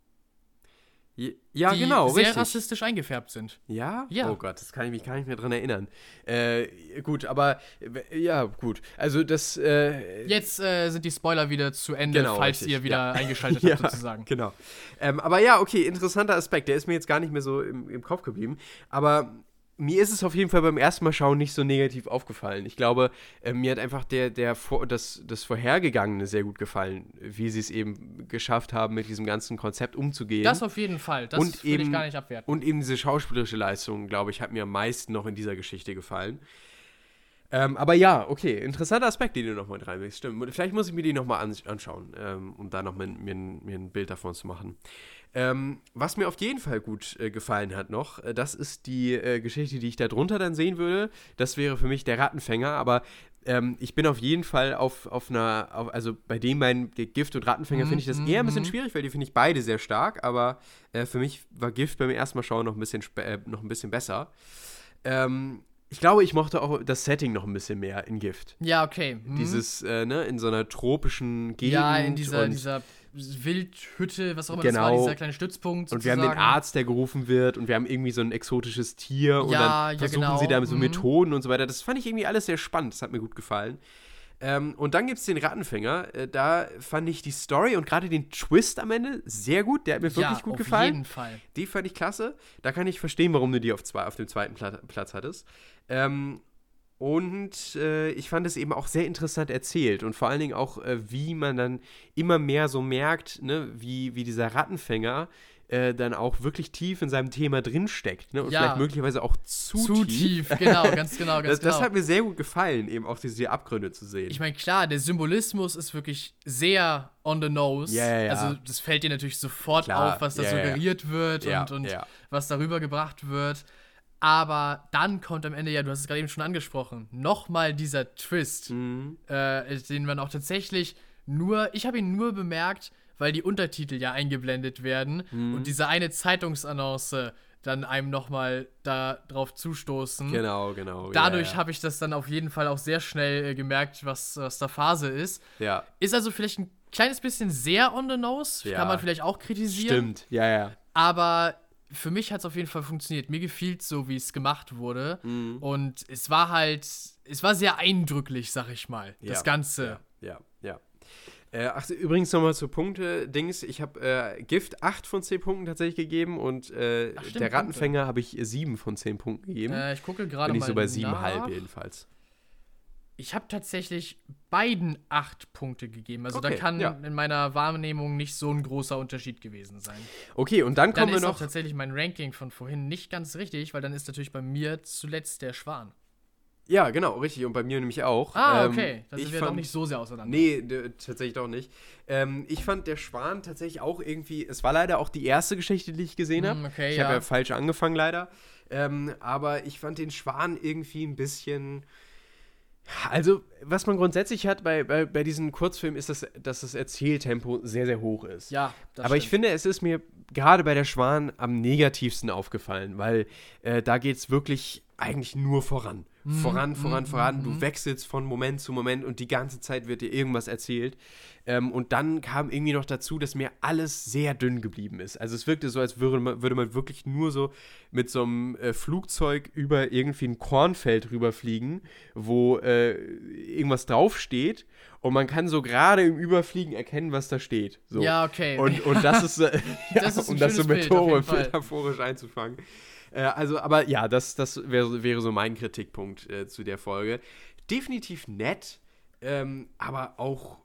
Ja, die genau, sehr richtig. rassistisch eingefärbt sind. Ja? Ja. Oh Gott, das kann ich mich gar nicht mehr dran erinnern. Äh, gut, aber ja, gut. Also das äh, Jetzt äh, sind die Spoiler wieder zu Ende, Genau, falls richtig, ihr wieder ja. eingeschaltet ja, habt, sozusagen. Genau. Ähm, aber ja, okay, interessanter Aspekt. Der ist mir jetzt gar nicht mehr so im, im Kopf geblieben. Aber mir ist es auf jeden Fall beim ersten Mal schauen nicht so negativ aufgefallen. Ich glaube, äh, mir hat einfach der, der vor, das, das Vorhergegangene sehr gut gefallen, wie sie es eben geschafft haben, mit diesem ganzen Konzept umzugehen. Das auf jeden Fall. Das Und will ich eben- gar nicht abwerten. Und eben diese schauspielerische Leistung, glaube ich, hat mir am meisten noch in dieser Geschichte gefallen. Ähm, aber ja, okay, interessanter Aspekt, den du nochmal mit reinbringst. Stimmt. Vielleicht muss ich mir die nochmal an, anschauen, ähm, um da nochmal mir, ein- mir ein Bild davon zu machen. Ähm, was mir auf jeden Fall gut äh, gefallen hat noch, äh, das ist die äh, Geschichte, die ich da drunter dann sehen würde. Das wäre für mich der Rattenfänger, aber ähm, ich bin auf jeden Fall auf, auf einer, auf, also bei dem mein Gift und Rattenfänger Mhm, finde ich das eher ein bisschen mhm. schwierig, weil die finde ich beide sehr stark, aber äh, für mich war Gift beim ersten Mal schauen noch ein bisschen, äh, noch ein bisschen besser. Ähm, ich glaube, ich mochte auch das Setting noch ein bisschen mehr in Gift. Ja, okay. Hm. Dieses, äh, ne, in so einer tropischen Gegend. ja, in dieser, dieser Wildhütte, was auch immer Genau. das war, dieser kleine Stützpunkt. und wir haben den sozusagen. Arzt, der gerufen wird und wir haben irgendwie so ein exotisches Tier und Ja, dann ja, versuchen genau. sie da mit so Mhm. Methoden und so weiter. Das fand ich irgendwie alles sehr spannend. Das hat mir gut gefallen. Ähm, und dann gibt es den Rattenfänger. Äh, da fand ich die Story und gerade den Twist am Ende sehr gut. Der hat mir wirklich ja, gut auf gefallen. jeden Fall. Die fand ich klasse. Da kann ich verstehen, warum du die auf, zwei, auf dem zweiten Pla Platz hattest. Ähm, und äh, ich fand es eben auch sehr interessant erzählt und vor allen Dingen auch, äh, wie man dann immer mehr so merkt, ne, wie, wie dieser Rattenfänger äh, dann auch wirklich tief in seinem Thema drinsteckt. Ne? Und Ja. vielleicht möglicherweise auch zu, Zu tief, genau, ganz genau, ganz Das, genau. das hat mir sehr gut gefallen, eben auch diese Abgründe zu sehen. Ich meine, klar, der Symbolismus ist wirklich sehr on the nose. Ja, ja. Also, das fällt dir natürlich sofort Klar, auf, was da ja. suggeriert wird und, und was darüber gebracht wird. Aber dann kommt am Ende, ja, du hast es gerade eben schon angesprochen, nochmal dieser Twist, Mhm. äh, den man auch tatsächlich nur, ich habe ihn nur bemerkt, weil die Untertitel ja eingeblendet werden Mhm. und diese eine Zeitungsannonce dann einem nochmal da drauf zustoßen. Genau, genau. Dadurch ja, habe ich das dann auf jeden Fall auch sehr schnell äh, gemerkt, was, was da Phase ist. ja. Ist also vielleicht ein kleines bisschen sehr on the nose, Ja. kann man vielleicht auch kritisieren. Stimmt, ja, ja. Aber für mich hat es auf jeden Fall funktioniert. Mir gefiel es so, wie es gemacht wurde. Mhm. Und es war halt, es war sehr eindrücklich, sag ich mal, das Ja, Ganze. Ja, ja. ja. Äh, ach, übrigens nochmal zu Punkte-Dings. Ich habe äh, Gift 8 von 10 Punkten tatsächlich gegeben und äh, Ach, stimmt, der Rattenfänger habe ich 7 von 10 Punkten gegeben. Äh, ich gucke gerade Bin ich mal so bei nach. 7,5 jedenfalls. Ich habe tatsächlich beiden acht Punkte gegeben. Also da Okay, kann ja. in meiner Wahrnehmung nicht so ein großer Unterschied gewesen sein. Okay, und dann Dann kommen wir ist auch noch. tatsächlich mein Ranking von vorhin nicht ganz richtig, weil dann ist natürlich bei mir zuletzt der Schwan. Ja, genau, richtig. Und bei mir nämlich auch. Ah, Ähm, okay. Da ich wir fand, doch nicht so sehr auseinander. Nee, tatsächlich doch nicht. Ähm, ich fand der Schwan tatsächlich auch irgendwie. Es war leider auch die erste Geschichte, die ich gesehen habe. Hm, okay, ich habe ja. ja falsch angefangen, leider. Ähm, aber ich fand den Schwan irgendwie ein bisschen. Also, was man grundsätzlich hat bei, bei, bei diesen Kurzfilmen, ist, dass, dass das Erzähltempo sehr, sehr hoch ist. Ja, das Aber ich stimmt. finde, es ist mir gerade bei der Schwan am negativsten aufgefallen, weil äh, da geht es wirklich eigentlich nur voran. Mhm, Voran, voran, voran. Du wechselst von Moment zu Moment und die ganze Zeit wird dir irgendwas erzählt. Ähm, und dann kam irgendwie noch dazu, dass mir alles sehr dünn geblieben ist. Also es wirkte so, als würde man, würde man wirklich nur so mit so einem äh, Flugzeug über irgendwie ein Kornfeld rüberfliegen, wo äh, irgendwas draufsteht und man kann so gerade im Überfliegen erkennen, was da steht. So. Ja, okay. Und, und das ist, äh, ja, Das ist ein um das so metaphorisch einzufangen. Äh, also, aber ja, das, das wäre, so mein Kritikpunkt äh, zu der Folge. Definitiv nett, ähm, aber auch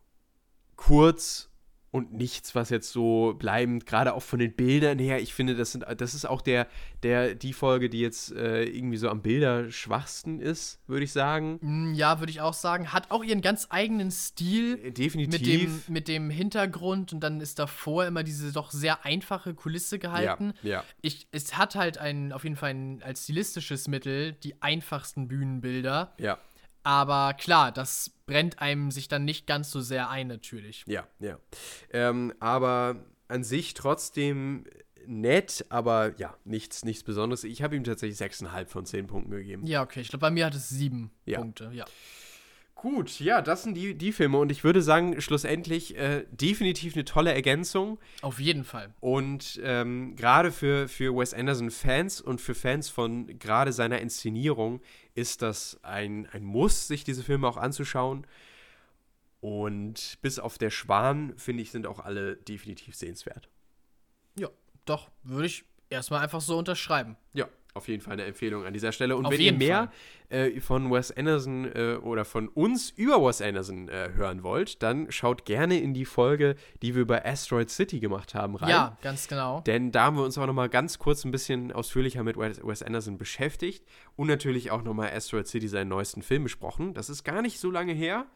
kurz und nichts, was jetzt so bleibend, gerade auch von den Bildern her, ich finde, das, sind, das ist auch der, der, die Folge, die jetzt äh, irgendwie so am Bilderschwachsten ist, würde ich sagen. Mm, Ja, würde ich auch sagen. Hat auch ihren ganz eigenen Stil Äh, Definitiv. mit dem, mit dem Hintergrund und dann ist davor immer diese doch sehr einfache Kulisse gehalten. Ja, ja. Ich, es hat halt ein, auf jeden Fall ein, als stilistisches Mittel die einfachsten Bühnenbilder. Ja, Aber klar, das brennt einem sich dann nicht ganz so sehr ein, natürlich. Ja, ja. Ähm, aber an sich trotzdem nett, aber ja, nichts, nichts Besonderes. Ich habe ihm tatsächlich 6,5 von 10 Punkten gegeben. Ja, okay. Ich glaube, bei mir hat es sieben Ja. Punkte. Ja. Gut, ja, das sind die, die Filme und ich würde sagen, schlussendlich äh, definitiv eine tolle Ergänzung Auf jeden Fall. und ähm, gerade für, für Wes Anderson-Fans und für Fans von gerade seiner Inszenierung ist das ein, ein Muss, sich diese Filme auch anzuschauen. Und bis auf der Schwan, finde ich, sind auch alle definitiv sehenswert. Ja, doch, würde ich erstmal einfach so unterschreiben. Ja, auf jeden Fall eine Empfehlung an dieser Stelle. Und Auf wenn ihr mehr äh, von Wes Anderson äh, oder von uns über Wes Anderson äh, hören wollt, dann schaut gerne in die Folge, die wir über Asteroid City gemacht haben, rein. Ja, ganz genau. Denn da haben wir uns auch noch mal ganz kurz ein bisschen ausführlicher mit Wes Wes Anderson beschäftigt und natürlich auch noch mal Asteroid City, seinen neuesten Film, besprochen. Das ist gar nicht so lange her.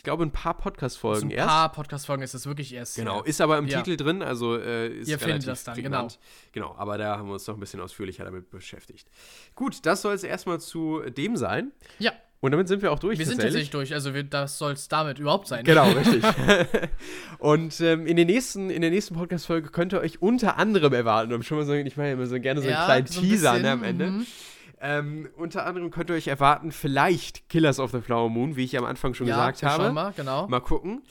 Ich glaube, ein paar Podcast-Folgen ein erst. paar Podcast-Folgen ist es wirklich erst. Genau, ist aber im Ja. Titel drin, also äh, ist Ihr findet das dann, prägnant. Genau, aber da haben wir uns noch ein bisschen ausführlicher damit beschäftigt. Gut, das soll es erstmal zu dem sein. Ja, Und damit sind wir auch durch. wir sind tatsächlich durch. Also, wir, das soll es damit überhaupt sein. Genau, richtig. und ähm, in, den nächsten, in der nächsten Podcast-Folge könnt ihr euch unter anderem erwarten, um schon mal so, ich meine immer so gerne so einen Ja, kleinen so ein Teaser bisschen, ne, am Ende. mhm. Ähm, unter anderem könnt ihr euch erwarten, vielleicht Killers of the Flower Moon, wie ich am Anfang schon ja, gesagt habe. schauen mal, genau. Mal gucken.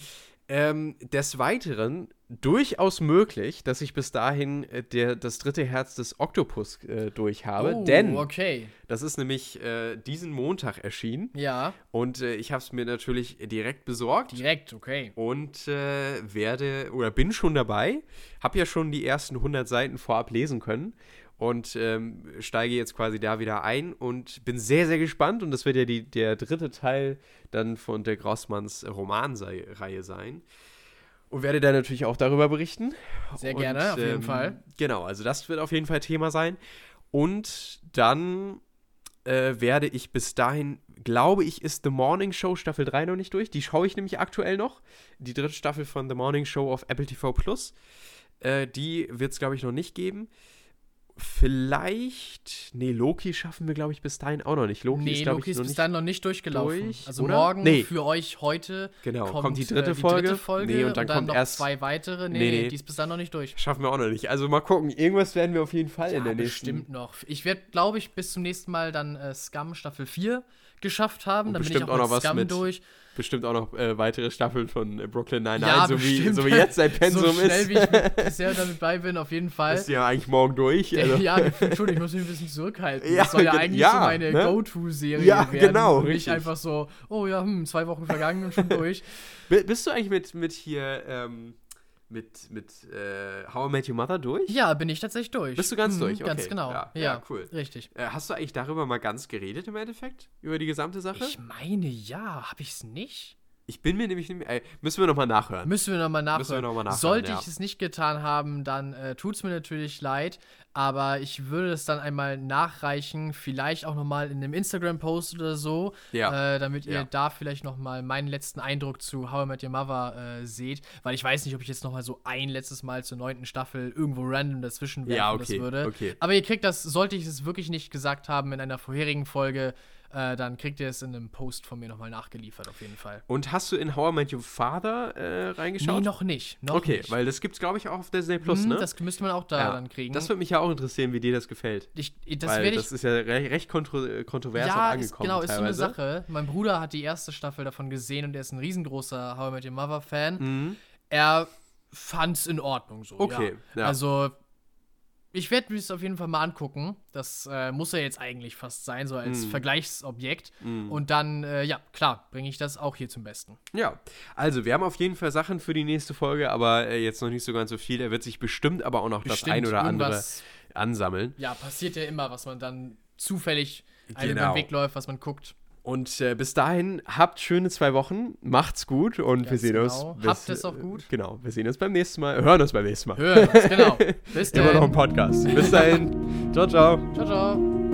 Ähm, des Weiteren durchaus möglich, dass ich bis dahin äh, der, das dritte Herz des Oktopus äh, durch habe. oh, denn okay. das ist nämlich äh, diesen Montag erschienen. Ja, Und äh, ich habe es mir natürlich direkt besorgt. direkt, okay. Und äh, werde oder bin schon dabei. Habe ja schon die ersten 100 Seiten vorab lesen können. Und ähm, steige jetzt quasi da wieder ein und bin sehr, sehr gespannt. Und das wird ja die, der dritte Teil dann von der Grossmanns Romanreihe sein. Und werde dann natürlich auch darüber berichten. Sehr Und, gerne, auf jeden ähm, Fall. Genau, also das wird auf jeden Fall Thema sein. Und dann äh, werde ich bis dahin, glaube ich, ist The Morning Show Staffel 3 noch nicht durch. Die schaue ich nämlich aktuell noch. Die dritte Staffel von The Morning Show auf Apple TV Plus. Äh, die wird es, glaube ich, noch nicht geben. Vielleicht. Nee, Loki schaffen wir, glaube ich, bis dahin auch noch nicht. Loki nee, ist, Loki ich, ist bis dahin noch nicht durchgelaufen. durch, also oder? morgen Nee. für euch heute Genau, kommt, kommt die dritte äh, Folge. Die dritte Folge Nee, und dann kommt noch erst- zwei weitere. Nee, Nee, nee, die ist bis dahin noch nicht durch. Schaffen wir auch noch nicht. Also mal gucken. Irgendwas werden wir auf jeden Fall in Ja, der nächsten. bestimmt noch. Ich werde, glaube ich, bis zum nächsten Mal dann äh, Scum Staffel 4 geschafft haben. Und dann bin ich auch, auch noch mit Scum mit durch. Bestimmt auch noch äh, weitere Staffeln von äh, Brooklyn Nine-Nine, Ja, so, wie, so wie jetzt sein Pensum so schnell, ist. wie ich bisher damit bei bin, auf jeden Fall. ist ja eigentlich morgen durch. Also. ja, Entschuldigung, ich muss mich ein bisschen zurückhalten. Ja, das soll ja ge- eigentlich ja, so meine ne? Go-To-Serie Ja, werden. genau, Und nicht einfach so, oh ja, hm, zwei Wochen vergangen und schon durch. Bi- Bist du eigentlich mit, mit hier, ähm, mit, mit äh, How I Met Your Mother durch? Ja, bin ich tatsächlich durch. Bist du ganz Mhm, durch? Ganz Okay. genau. Ja, Ja, ja, cool. Richtig. Äh, hast du eigentlich darüber mal ganz geredet im Endeffekt? Über die gesamte Sache? Ich meine, ja. Habe ich es nicht? Ich bin mir nämlich nicht mehr. Ey, müssen wir nochmal nachhören. Müssen wir nochmal nachhören. Müssen wir noch mal nachhören, Sollte ja. ich es nicht getan haben, dann äh, tut es mir natürlich leid. Aber ich würde es dann einmal nachreichen. Vielleicht auch nochmal in einem Instagram-Post oder so. Ja. Äh, damit ihr Ja. da vielleicht nochmal meinen letzten Eindruck zu How I Met Your Mother äh, seht. Weil ich weiß nicht, ob ich jetzt nochmal so ein letztes Mal zur neunten Staffel irgendwo random dazwischen werfen Ja, okay, würde. okay. Aber ihr kriegt das, sollte ich es wirklich nicht gesagt haben in einer vorherigen Folge, äh, dann kriegt ihr es in einem Post von mir nochmal nachgeliefert, auf jeden Fall. Und hast du in How I Met Your Father äh, reingeschaut? Nee, noch nicht. Noch okay, nicht. weil das gibt's, glaube ich, auch auf Disney Plus, Hm, ne? Das müsste man auch da Ja. dann kriegen. Das würde mich ja auch interessieren, wie dir das gefällt. ich, das weil das ist ja re recht kontro kontrovers auch ja, ist, angekommen. genau, ist so eine teilweise. Sache. Mein Bruder hat die erste Staffel davon gesehen und er ist ein riesengroßer How I Met Your Mother Fan. Mhm. Er fand's in Ordnung so. Okay, ja. ja. Also, ich werde mir das auf jeden Fall mal angucken. Das äh, muss ja jetzt eigentlich fast sein, so als Mhm. Vergleichsobjekt. Mhm. Und dann, äh, ja, klar, bringe ich das auch hier zum Besten. Ja, also wir haben auf jeden Fall Sachen für die nächste Folge, aber äh, jetzt noch nicht so ganz so viel. Er wird sich bestimmt aber auch noch das Bestimmt ein oder andere ansammeln. Ja, passiert ja immer, was man dann zufällig einem Genau. Weg läuft, was man guckt. Und äh, bis dahin, habt schöne zwei Wochen, macht's gut und wir Ganz sehen genau. uns. Habt es auch gut. Genau, wir sehen uns beim nächsten Mal, hören uns beim nächsten Mal. Hören uns, genau. Bis Immer noch ein Podcast. Bis dahin, ciao, ciao. Ciao, ciao.